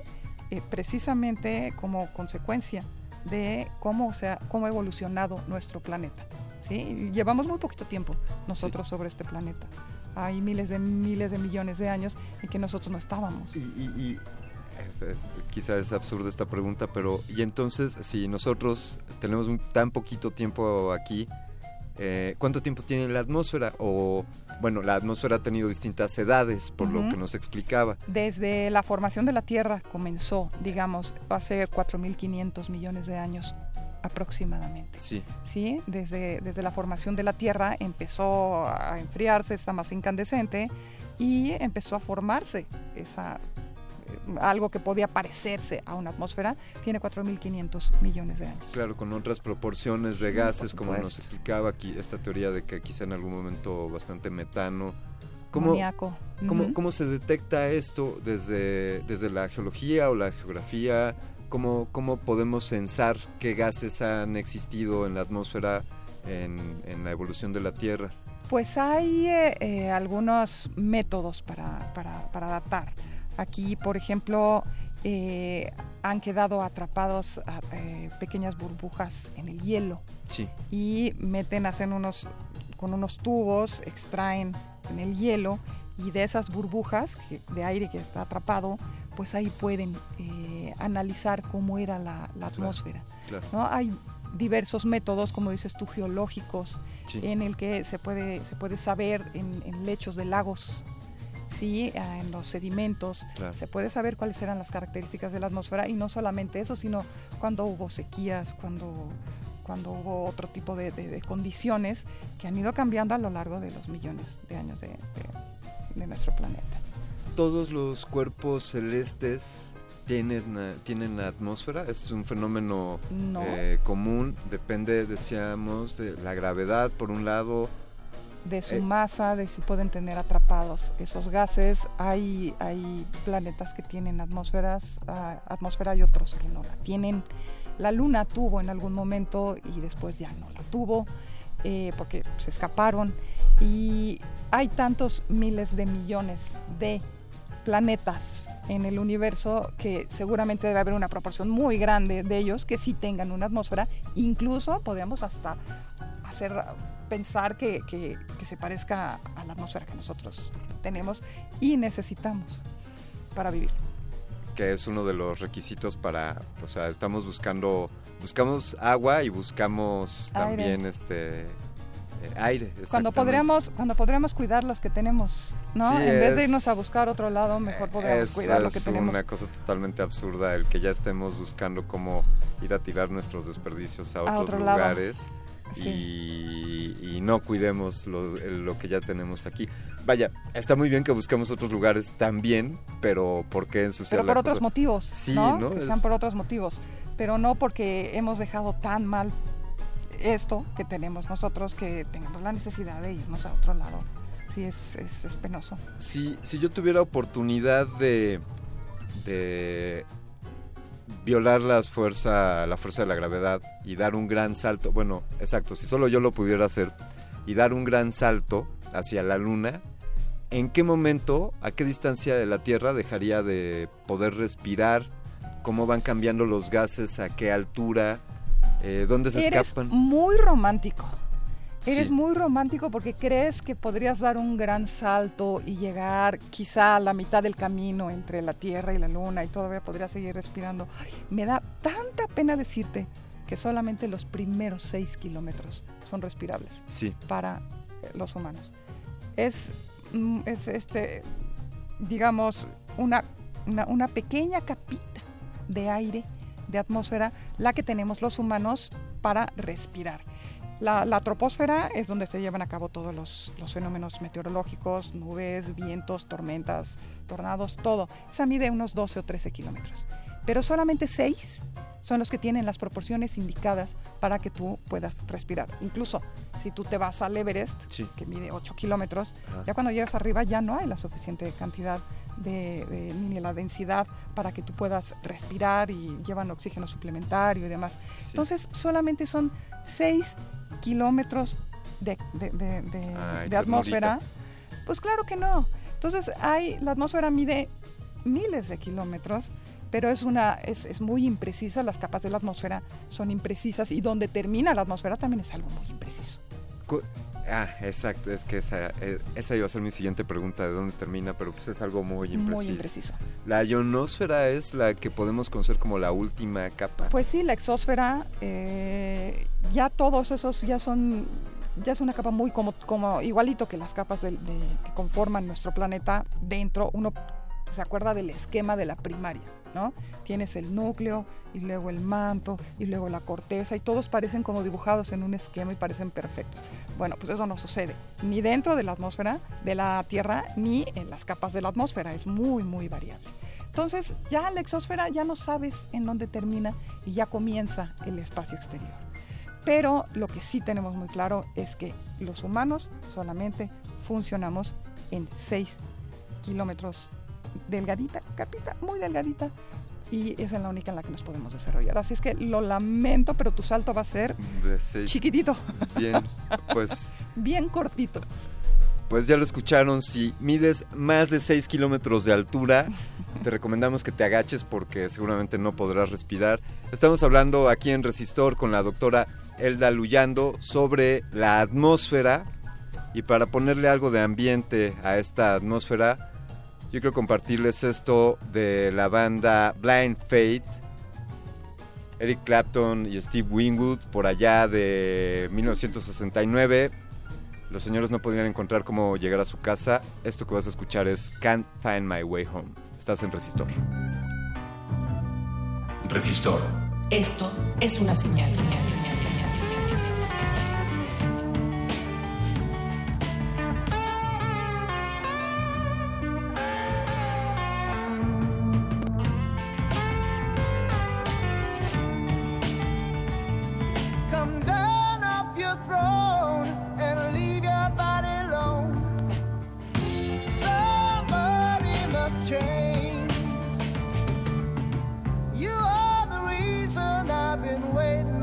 eh, precisamente como consecuencia de cómo, se ha, cómo ha evolucionado nuestro planeta. ¿sí? Llevamos muy poquito tiempo nosotros sobre este planeta. Hay miles de miles de millones de años en que nosotros no estábamos. Y, y, eh, quizá es absurda esta pregunta, pero y entonces si nosotros tenemos tan poquito tiempo aquí, eh, ¿cuánto tiempo tiene la atmósfera? O, bueno, la atmósfera ha tenido distintas edades, por lo que nos explicaba. Desde la formación de la Tierra comenzó, digamos, hace 4.500 millones de años aproximadamente. Sí. ¿Sí? Desde, desde la formación de la Tierra empezó a enfriarse esta masa incandescente y empezó a formarse esa algo que podía parecerse a una atmósfera, tiene 4.500 millones de años. Claro, con otras proporciones de gases, como nos explicaba aquí esta teoría de que quizá en algún momento bastante metano. ¿Cómo, ¿cómo, ¿Cómo, se detecta esto desde, desde la geología o la geografía? ¿Cómo, ¿Cómo podemos censar qué gases han existido en la atmósfera en, en la evolución de la Tierra? Pues hay eh, eh, algunos métodos para, para, para datar. Aquí, por ejemplo, eh, han quedado atrapados eh, pequeñas burbujas en el hielo. Sí. Y meten, hacen unos, con unos tubos, extraen en el hielo y de esas burbujas de aire que está atrapado, pues ahí pueden eh, analizar cómo era la, atmósfera. ¿no? Hay diversos métodos, como dices tú, geológicos, en el que se puede, se puede saber en, en lechos de lagos sí, ah, en los sedimentos, se puede saber cuáles eran las características de la atmósfera y no solamente eso, sino cuando hubo sequías, cuando, cuando hubo otro tipo de, condiciones que han ido cambiando a lo largo de los millones de años de, nuestro planeta. Todos los cuerpos celestes ¿Tienen, eh, ¿Tienen atmósfera? ¿Es un fenómeno No. eh, común? Depende, decíamos, de la gravedad, por un lado. De su Eh. masa, de si pueden tener atrapados esos gases. Hay, hay planetas que tienen atmósferas, ah, atmósfera y otros que no la tienen. La Luna tuvo en algún momento y después ya no la tuvo eh, porque se escaparon. Y hay tantos miles de millones de planetas en el universo que seguramente debe haber una proporción muy grande de ellos que sí tengan una atmósfera. Incluso podríamos hasta hacer pensar que, que- que se parezca a la atmósfera que nosotros tenemos y necesitamos para vivir. que es uno de los requisitos para, o sea, estamos buscando, buscamos agua y buscamos Aire. también este eh, aire. Cuando podríamos, cuando podríamos cuidar los que tenemos, ¿no? Sí, en vez de es- irnos a buscar otro lado, mejor podríamos Es, cuidar lo que es tenemos. una cosa totalmente absurda el que ya estemos buscando cómo ir a tirar nuestros desperdicios a otros otro lado. Sí. y, y no cuidemos lo, que ya tenemos aquí. Vaya, está muy bien que busquemos otros lugares también, pero ¿por qué ensuciar Pero la por otros cosa? motivos, Sí, ¿no? ¿no? Que Es- sean por otros motivos, pero no porque hemos dejado tan mal esto que tenemos nosotros que tengamos la necesidad de irnos a otro lado. Sí, es, es, es penoso. Si, si yo tuviera oportunidad de, de violar las fuerza, la fuerza de la gravedad y dar un gran salto, bueno, exacto, si solo yo lo pudiera hacer y dar un gran salto hacia la luna, ¿en qué momento, a qué distancia de la Tierra dejaría de poder respirar? ¿Cómo van cambiando los gases? ¿A qué altura? Eh, ¿Dónde se Eres escapan? muy romántico. Eres muy romántico porque crees que podrías dar un gran salto y llegar quizá a la mitad del camino entre la Tierra y la Luna y todavía podrías seguir respirando. Ay, me da tanta pena decirte que solamente los primeros seis kilómetros son respirables Sí. para eh, los humanos. Es, mm, es este, digamos, una, una, una pequeña capita de aire, de atmósfera, la que tenemos los humanos para respirar. La, la troposfera es donde se llevan a cabo todos los, los fenómenos meteorológicos, nubes, vientos, tormentas, tornados, todo. Esa mide unos 12 o 13 kilómetros. Pero solamente 6 son los que tienen las proporciones indicadas para que tú puedas respirar. Incluso si tú te vas al Everest, Sí. que mide 8 kilómetros, ya cuando llegas arriba ya no hay la suficiente cantidad de, de- ni la densidad para que tú puedas respirar y llevan oxígeno suplementario y demás. Entonces solamente son 6 kilómetros de, de- de- de- Ay, de atmósfera. Pues claro que no. Entonces hay, la atmósfera mide miles de kilómetros, pero es una, es, es muy imprecisa, las capas de la atmósfera son imprecisas y donde termina la atmósfera también es algo muy impreciso. Ah, exacto, es que esa, eh, esa iba a ser mi siguiente pregunta, de dónde termina, pero pues es algo muy impreciso. Muy impreciso. La ionosfera es la que podemos conocer como la última capa. Pues sí, la exósfera, eh, ya todos esos ya son, ya es una capa muy como, como igualito que las capas del- de- que conforman nuestro planeta dentro. Uno se acuerda del esquema de la primaria, ¿no? Tienes el núcleo y luego el manto y luego la corteza y todos parecen como dibujados en un esquema y parecen perfectos. Bueno, pues eso no sucede ni dentro de la atmósfera de la Tierra ni en las capas de la atmósfera, es muy, muy variable. Entonces ya la exósfera ya no sabes en dónde termina y ya comienza el espacio exterior. Pero lo que sí tenemos muy claro es que los humanos solamente funcionamos en 6 kilómetros delgadita, capita, muy delgadita, y es la única en la que nos podemos desarrollar. Así es que lo lamento, pero tu salto va a ser chiquitito, Bien, pues, bien cortito. pues ya lo escucharon, si mides más de 6 kilómetros de altura, te recomendamos que te agaches porque seguramente no podrás respirar. Estamos hablando aquí en Resistor con la doctora Elda Luyando sobre la atmósfera y para ponerle algo de ambiente a esta atmósfera, yo quiero compartirles esto de la banda Blind Fate. Eric Clapton y Steve Winwood por allá de 1969. Los señores no podían encontrar cómo llegar a su casa. Esto que vas a escuchar es Can't Find My Way Home. Estás en Resistor. Resistor. Esto es una señal. somebody must change. You are the reason I've been waiting.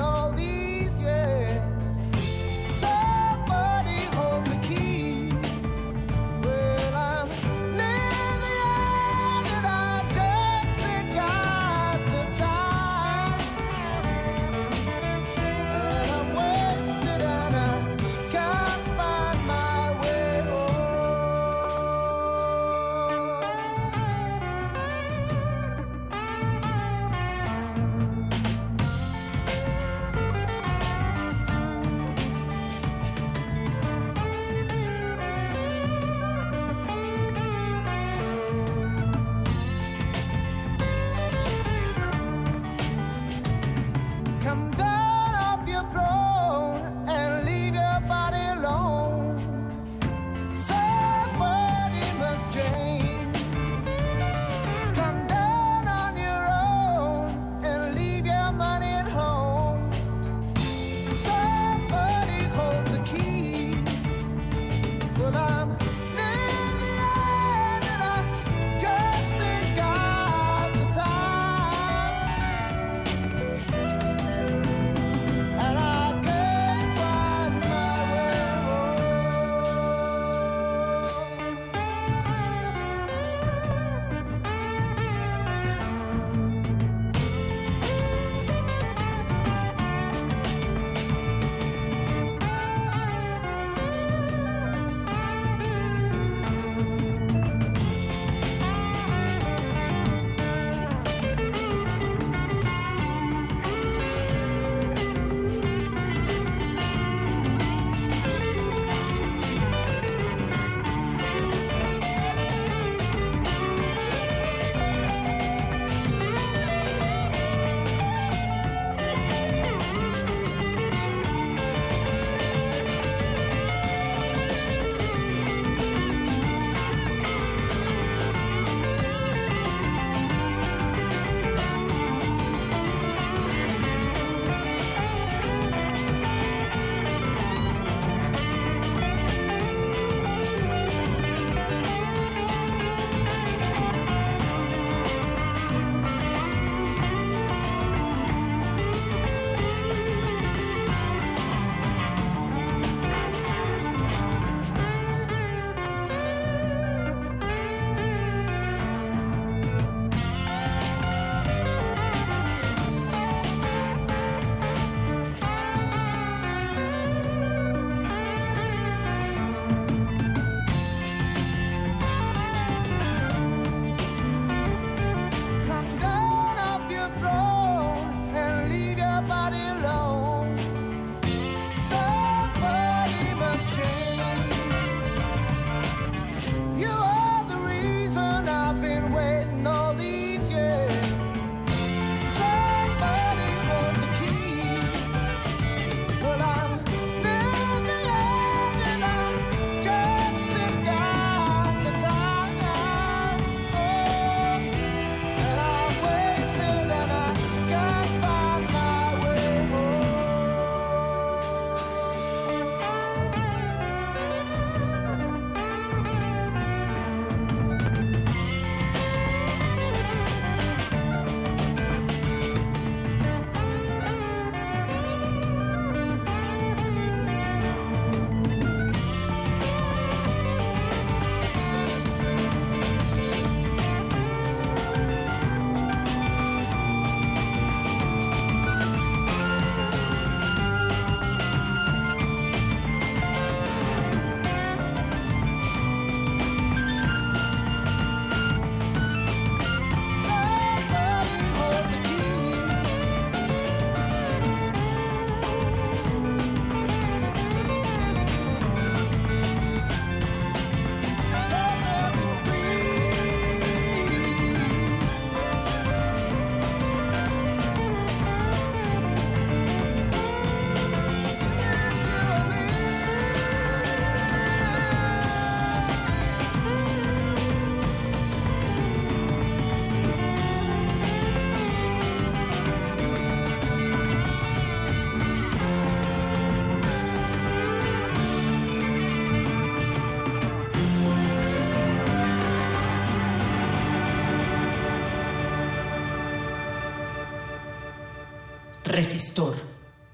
Resistor.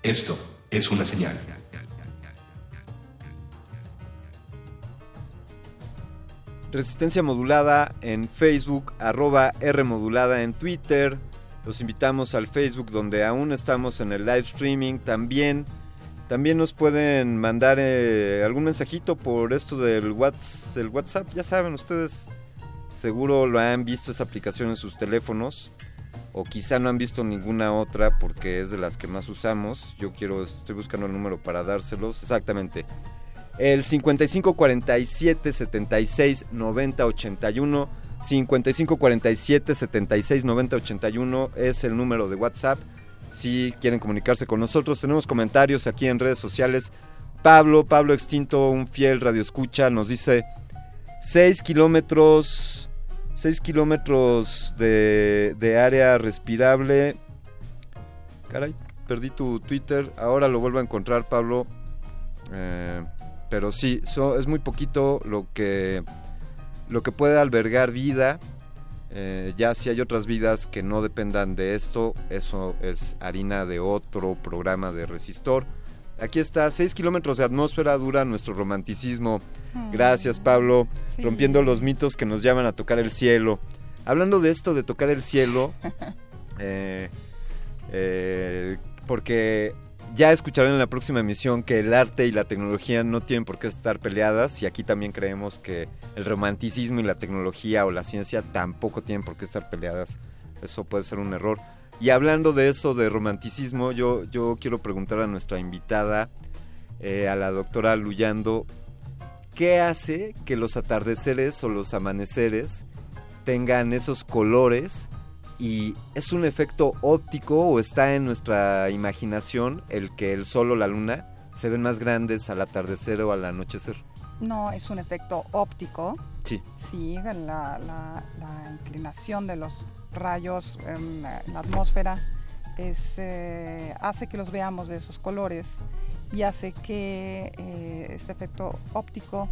Esto es una señal. Resistencia modulada en Facebook, arroba R modulada en Twitter. Los invitamos al Facebook donde aún estamos en el live streaming. También, también nos pueden mandar eh, algún mensajito por esto del Whats- del WhatsApp. Ya saben, ustedes seguro lo han visto esa aplicación en sus teléfonos. O quizá no han visto ninguna otra porque es de las que más usamos. Yo quiero, estoy buscando el número para dárselos. Exactamente. El 55 47 76 90 81. 55 47 76 90 81 es el número de WhatsApp. Si quieren comunicarse con nosotros, tenemos comentarios aquí en redes sociales. Pablo, Pablo Extinto, un fiel radioescucha, nos dice 6 kilómetros, 6 kilómetros de, de área respirable. Caray, perdí tu Twitter, ahora lo vuelvo a encontrar, Pablo. Eh, pero sí, so- es muy poquito lo que, lo que puede albergar vida. Eh, ya si hay otras vidas que no dependan de esto, eso es harina de otro programa de resistor. Aquí está, 6 kilómetros de atmósfera dura nuestro romanticismo. Gracias Pablo, Sí. rompiendo los mitos que nos llaman a tocar el cielo. Hablando de esto de tocar el cielo, eh, eh, porque ya escucharán en la próxima emisión que el arte y la tecnología no tienen por qué estar peleadas y aquí también creemos que el romanticismo y la tecnología o la ciencia tampoco tienen por qué estar peleadas. Eso puede ser un error. Y hablando de eso, de romanticismo, yo, yo quiero preguntar a nuestra invitada, eh, a la doctora Luyando, ¿qué hace que los atardeceres o los amaneceres tengan esos colores y es un efecto óptico o está en nuestra imaginación el que el sol o la luna se ven más grandes al atardecer o al anochecer. No, es un efecto óptico. Sí. Sí, la, la- la inclinación de los rayos en la, en la atmósfera es, eh, hace que los veamos de esos colores y hace que eh, este efecto óptico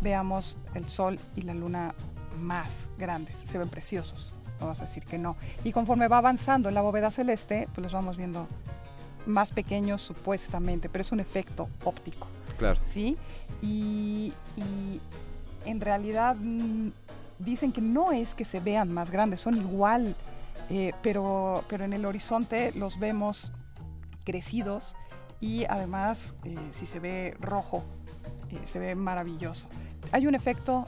veamos el sol y la luna más grandes, se ven preciosos, vamos a decir que no. Y conforme va avanzando en la bóveda celeste, pues los vamos viendo más pequeños supuestamente, pero es un efecto óptico. Claro. ¿sí? Y, y en realidad mm, dicen que no es que se vean más grandes, son igual, eh, pero, pero en el horizonte los vemos crecidos y además eh, si se ve rojo, eh, se ve maravilloso. Hay un efecto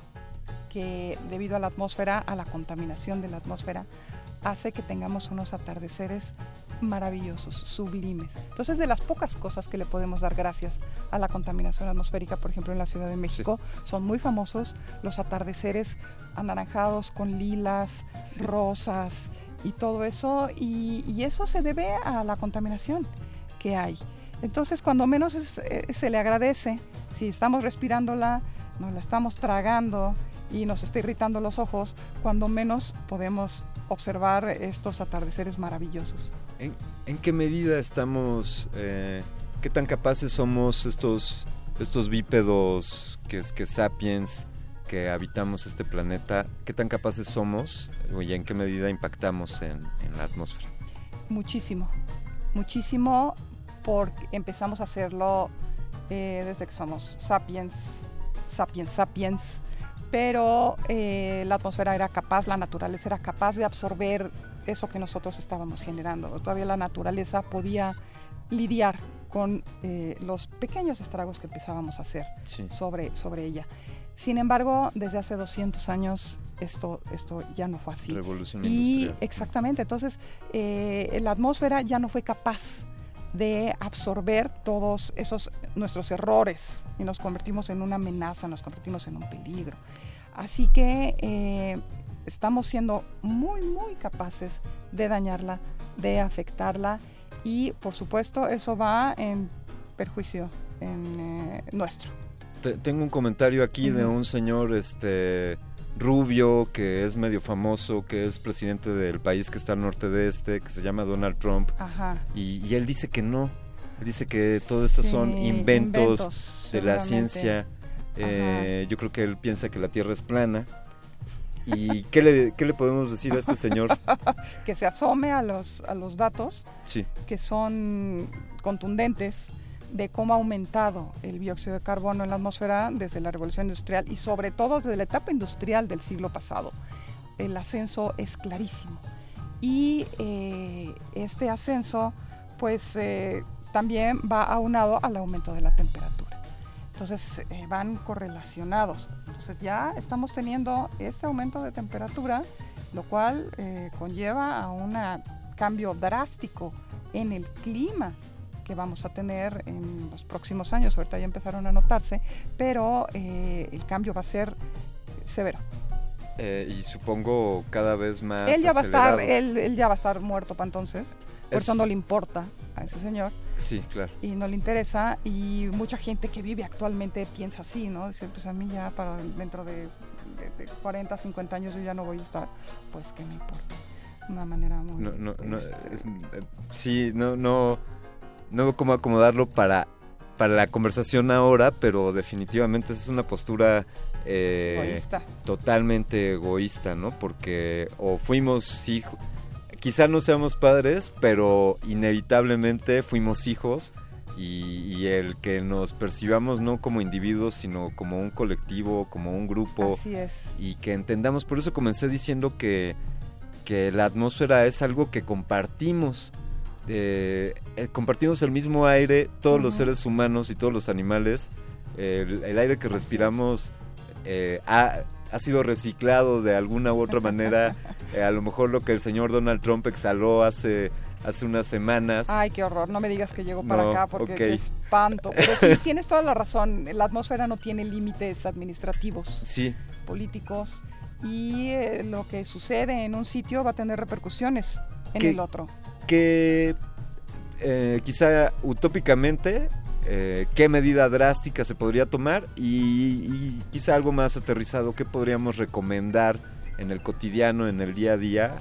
que debido a la atmósfera, a la contaminación de la atmósfera, hace que tengamos unos atardeceres maravillosos, sublimes. Entonces, de las pocas cosas que le podemos dar gracias a la contaminación atmosférica, por ejemplo, en la Ciudad de México, son muy famosos los atardeceres anaranjados con lilas, rosas y todo eso, y, y eso se debe a la contaminación que hay. Entonces, cuando menos es- eh, se le agradece, si estamos respirándola, nos la estamos tragando y nos está irritando los ojos, cuando menos podemos observar estos atardeceres maravillosos. ¿En, qué medida estamos, eh, qué tan capaces somos estos, estos bípedos que es que sapiens que habitamos este planeta, qué tan capaces somos y en qué medida impactamos en, en la atmósfera? Muchísimo, muchísimo porque empezamos a hacerlo eh, desde que somos sapiens, sapiens, sapiens, pero eh, la atmósfera era capaz, la naturaleza era capaz de absorber eso que nosotros estábamos generando. Todavía la naturaleza podía lidiar con eh, los pequeños estragos que empezábamos a hacer Sí. sobre, sobre ella. Sin embargo, desde hace 200 años esto, esto ya no fue así. Revolución y industrial. exactamente, entonces eh, la atmósfera ya no fue capaz de absorber todos esos nuestros errores y nos convertimos en una amenaza, nos convertimos en un peligro. Así que eh, estamos siendo muy, muy capaces de dañarla, de afectarla y por supuesto eso va en perjuicio en, eh, nuestro. Te- tengo un comentario aquí de un señor este rubio que es medio famoso, que es presidente del país que está al norte de este, que se llama Donald Trump. Ajá. Y, y él dice que no. Él dice que todo esto son inventos, inventos, de la ciencia. Eh, yo creo que él piensa que la Tierra es plana. ¿Y qué le, qué le podemos decir a este señor? que se asome a los, a los datos Sí. que son contundentes de cómo ha aumentado el dióxido de carbono en la atmósfera desde la revolución industrial y sobre todo desde la etapa industrial del siglo pasado. El ascenso es clarísimo. Y eh, este ascenso pues eh, también va aunado al aumento de la temperatura. Entonces eh, van correlacionados. Entonces ya estamos teniendo este aumento de temperatura, lo cual eh, conlleva a un cambio drástico en el clima que vamos a tener en los próximos años. Ahorita ya empezaron a notarse, pero eh, el cambio va a ser severo. Eh, y supongo cada vez más Él ya va a estar, él, él ya va a estar muerto para entonces. Por Es- eso no le importa a ese señor. Sí, claro. y no le interesa y mucha gente que vive actualmente piensa así, ¿no? Dice, pues a mí ya para dentro de, de- de 40, 50 años yo ya no voy a estar, pues que me importa. Una manera muy... No, no, no, es- eh, sí, no, no, no veo cómo acomodarlo para, para la conversación ahora, pero definitivamente esa es una postura eh, Egoísta. totalmente egoísta, ¿no? Porque o fuimos hijos, quizá no seamos padres, pero inevitablemente fuimos hijos y, y el que nos percibamos no como individuos, sino como un colectivo, como un grupo Así es. y que entendamos, por eso comencé diciendo que, que la atmósfera es algo que compartimos. eh, eh, compartimos el mismo aire, todos los seres humanos y todos los animales. El, el aire que respiramos eh, ha, sido reciclado de alguna u otra manera. Eh, a lo mejor lo que el señor Donald Trump exhaló hace, hace unas semanas. Ay, qué horror, no me digas que llego para No, acá porque ok. qué espanto. Pero sí, tienes toda la razón, la atmósfera no tiene límites administrativos, Sí, políticos y eh, lo que sucede en un sitio va a tener repercusiones en ¿Qué- el otro. que eh, quizá utópicamente eh, qué medida drástica se podría tomar y, y quizá algo más aterrizado qué podríamos recomendar en el cotidiano, en el día a día,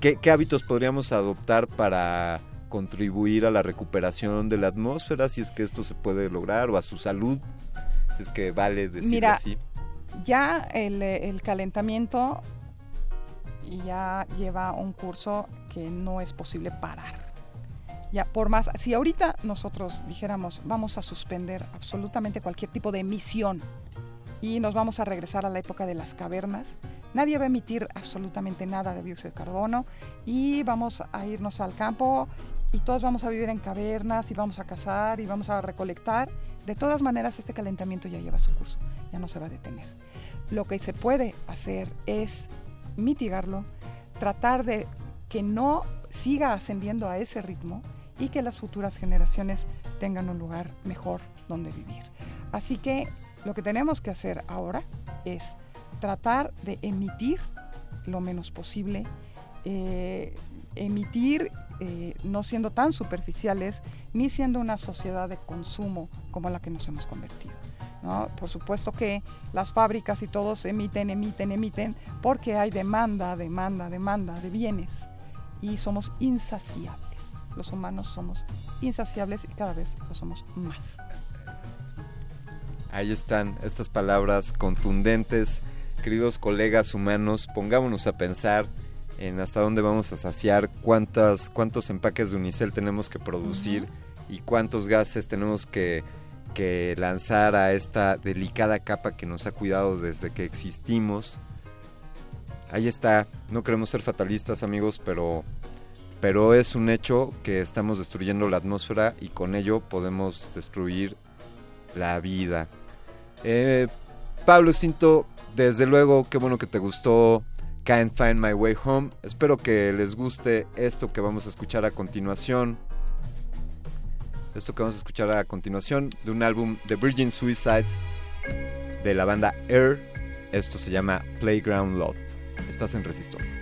qué, qué hábitos podríamos adoptar para contribuir a la recuperación de la atmósfera, si es que esto se puede lograr, o a su salud, si es que vale decirlo Mira, así. ya el, el calentamiento ya lleva un curso que no es posible parar. Ya por más, si ahorita nosotros dijéramos vamos a suspender absolutamente cualquier tipo de emisión y nos vamos a regresar a la época de las cavernas, nadie va a emitir absolutamente nada de dióxido de carbono y vamos a irnos al campo y todos vamos a vivir en cavernas y vamos a cazar y vamos a recolectar. De todas maneras, este calentamiento ya lleva su curso, ya no se va a detener. Lo que se puede hacer es mitigarlo, tratar de que no siga ascendiendo a ese ritmo y que las futuras generaciones tengan un lugar mejor donde vivir. Así que lo que tenemos que hacer ahora es tratar de emitir lo menos posible, eh, emitir eh, no siendo tan superficiales ni siendo una sociedad de consumo como la que nos hemos convertido. Por supuesto que las fábricas y todos emiten, emiten, emiten, porque hay demanda, demanda, demanda de bienes y somos insaciables. Los humanos somos insaciables y cada vez lo somos más. Ahí están estas palabras contundentes. Queridos colegas humanos, pongámonos a pensar en hasta dónde vamos a saciar, cuántas, cuántos empaques de unicel tenemos que producir y cuántos gases tenemos que, que lanzar a esta delicada capa que nos ha cuidado desde que existimos. Ahí está, no queremos ser fatalistas amigos, pero, pero es un hecho que estamos destruyendo la atmósfera y con ello podemos destruir la vida. Eh, Pablo Extinto, desde luego, qué bueno que te gustó Can't Find My Way Home. Espero que les guste esto que vamos a escuchar a continuación. Esto que vamos a escuchar a continuación de un álbum de Virgin Suicides de la banda Air. Esto se llama Playground Love. Estás en Resistor.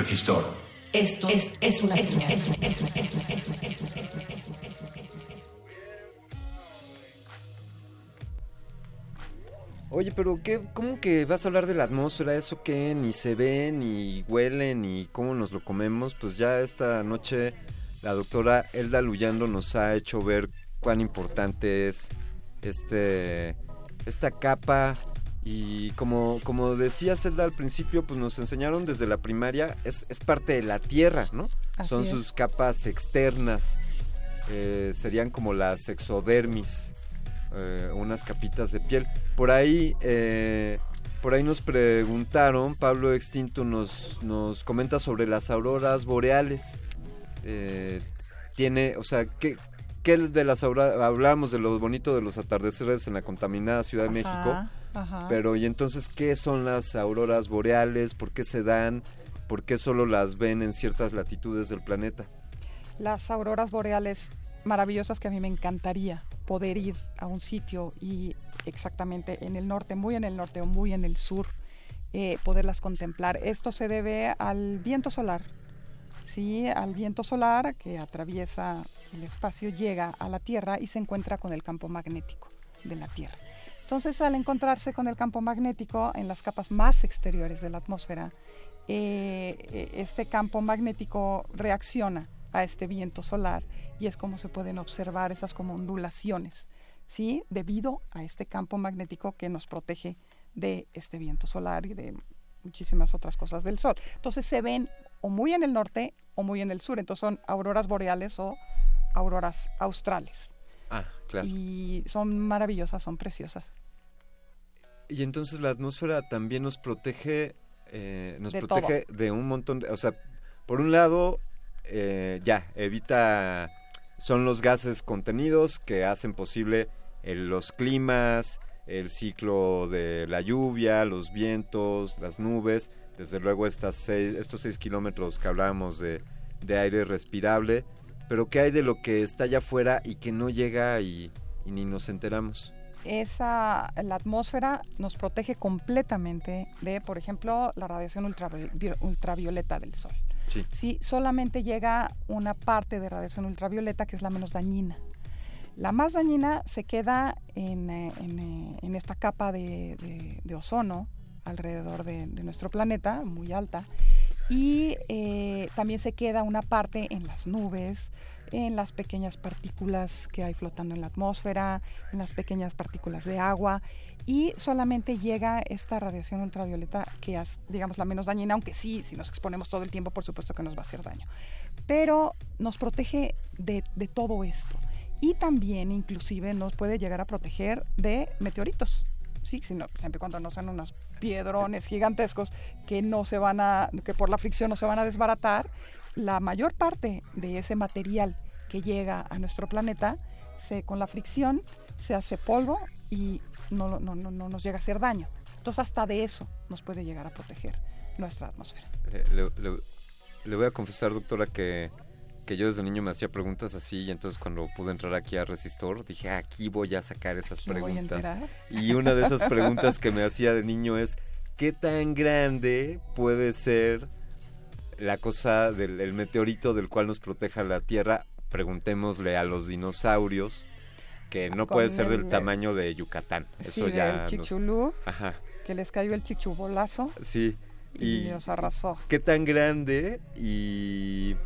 Resistor. Esto es, es una señal. Oye, pero qué, ¿cómo que vas a hablar de la atmósfera? ¿Eso qué? Ni se ve, ni huele, ni cómo nos lo comemos. Pues ya esta noche la doctora Elda Luyando nos ha hecho ver cuán importante es este esta capa y como, como decía Zelda al principio, pues nos enseñaron desde la primaria, es, es parte de la Tierra, ¿no? Así Son es. sus capas externas, eh, serían como las exodermis, eh, unas capitas de piel. Por ahí, eh, por ahí nos preguntaron, Pablo Extinto nos, nos comenta sobre las auroras boreales. Eh, tiene, o sea, ¿qué, qué de las auroras? Hablábamos de lo bonito de los atardeceres en la contaminada Ciudad de México. Ajá. Pero, ¿y entonces qué son las auroras boreales? ¿Por qué se dan? ¿Por qué solo las ven en ciertas latitudes del planeta? las auroras boreales maravillosas que a mí me encantaría poder ir a un sitio y exactamente en el norte, muy en el norte o muy en el sur, eh, poderlas contemplar. Esto se debe al viento solar, ¿sí? al viento solar que atraviesa el espacio, llega a la Tierra y se encuentra con el campo magnético de la Tierra. Entonces, al encontrarse con el campo magnético en las capas más exteriores de la atmósfera, eh, eh, este campo magnético reacciona a este viento solar y es como se pueden observar esas como ondulaciones, ¿sí? Debido a este campo magnético que nos protege de este viento solar y de muchísimas otras cosas del sol. Entonces se ven o muy en el norte o muy en el sur, entonces son auroras boreales o auroras australes. Ah, claro. Y son maravillosas, son preciosas. Y entonces la atmósfera también nos protege, eh, nos De protege de un montón de, o sea, por un lado, eh, ya evita, son los gases contenidos que hacen posible el- los climas, el ciclo de la lluvia, los vientos, las nubes, desde luego estas seis, estos seis kilómetros que hablábamos de, de aire respirable, pero ¿qué hay de lo que está allá afuera y que no llega y, y ni nos enteramos? Esa la atmósfera nos protege completamente de, por ejemplo, la radiación ultravi- vi- ultravioleta del sol. Sí. Sí, solamente llega una parte de radiación ultravioleta que es la menos dañina. La más dañina se queda en, eh, en, eh, en esta capa de, de- de ozono alrededor de, de nuestro planeta, muy alta, y eh, también se queda una parte en las nubes, en las pequeñas partículas que hay flotando en la atmósfera, en las pequeñas partículas de agua y solamente llega esta radiación ultravioleta que es, digamos, la menos dañina, aunque sí, si nos exponemos todo el tiempo, por supuesto que nos va a hacer daño. Pero nos protege de, de todo esto y también inclusive nos puede llegar a proteger de meteoritos. Sí, sino, siempre cuando no sean unos piedrones gigantescos que no se van a, que por la fricción no se van a desbaratar, la mayor parte de ese material que llega a nuestro planeta, se, con la fricción se hace polvo y no, no, no, no nos llega a hacer daño. Entonces hasta de eso nos puede llegar a proteger nuestra atmósfera. Eh, le, le- le voy a confesar, doctora, que, que yo desde niño me hacía preguntas así y entonces cuando pude entrar aquí a Resistor dije, "Ah, aquí voy a sacar esas preguntas. Y una de esas preguntas que me hacía de niño es, ¿qué tan grande puede ser la cosa del el meteorito del cual nos proteja la Tierra? Preguntémosle a los dinosaurios, que no puede ser del el- tamaño de Yucatán. Sí, Eso ya del nos- chichulú, Ajá, que les cayó el chichubolazo sí. y, los arrasó. ¿Qué tan grande y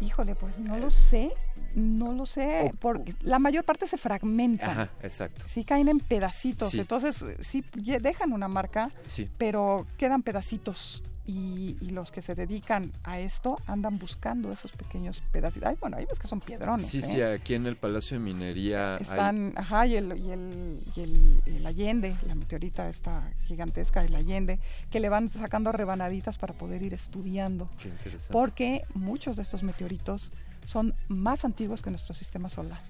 Híjole, pues no lo sé, no lo sé, porque la mayor parte se fragmenta. Ajá, exacto. Sí caen en pedacitos, Sí. entonces eh, sí dejan una marca, Sí. pero quedan pedacitos. Y, y los que se dedican a esto andan buscando esos pequeños pedacitos. Ay, bueno, ahí ves que son piedrones. Sí, ¿eh? sí, aquí en el Palacio de Minería hay- Están, ajá, y el, y el, y el- el Allende, la meteorita esta gigantesca, el Allende, que le van sacando rebanaditas para poder ir estudiando. Qué interesante. Porque muchos de estos meteoritos son más antiguos que nuestro sistema solar.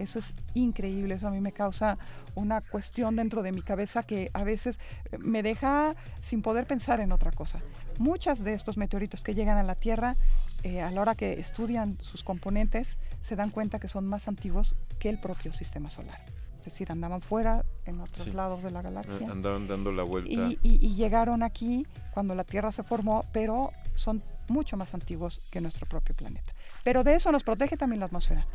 Eso es increíble, eso a mí me causa una cuestión dentro de mi cabeza que a veces eh, me deja sin poder pensar en otra cosa. Muchas de estos meteoritos que llegan a la Tierra, eh, a la hora que estudian sus componentes, se dan cuenta que son más antiguos que el propio sistema solar. Es decir, andaban fuera en otros Sí. lados de la galaxia andaban dando la vuelta. y, y- y llegaron aquí cuando la Tierra se formó, pero son mucho más antiguos que nuestro propio planeta. Pero de eso nos protege también la atmósfera.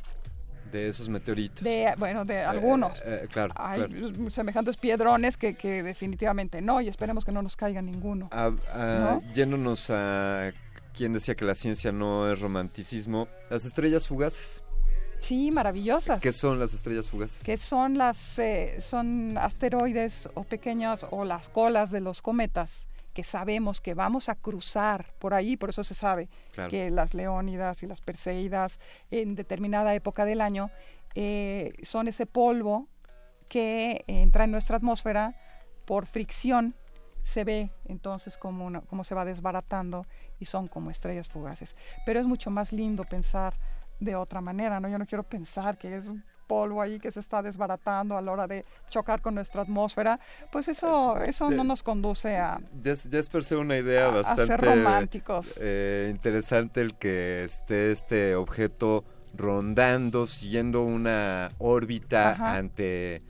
De esos meteoritos. De, bueno, de algunos. Eh, eh, claro, Hay claro. semejantes piedrones que, que definitivamente no, y esperemos que no nos caiga ninguno. Ah, ah, ¿No? Yéndonos a quien decía que la ciencia no es romanticismo, las estrellas fugaces. Sí, maravillosas. ¿Qué son las estrellas fugaces? que son las eh, son asteroides o pequeños o las colas de los cometas que sabemos que vamos a cruzar por ahí, por eso se sabe Claro. que las leónidas y las perseidas en determinada época del año eh, son ese polvo que entra en nuestra atmósfera por fricción se ve entonces como, una- cómo se va desbaratando y son como estrellas fugaces. Pero es mucho más lindo pensar de otra manera, ¿no? Yo no quiero pensar que es un polvo ahí que se está desbaratando a la hora de chocar con nuestra atmósfera, pues eso, eso no nos conduce a... Ya es, ya es per se una idea A- a bastante ser románticos. eh, interesante el que esté este objeto rondando, siguiendo una órbita Ajá. ante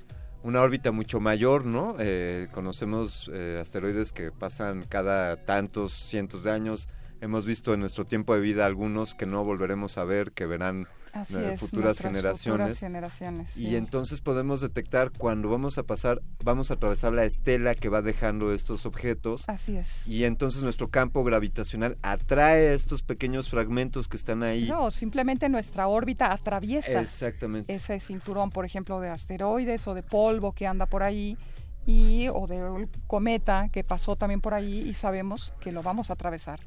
una órbita mucho mayor, ¿no? Eh, conocemos eh, asteroides que pasan cada tantos cientos de años. Hemos visto en nuestro tiempo de vida algunos que no volveremos a ver, que verán Así eh, es, futuras generaciones. futuras generaciones, sí. Y entonces podemos detectar cuando vamos a pasar, vamos a atravesar la estela que va dejando estos objetos. Así es. Y entonces nuestro campo gravitacional atrae estos pequeños fragmentos que están ahí. No, simplemente nuestra órbita atraviesa Exactamente. ese cinturón, por ejemplo, de asteroides o de polvo que anda por ahí y o de cometa que pasó también por ahí y sabemos que lo vamos a atravesar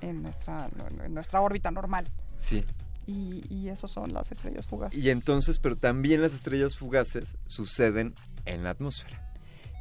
en nuestra en nuestra órbita normal. Sí. Y, y esos son las estrellas fugaces. Y entonces, pero también las estrellas fugaces suceden en la atmósfera.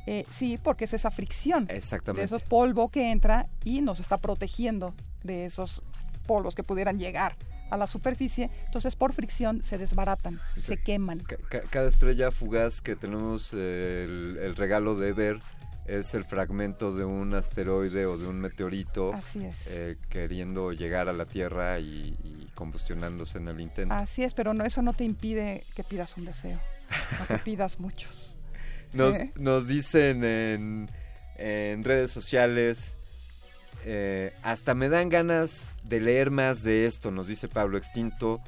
Eh, sí, porque es esa fricción Exactamente. de esos polvo que entra y nos está protegiendo de esos polvos que pudieran llegar a la superficie. Entonces, por fricción se desbaratan, se queman. Ca- cada estrella fugaz que tenemos eh, el, el regalo de ver es el fragmento de un asteroide o de un meteorito Así es. eh, queriendo llegar a la Tierra y, y combustionándose en el intento. Así es, pero no, eso no te impide que pidas un deseo, no que pidas muchos. Nos, ¿Eh? nos dicen en, en redes sociales, eh, hasta me dan ganas de leer más de esto, nos dice Pablo Extinto,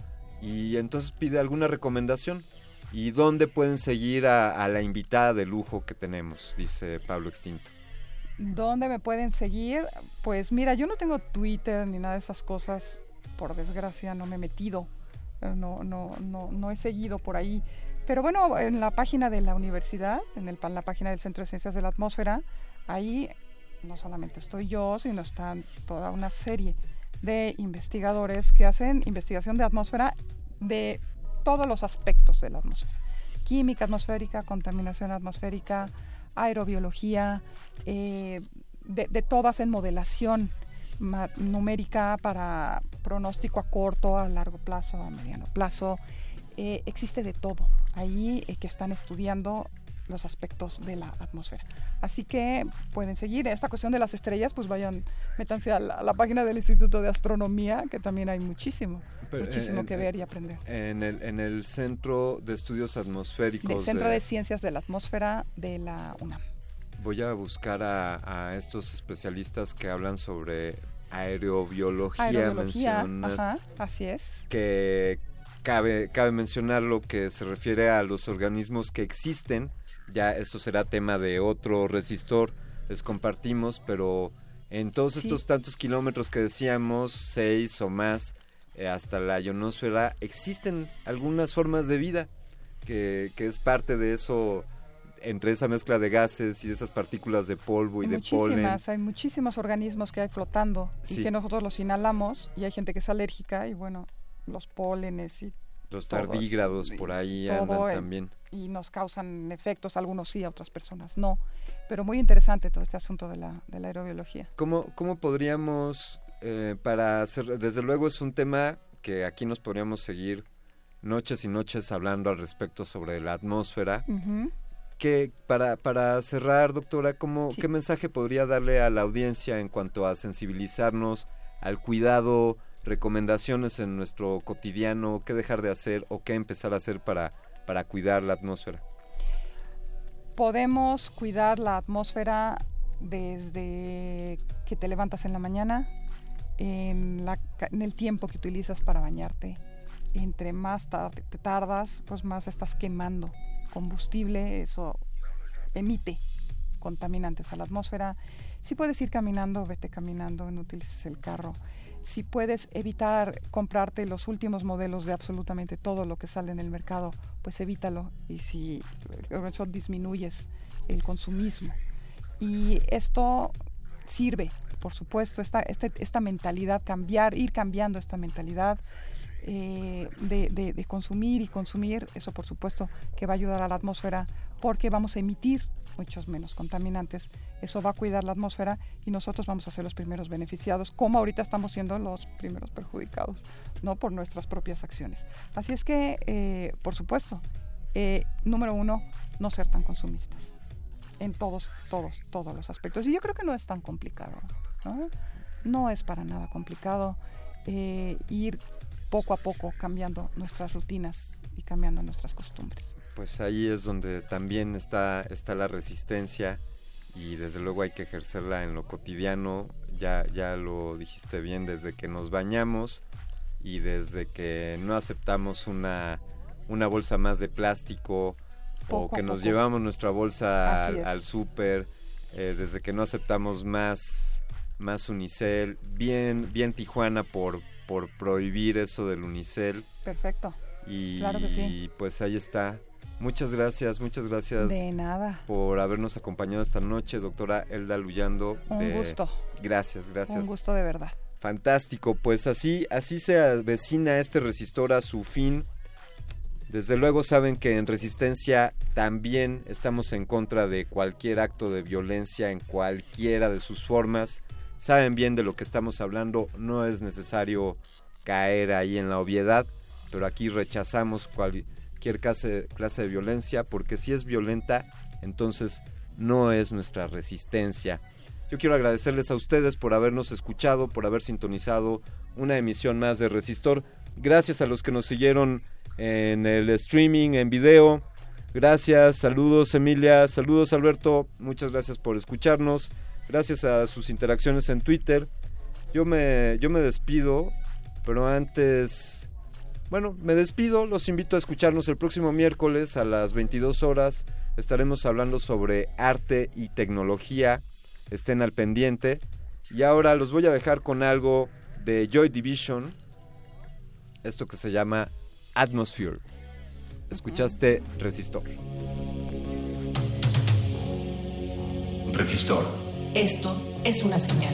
y entonces pide alguna recomendación. ¿Y dónde pueden seguir a, la invitada de lujo que tenemos? Dice Pablo Extinto. ¿Dónde me pueden seguir? Pues mira, yo no tengo Twitter ni nada de esas cosas. Por desgracia no me he metido. Eh, No, no, no, no he seguido por ahí. Pero bueno, en la página de la universidad, en el, pa- la página del Centro de Ciencias de la Atmósfera, ahí no solamente estoy yo, sino están toda una serie de investigadores que hacen investigación de atmósfera de todos los aspectos de la atmósfera. Química atmosférica, contaminación atmosférica, aerobiología, eh, de, de todas en modelación numérica para pronóstico a corto, a largo plazo, a mediano plazo. Eh, existe de todo ahí eh, que están estudiando los aspectos de la atmósfera. Así que pueden seguir. Esta cuestión de las estrellas, pues vayan, métanse a a la página del Instituto de Astronomía, que también hay muchísimo, Pero, muchísimo eh, que eh, ver y aprender. En el, en el Centro de Estudios Atmosféricos. Del Centro de- de Ciencias de la Atmósfera de la UNAM. Voy a buscar a, a estos especialistas que hablan sobre aerobiología. Aerobiología, mencionas ajá, así es. que cabe, cabe mencionar lo que se refiere a los organismos que existen. Ya esto será tema de otro resistor, les compartimos, pero en todos Sí. estos tantos kilómetros que decíamos, seis o más, eh, hasta la ionosfera, existen algunas formas de vida que, que es parte de eso, entre esa mezcla de gases y de esas partículas de polvo y de polen. Muchísimas, hay muchísimos organismos que hay flotando Sí. y que nosotros los inhalamos y hay gente que es alérgica y bueno, los pólenes y Los todo, tardígrados por ahí andan eh, también. y nos causan efectos, algunos sí, a otras personas no. Pero muy interesante todo este asunto de la, de la aerobiología. ¿Cómo, cómo podríamos, eh, para hacer, desde luego es un tema que aquí nos podríamos seguir noches y noches hablando al respecto sobre la atmósfera. Que para, para cerrar, doctora, ¿cómo, Sí. ¿qué mensaje podría darle a la audiencia en cuanto a sensibilizarnos al cuidado, recomendaciones en nuestro cotidiano, qué dejar de hacer o qué empezar a hacer para, para cuidar la atmósfera? Podemos cuidar la atmósfera desde que te levantas en la mañana, en, la en el tiempo que utilizas para bañarte. Entre más te tardas, pues más estás quemando combustible, eso emite contaminantes a la atmósfera. Si puedes ir caminando, vete caminando, no utilices el carro. Si puedes evitar comprarte los últimos modelos de absolutamente todo lo que sale en el mercado, pues evítalo y si eso disminuyes el consumismo. Y esto sirve, por supuesto, esta, este- esta mentalidad, cambiar, ir cambiando esta mentalidad eh, de, de- de consumir y consumir, eso por supuesto que va a ayudar a la atmósfera porque vamos a emitir muchos menos contaminantes. Eso va a cuidar la atmósfera y nosotros vamos a ser los primeros beneficiados, como ahorita estamos siendo los primeros perjudicados, no por nuestras propias acciones. Así es que, eh, por supuesto, eh, número uno, no ser tan consumistas en todos, todos, todos los aspectos. Y yo creo que no es tan complicado. No, No es para nada complicado eh, ir poco a poco cambiando nuestras rutinas y cambiando nuestras costumbres. Pues ahí es donde también está, está la resistencia y desde luego hay que ejercerla en lo cotidiano. Ya, ya lo dijiste bien, desde que nos bañamos y desde que no aceptamos una, una bolsa más de plástico Poco o que nos llevamos nuestra bolsa Así al, al súper, eh, desde que no aceptamos más, más unicel. Bien, bien Tijuana por, por prohibir eso del unicel. Perfecto. Y Claro que sí. pues ahí está. Muchas gracias, muchas gracias De nada. por habernos acompañado esta noche, doctora Elda Luyando. Un gusto. Gracias, gracias. Un gusto de verdad. Fantástico, pues así, así se avecina este resistor a su fin. Desde luego saben que en Resistencia también estamos en contra de cualquier acto de violencia en cualquiera de sus formas. Saben bien de lo que estamos hablando, no es necesario caer ahí en la obviedad, pero aquí rechazamos cualquier clase, clase de violencia porque si es violenta, entonces no es nuestra resistencia. Yo quiero agradecerles a ustedes por habernos escuchado, por haber sintonizado una emisión más de Resistor. Gracias a los que nos siguieron en el streaming, en video. Gracias, saludos Emilia, saludos Alberto, muchas gracias por escucharnos. Gracias a sus interacciones en Twitter. Yo me, yo me despido, pero antes, bueno, me despido, los invito a escucharnos el próximo miércoles a las 22 horas. Estaremos hablando sobre arte y tecnología estén al pendiente. Y ahora los voy a dejar con algo de Joy Division, esto que se llama Atmosphere. Escuchaste Resistor. Resistor. Esto es una señal.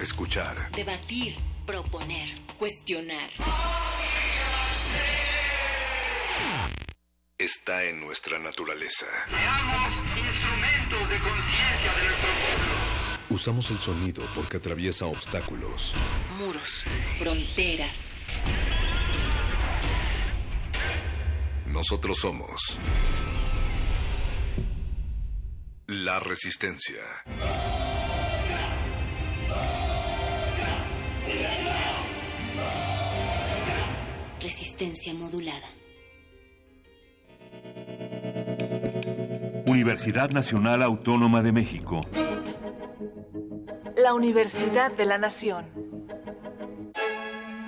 Escuchar. debatir, proponer, cuestionar. Está en nuestra naturaleza. instrumentos de conciencia de nuestro Usamos el sonido porque atraviesa obstáculos. Muros, fronteras. Nosotros somos la resistencia. Resistencia modulada. Universidad Nacional Autónoma de México. La Universidad de la Nación.